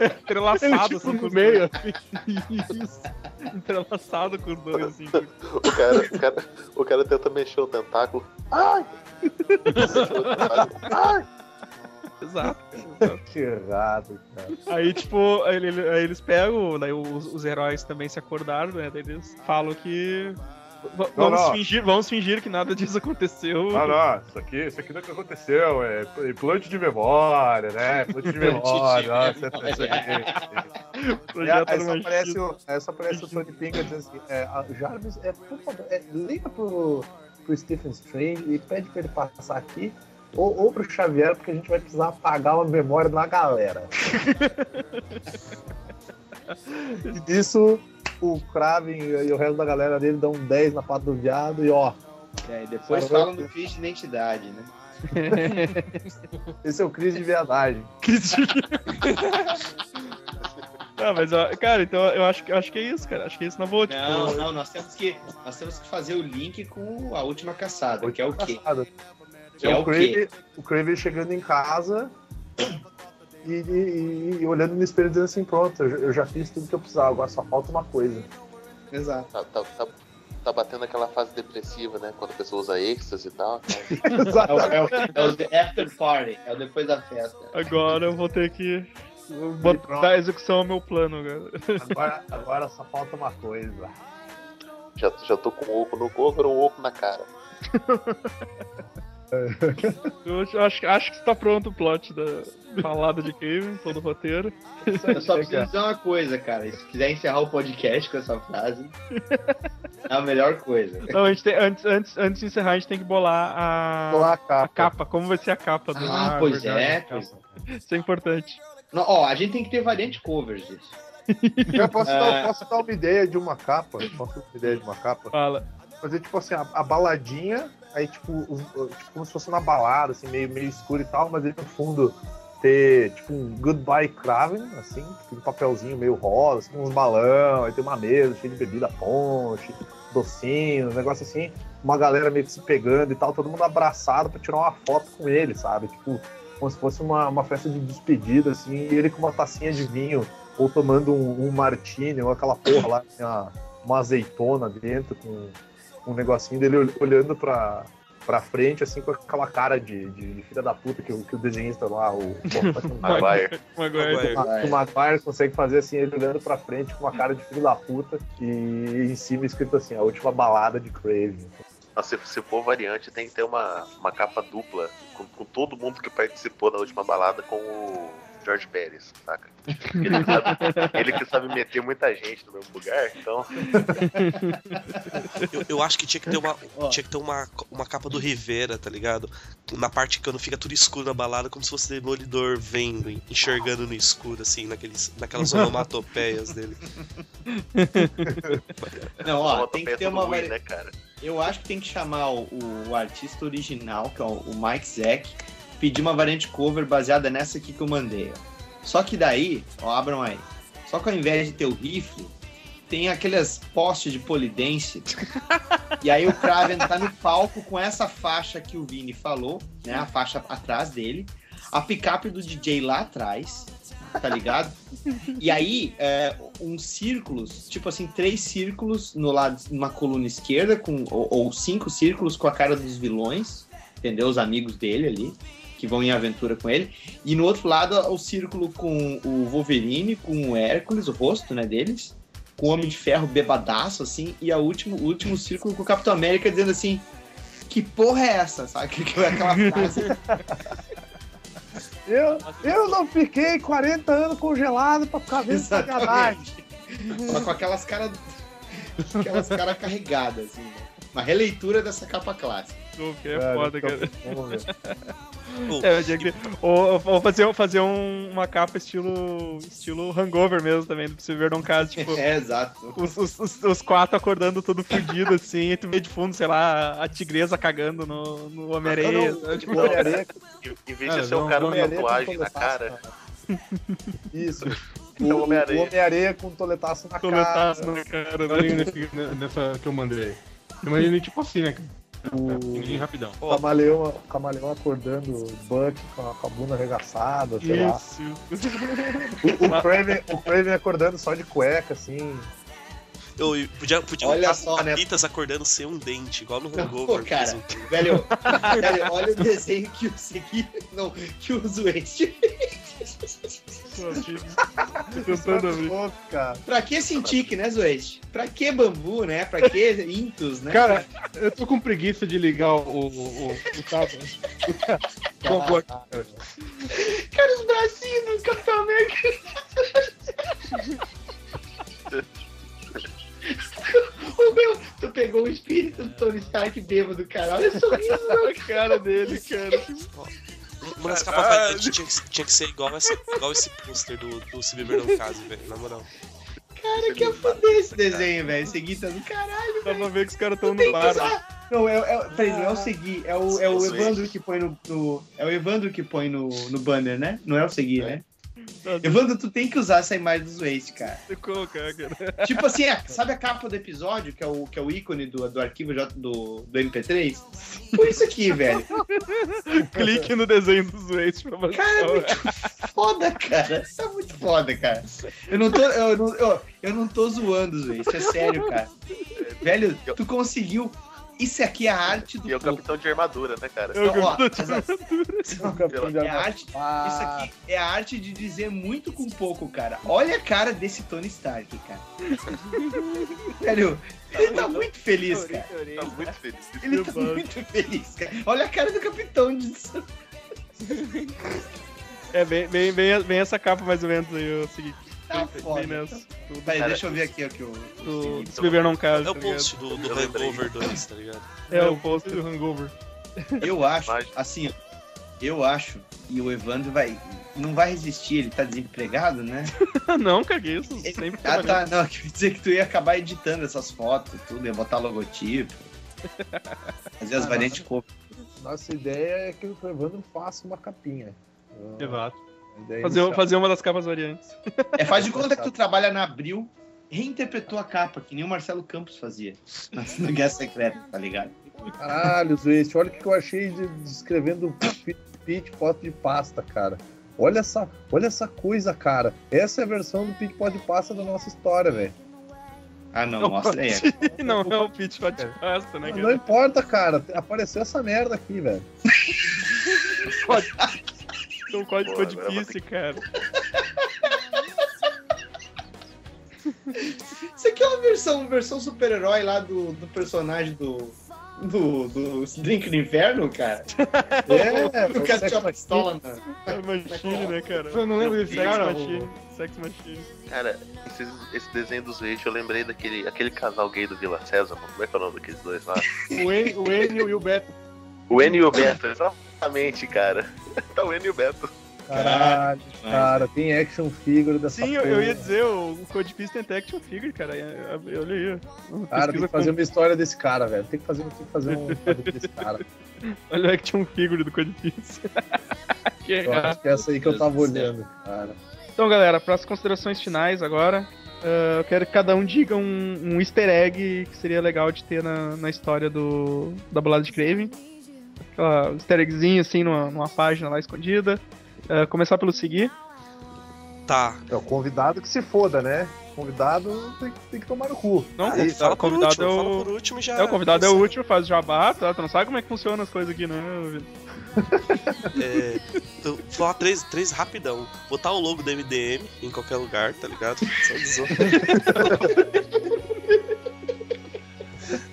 Entrelaçado, assim, com no os meio. dois. Isso. Entrelaçado com os dois, assim. O cara, o cara, o cara tenta mexer o tentáculo. Ai! Ai! Exato. Que errado, cara. Aí, tipo, aí, ele- aí eles pegam, daí os, os heróis também se acordaram, né? Daí eles falam que. Não, Vamos não. fingir, vamos fingir que nada disso aconteceu. Ah, não, isso aqui, isso aqui nunca aconteceu, é implante de memória, né? Implante de memória, nossa, é isso aqui. Aí, só aparece o, aí só aparece o Tony Pinga dizendo assim: é, Jarvis, é, por favor, é, liga pro, pro Stephen Strange e pede pra ele passar aqui, ou, ou pro Xavier, porque a gente vai precisar apagar uma memória da galera. e nisso, o Kraven e o resto da galera dele dão um 10 na pata do viado e ó, É, e depois falam do crise de identidade, né? esse é o crise de verdade. Ah, mas, ó, cara, então eu acho, que- eu acho que é isso, cara. Acho que é isso na boa, tipo. Não, não, nós temos que, nós temos que fazer o link com a última caçada, que é o quê? Engraçado. Que é é o o quê? Kraven, o Kraven chegando em casa e, e- e olhando no espelho dizendo assim, pronto, eu, já- eu já fiz tudo que eu precisava, agora só falta uma coisa. Exato. Tá, tá, tá, tá batendo aquela fase depressiva, né? Quando a pessoa usa êxtase e tal. É o, é o- é o the after party, é o depois da festa. Agora eu vou ter que bot- pronto. dar execução ao meu plano, cara. Agora, agora só falta uma coisa. Já, já tô com um oco no corpo, agora um oco na cara. Eu acho, acho, que está pronto o plot da falada de Kevin, todo o roteiro. Eu só preciso dizer uma coisa, cara. Se quiser encerrar o podcast com essa frase, é a melhor coisa. Não, a gente tem, antes, antes, antes de encerrar, a gente tem que bolar a, Bolar a a capa. capa. Como vai ser a capa do Ah, pois verdade, é, capa. pois Isso é importante. Não, ó, a gente tem que ter variante covers disso. Eu posso, É. dar, posso dar uma ideia de uma capa? Posso dar uma ideia de uma capa? Fala. Fazer tipo assim, a, a baladinha, aí tipo, os- tipo, como se fosse uma balada, assim, meio, meio escuro e tal, mas aí no fundo ter tipo um Goodbye Craven, assim, tipo, um papelzinho meio rosa, assim, uns balão, aí tem uma mesa cheia de bebida ponte, docinhos, negócio assim, uma galera meio que se pegando e tal, todo mundo abraçado pra tirar uma foto com ele, sabe? Tipo, como se fosse uma, uma festa de despedida, assim, e ele com uma tacinha de vinho, ou tomando um, um martini, ou aquela porra lá, uma, uma azeitona dentro, com um negocinho dele ol- olhando pra, pra frente, assim, com aquela cara de, de, de filha da puta que, o- que o desenhista lá, o, Maguire. O Maguire consegue fazer assim, ele olhando pra frente com uma cara de filho da puta e em cima escrito assim, a última balada de Craven. Nossa, se, se for variante, tem que ter uma, uma capa dupla com, com todo mundo que participou da última balada com o George Pérez, saca? Ele, sabe- ele que sabe meter muita gente no mesmo lugar, então. Eu, eu acho que tinha que ter uma, Ó. tinha que ter uma, uma capa do Rivera, tá ligado? Na parte quando fica tudo escuro na balada, como se fosse demolidor vendo, enxergando no escuro, assim, naqueles, naquelas onomatopeias dele. Não, ó, tem que ter uma vari... né, cara? Eu acho que tem que chamar o, o artista original, que é o, o Mike Zack, pedir uma variante cover baseada nessa aqui que eu mandei. ó. Só que daí, ó, abram aí. Só que ao invés de ter o rifle, tem aqueles postes de polidense. e aí o Kraven tá no palco com essa faixa que o Vini falou, né? A faixa atrás dele. A picape do DJ lá atrás, tá ligado? E aí, é, uns círculos, tipo assim, três círculos no lado, numa coluna esquerda, com, ou, ou cinco círculos com a cara dos vilões, entendeu? Os amigos dele ali, que vão em aventura com ele. E no outro lado, o círculo com o Wolverine, com o Hércules, o rosto, né, deles. Com o Homem de Ferro bebadaço, assim. E a último, o último círculo com o Capitão América dizendo assim, que porra é essa? Sabe? Que- Aquela frase. Eu, eu não fiquei 40 anos congelado pra ficar vendo sacanagem. Só com aquelas caras. Aquelas caras carregadas, assim, né? Uma releitura dessa capa clássica. Pô, que é Cara, foda, cara. Ver. Pô, É, eu tinha que... ou, ou fazer, fazer um- uma capa estilo estilo hangover mesmo também, do Silver Don't Cast, tipo, É, exato. os, os, os, os quatro acordando todo fudido, assim, e tu vê de fundo, sei lá, a tigresa cagando no, no Homem-Aranha. Não, não, tipo, o Homem-Aranha Em vez de ser um não- cara não com tatuagem na toletaço cara, Isso. É o O o Homem-Aranha. Homem-Aranha com toletaço na coletaço cara. na cara, Olha né? nessa que eu mandei. Mandei tipo assim, né? cara? Rapidão. O camaleão, o camaleão acordando o Buck com a, com a bunda arregaçada, sei lá. Isso. O, o, Kraven, o Kraven acordando só de cueca, assim. Eu, podia, podia Olha só, né? Capitas acordando sem um dente, igual no Hangover. pô, cara. um- Velho, velho, olha o desenho que o Segui. Não, que o Zueste. Tentando abrir. Pra que Cintiq, né, Zueste? Pra que bambu, né? Pra que Intus, né? Cara, eu tô com preguiça de ligar o, o, o, o cabo. Bom, Cara, os bracinhos do Capitão América. O meu, tu pegou o espírito do Tony Stark bêbado, cara. Olha o sorriso, A cara dele, cara. Das capas variantes tinha, que- tinha que ser igual, essa, igual esse pôster do, do Se Beber Não Case, velho, na moral. cara, que é foder esse desenho, velho. Segui tá do caralho. Dá pra ver que os caras estão Tem no bar. Não, é, é, peraí, não é o Segui, é o, é o. Evandro que põe no, no- É o Evandro que põe no, no banner, né? Não é o Segui, né? Evandro, tu tem que usar essa imagem dos Waste, cara. de colocar, cara. Tipo assim, a- sabe a capa do episódio, que é o, que é o ícone do, do arquivo J- do, do MP3? Foi isso aqui, velho. Clique no desenho dos Waste pra baixar. Cara, é muito foda, cara. Isso é muito foda, cara. Eu não tô, eu não, eu, eu não tô zoando. Isso é sério, cara. Velho, tu conseguiu. Isso aqui é a arte do E é o capitão de armadura, né, cara? Eu Ó, gosto de essa- O campeão de É a arte, isso armadura. aqui é a arte de dizer muito com pouco, cara. Olha a cara desse Tony Stark, cara. Velho, ele tá muito feliz, cara. Tá muito feliz. Ele tá muito feliz, cara. Olha a cara do capitão de É bem, bem, bem, bem essa capa mais ou menos aí, o seguinte. Tá bem, foda. Peraí, deixa eu ver aqui ó, que o. do, se beber não caso. É o tá post do, do Eu. Hangover 2, tá ligado? É o post do Hangover. Eu acho, assim, eu acho, e o Evandro vai. Não vai resistir, ele tá desempregado, né? não, cara, que isso. Sempre ah, trabalhando. tá. Não, quer dizer que tu ia acabar editando essas fotos e tudo, ia botar logotipo. Fazer as Ah, variantes de cor. Nossa ideia é que o Evandro faça uma capinha. Exato. Fazer, fazer uma das capas variantes. É, faz de conta que tu trabalha na Abril, reinterpretou a capa, que nem o Marcelo Campos fazia na, na Guerra Secreta, tá ligado? Caralho, Zwist, olha o que eu achei de, descrevendo o Pit Pot de pasta, cara. Olha essa, olha essa coisa, cara. Essa é a versão do Pit Pot de pasta da nossa história, velho. Ah, não, mostra aí. não é o pitch hot pasta, né, Não cara? importa, cara. Apareceu essa merda aqui, velho. Então código Pô, eu vou difícil, cara. Isso aqui é uma versão, versão super-herói lá do, do personagem do, do, do Drink no Inferno, cara? É, O cara tinha uma pistola na. É Machine, né, cara? Eu não lembro desse Sex cara. Machine. Sex Machine. Cara, esse, esse desenho dos Rage, eu lembrei daquele aquele casal gay do Vila Sésamo. Como é que é o nome daqueles dois lá? O N, o N e o Beto. O N e o Beto, exatamente, cara. Tá o N e o Beto. Caralho, cara, tem action figure dessa Sim, eu, porra. eu ia dizer, o, o Code Piece tem até action figure, cara. É- é- Olha aí. ó. Cara, tem que fazer com- uma história desse cara, velho. Tem que fazer, tem que fazer um quadrinho desse cara. Olha o action figure do Code Piece. Que Eu acho que é essa aí que eu tava olhando, cara. Então, galera, para as considerações finais agora, eh, eu quero que cada um diga um, um easter egg que seria legal de ter na, na história do, da Balada de Craven. Aquela easter eggzinho assim numa, numa página lá escondida. Eh, começar pelo seguir. Tá. É o convidado que se foda, né? Convidado tem, que- tem que tomar no cu. Não, Aí, o fala por convidado último, é fala o. por último e já. É, o convidado é o último, faz jabá, tá? Tu não sabe como é que funciona as coisas aqui, né? É, vou falar três, três rapidão. Botar o logo do MDM em qualquer lugar, tá ligado? Só de zoa.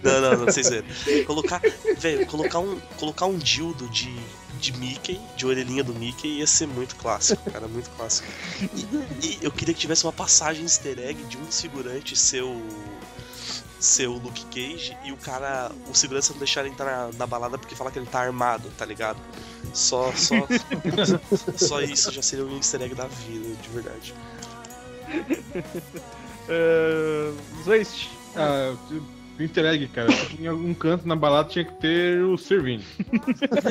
Não, não, não, vocês verem. Colocar, velho, colocar um, colocar um dildo de, de Mickey, de orelhinha do Mickey, ia ser muito clássico, cara, muito clássico. E, e eu queria que tivesse uma passagem easter egg de um segurante seu seu Luke Cage e o cara, o segurança não deixar ele entrar na, na balada porque fala que ele tá armado, tá ligado? Só, só, só isso já seria um easter egg da vida, de verdade. Uh, Zwist. Ah, o easter egg, cara. Em algum canto na balada tinha que ter o Servini.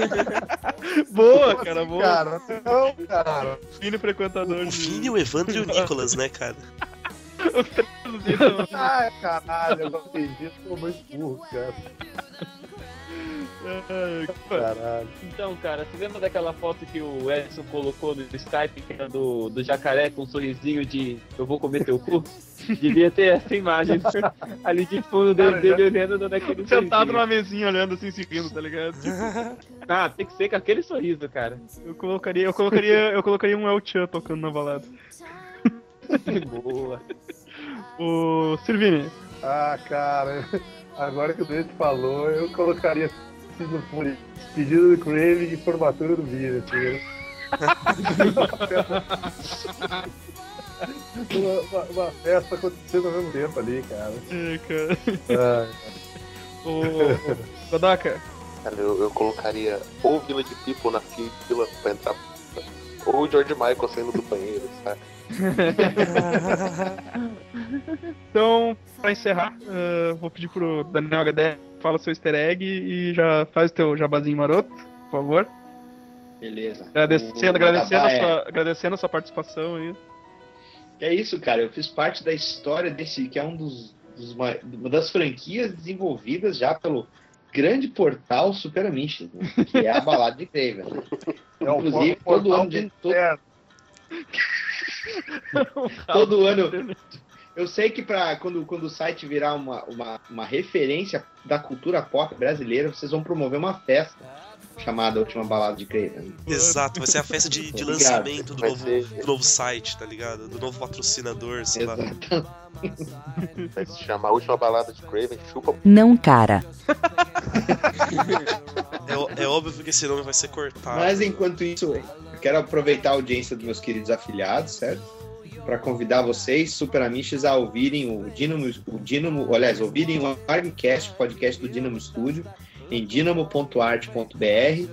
Boa, cara, boa. Cara, não, cara. Fino frequentador O Vini, o Evandro e o Nicolas, né, cara? Ai, caralho, eu não entendi. Tô muito burro, cara. Caralho. Então, cara, você lembra daquela foto que o Edson colocou no Skype, que era do, do jacaré com um sorrisinho de eu vou comer teu cu? Devia ter essa imagem ali de fundo dele, dele olhando dando aquele Sentado sorrisinho. numa mesinha olhando assim, se rindo, tá ligado? Ah, tem que ser com aquele sorriso, cara. Eu colocaria, eu colocaria, eu colocaria um El Chan tocando na balada. Boa. O Sirvini. Ah, cara, agora que o Dente falou, eu colocaria no fundo, pedido do Crave e formatura do Vini, assim, uma, uma, uma festa acontecendo ao mesmo tempo ali, cara. É, cara. Ah, O Godaka. Cara, eu, eu colocaria ou Village People na fila pra entrar. Ou o George Michael saindo do banheiro, sabe? Então, pra encerrar, eh, vou pedir pro Daniel HD fala seu easter egg e já faz o teu jabazinho maroto, por favor. Beleza. Agradecendo, agradecendo, a é- sua, agradecendo a sua participação aí. É isso, cara. Eu fiz parte da história desse, que é um dos, dos ma- uma das franquias desenvolvidas já pelo grande portal Super Amish, né? que é a balada de Craven. é o Inclusive, todo ano, de- todo, inferno. todo ano. Eu sei que pra, quando, quando o site virar uma, uma, uma referência da cultura pop brasileira, vocês vão promover uma festa chamada Última Balada de Craven. Exato, vai ser a festa de, de lançamento do novo, ser- do novo site, tá ligado? Do novo patrocinador, sei lá. Exato. Vai se chamar última balada de Craven, chupa Não, cara. É, é óbvio que esse nome vai ser cortado. Mas enquanto isso, eu quero aproveitar a audiência dos meus queridos afiliados, certo? Para convidar vocês, Super Amishes, a ouvirem o Dinamo, o Dinamo, aliás, ouvirem o Armcast, podcast do Dinamo Studio, em dinamo.art.br.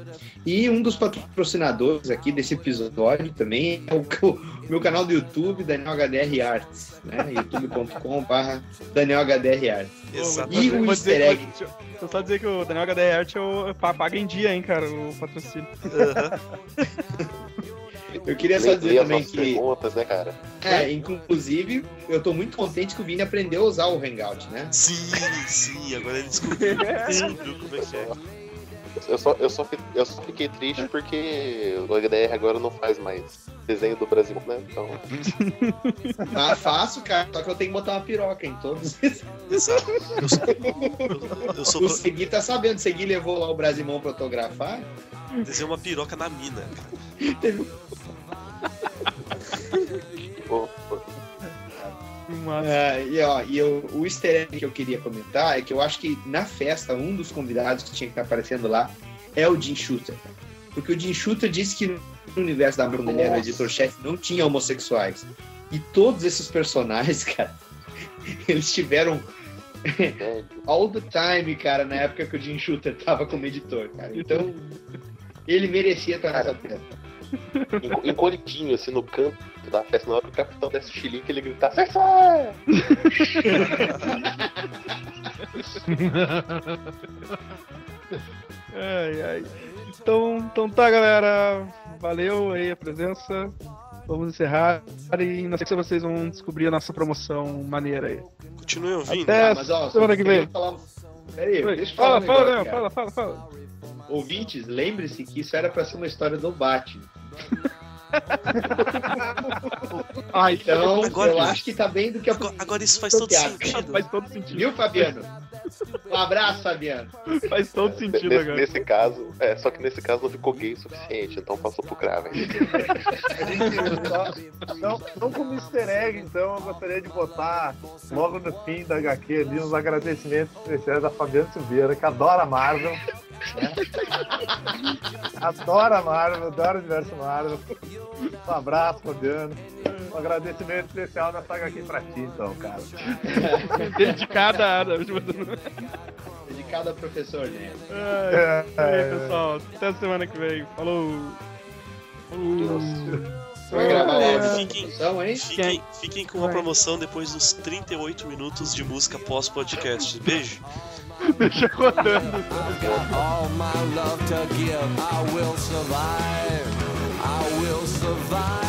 E um dos patrocinadores aqui desse episódio também é o, o meu canal do YouTube, Daniel HDR Arts, né? youtube.com.br Daniel HDR Arts. Exato. E o Vou dizer easter egg. deixa eu- eu só dizer que o Daniel HDR Art é o- pa- paga em dia, hein, cara, o patrocínio. Aham. Eu queria só dizer também que. perguntas, né, cara? É, inclusive, eu tô muito contente que o Vini aprendeu a usar o Hangout, né? Sim, sim, agora ele descobriu, descobriu como é que é. Eu só, eu, só, eu só fiquei triste porque o HDR agora não faz mais desenho do Brasil, né? Então, Ah, faço, cara, só que eu tenho que botar uma piroca em todos. Exato. Eu sou, eu, eu sou O Segui tá sabendo, o Segui levou lá o Brasimão pra autografar. desenhei uma piroca na mina. pô, massa. É, e ó, e eu- o easter egg que eu queria comentar é que eu acho que na festa, um dos convidados que tinha que estar aparecendo lá é o Jim Shooter. Porque o Jim Shooter disse que no universo da Marvel, ele era o editor-chefe, não tinha homossexuais. E todos esses personagens, cara, eles tiveram all the time, cara, na época que o Jim Shooter tava como editor, cara. Então, ele merecia estar nessa festa. Enco- Encolhidinho, assim, no canto da festa, na hora que o capitão desse xilingue, ele grita, sai fora! Ai, ai. Então, então tá, galera. Valeu aí a presença. Vamos encerrar e na sequência vocês vão descobrir a nossa promoção maneira aí. Continue ouvindo. Até Ah, mas ó, semana que vem. falar- Pera aí, deixa eu falar Fala, um fala, negócio, Léo, cara. fala, fala, fala. Ouvintes, lembre-se que isso era pra ser uma história do Batman. Ai, Então, Agora- eu acho que tá bem do que a Agora, agora isso faz todo sentido. faz todo sentido. Viu, Fabiano? Um abraço, Fabiano. Faz todo sentido Nesse, agora. nesse caso, é, só que nesse caso não ficou gay o suficiente, então passou pro? Só- não, não como easter egg, então, eu gostaria de botar logo no fim da HQ ali uns agradecimentos especiais a Fabiano Silveira, que adora Marvel. Né? Adora Marvel, adora o universo Marvel. Um abraço, Fabiano. Um agradecimento especial nessa HQ pra ti, então, cara. Dedicada a Ada. Dedicado ao professor, né? Ai, É, aí, pessoal. Até semana que vem. Falou. Falou. Vai gravar É. Fiquem- promoção, hein? Fiquem, fiquem com a promoção depois dos 38 minutos de música pós-podcast. Beijo. Deixa rodando. all my love to give. I will survive. I will survive.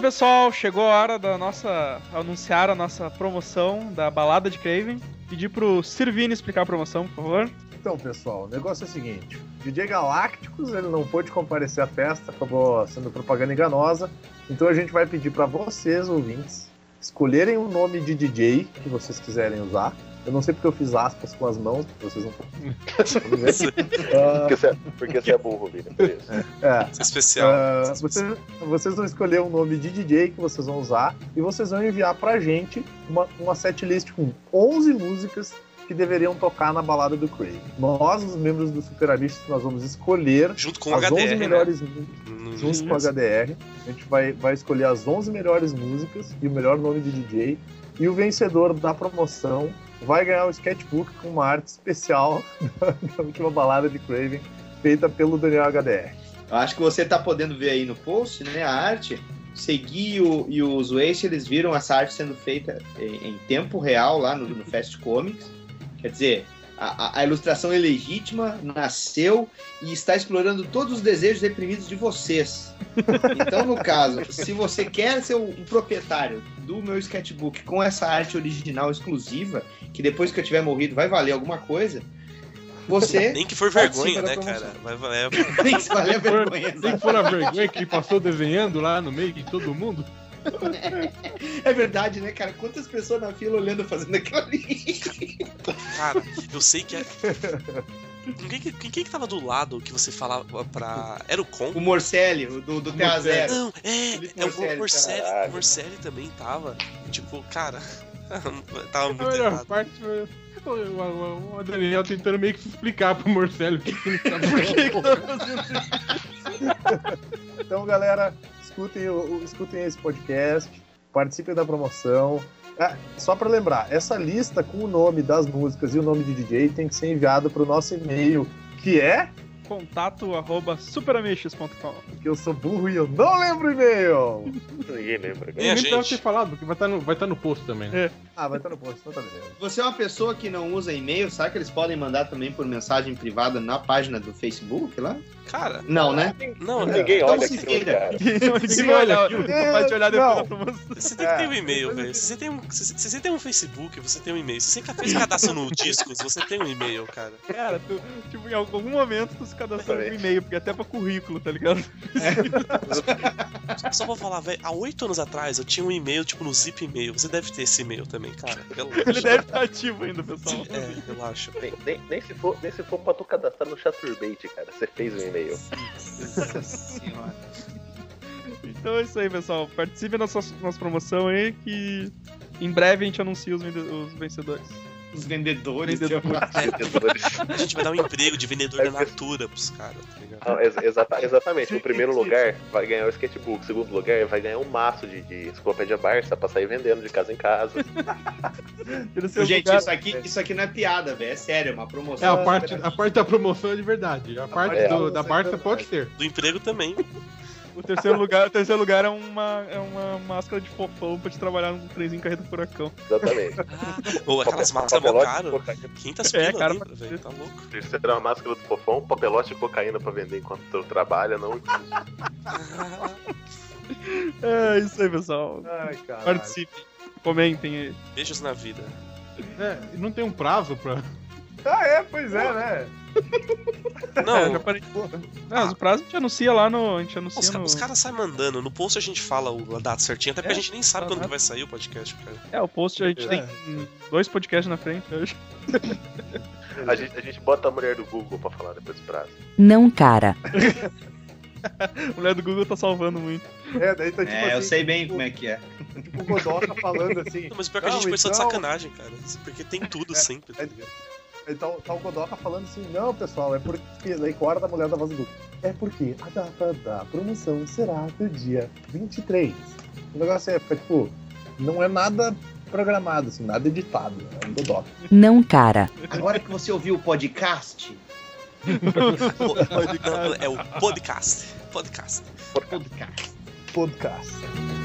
Bem, pessoal, chegou a hora da nossa. anunciar a nossa promoção da balada de Craven. Pedir pro Sirvini explicar a promoção, por favor. Então, pessoal, o negócio é o seguinte: DJ Galácticos ele não pôde comparecer à festa, acabou sendo propaganda enganosa. Então a gente vai pedir para vocês, ouvintes, escolherem o nome de DJ que vocês quiserem usar. Eu não sei porque eu fiz aspas com as mãos, porque vocês não podem ver. Porque você é, porque você é burro, Vini, isso. é. Isso é especial. Ah, vocês, vocês vão escolher o nome de DJ que vocês vão usar e vocês vão enviar pra gente uma, uma setlist com 11 músicas que deveriam tocar na balada do Craig. Nós, os membros do Super Amistos, nós vamos escolher Junto com o as 11 HDR, né? melhores músicas No- junto com o HDR. A gente vai, vai escolher as 11 melhores músicas e o melhor nome de DJ. E o vencedor da promoção vai ganhar um sketchbook com uma arte especial da última balada de Craven, feita pelo Daniel HDR. Eu acho que você tá podendo ver aí no post, né, a arte. Segui e o, e os Waste, eles viram essa arte sendo feita em, em tempo real lá no, no Fast Comics. Quer dizer, A, a- a ilustração é legítima, nasceu e está explorando todos os desejos reprimidos de vocês. Então, no caso, se você quer ser o, o proprietário do meu sketchbook com essa arte original exclusiva, que depois que eu tiver morrido vai valer alguma coisa, você. Nem que for vergonha, né, cara? Vai valer. Nem que valer a vergonha. Nem que for a vergonha que ele passou desenhando lá no meio de todo mundo. É verdade, né, cara? Quantas pessoas na fila olhando fazendo aquilo ali? Cara, eu sei que é. Quem que, quem que tava do lado que você falava pra. Era o Con? O Morcelli, o do, do Terra Zero. Não, é, é o Morcelli, Morcelli. caralho. O Morcelli também tava. Tipo, cara. tava A muito melhor errado. parte foi o, Daniel tentando meio que explicar pro Marcelo o que, ele Por que que fazendo isso? Então, galera, escutem, escutem esse podcast, participem da promoção. Ah, só para lembrar, essa lista com o nome das músicas e o nome de DJ tem que ser enviado para o nosso e-mail, que é Contato arroba superamixes.com. que eu sou burro e eu não lembro o e-mail. Ninguém lembra. Nem a precisava gente. ter falado, porque vai estar no, vai tá no post também. Né? É. Ah, vai estar no post, então tá beleza. Você é uma pessoa que não usa e-mail, sabe que eles podem mandar também por mensagem privada na página do Facebook lá? Cara, Não, né? não, Ninguém Então olha se aquilo, vira. cara. Ninguém vai olhar, capaz de olhar depois da promoção. Você tem que ter um É. e-mail, velho. Se você tem um, se, se você tem um Facebook, você tem um e-mail. Se você fez cadastro no Discos, você tem um e-mail, cara. Cara, tu, tipo, em algum momento tu se no Exatamente. e-mail, porque até pra currículo, tá ligado? Só vou falar, velho, há oito anos atrás eu tinha um e-mail, tipo, no Zip e-mail. Você deve ter esse e-mail também, cara. Relaxa. Ele deve estar ativo ainda, pessoal. É, relaxa. Nem, nem, nem se for, nem se for pra tu cadastrar no Chaturbate, cara. Você fez um e-mail. Nossa senhora. Então é isso aí, pessoal. Participe da nossa, nossa promoção aí, que em breve a gente anuncia os, os vencedores. Os vendedores. Vendedores. A gente vai dar um emprego de vendedor da Natura pros caras, tá ligado? Não, ex- exata- exatamente. No primeiro lugar vai ganhar o sketchbook. segundo lugar vai ganhar um maço de, de enciclopédia Barça pra sair vendendo de casa em casa. Gente, lugar- isso aqui, isso aqui não é piada, velho. É sério, é uma É, promoção. a parte, a parte da promoção é de verdade. A parte é. do- da Barça pode ser. Do emprego também. O terceiro lugar, o terceiro lugar é uma, é uma máscara de fofão pra te trabalhar num trenzinho carreta furacão. Exatamente. Ou aquelas máscaras mó de caro. 500 É, cara, ali, velho. Tá louco. Terceiro é uma máscara do fofão, papelote de cocaína pra vender enquanto tu trabalha, não. É isso aí, pessoal. Ai, cara. Participem. Comentem aí. Beijos na vida. É, não tem um prazo pra. Ah, é, pois é, né? É, Não, já parei. Não, mas o prazo a gente anuncia lá no. A gente anuncia os, no. os caras saem mandando. No post a gente fala o- a data certinha, até porque É, a gente nem sabe tá quando que vai sair o podcast, cara. É, o post a gente É. tem dois podcasts na frente hoje. A gente, a gente bota a mulher do Google pra falar depois do prazo. Não, cara. A mulher do Google tá salvando muito. É, daí tá tipo É, eu assim, sei bem tipo, como é que é. tipo o Godoka falando assim. Não, mas pior que a gente pensou de então- sacanagem, cara. Porque tem tudo sempre. tá ligado? Então tá o Godoka falando assim, não, pessoal, é porque. Daí com a hora da mulher da voz do. É porque a data da promoção será do dia 23. O negócio é, fica, tipo, não é nada programado, assim, nada editado. É um Godoka. Não, cara. Agora que você ouviu o podcast, Po- É o podcast. Podcast. podcast. Podcast.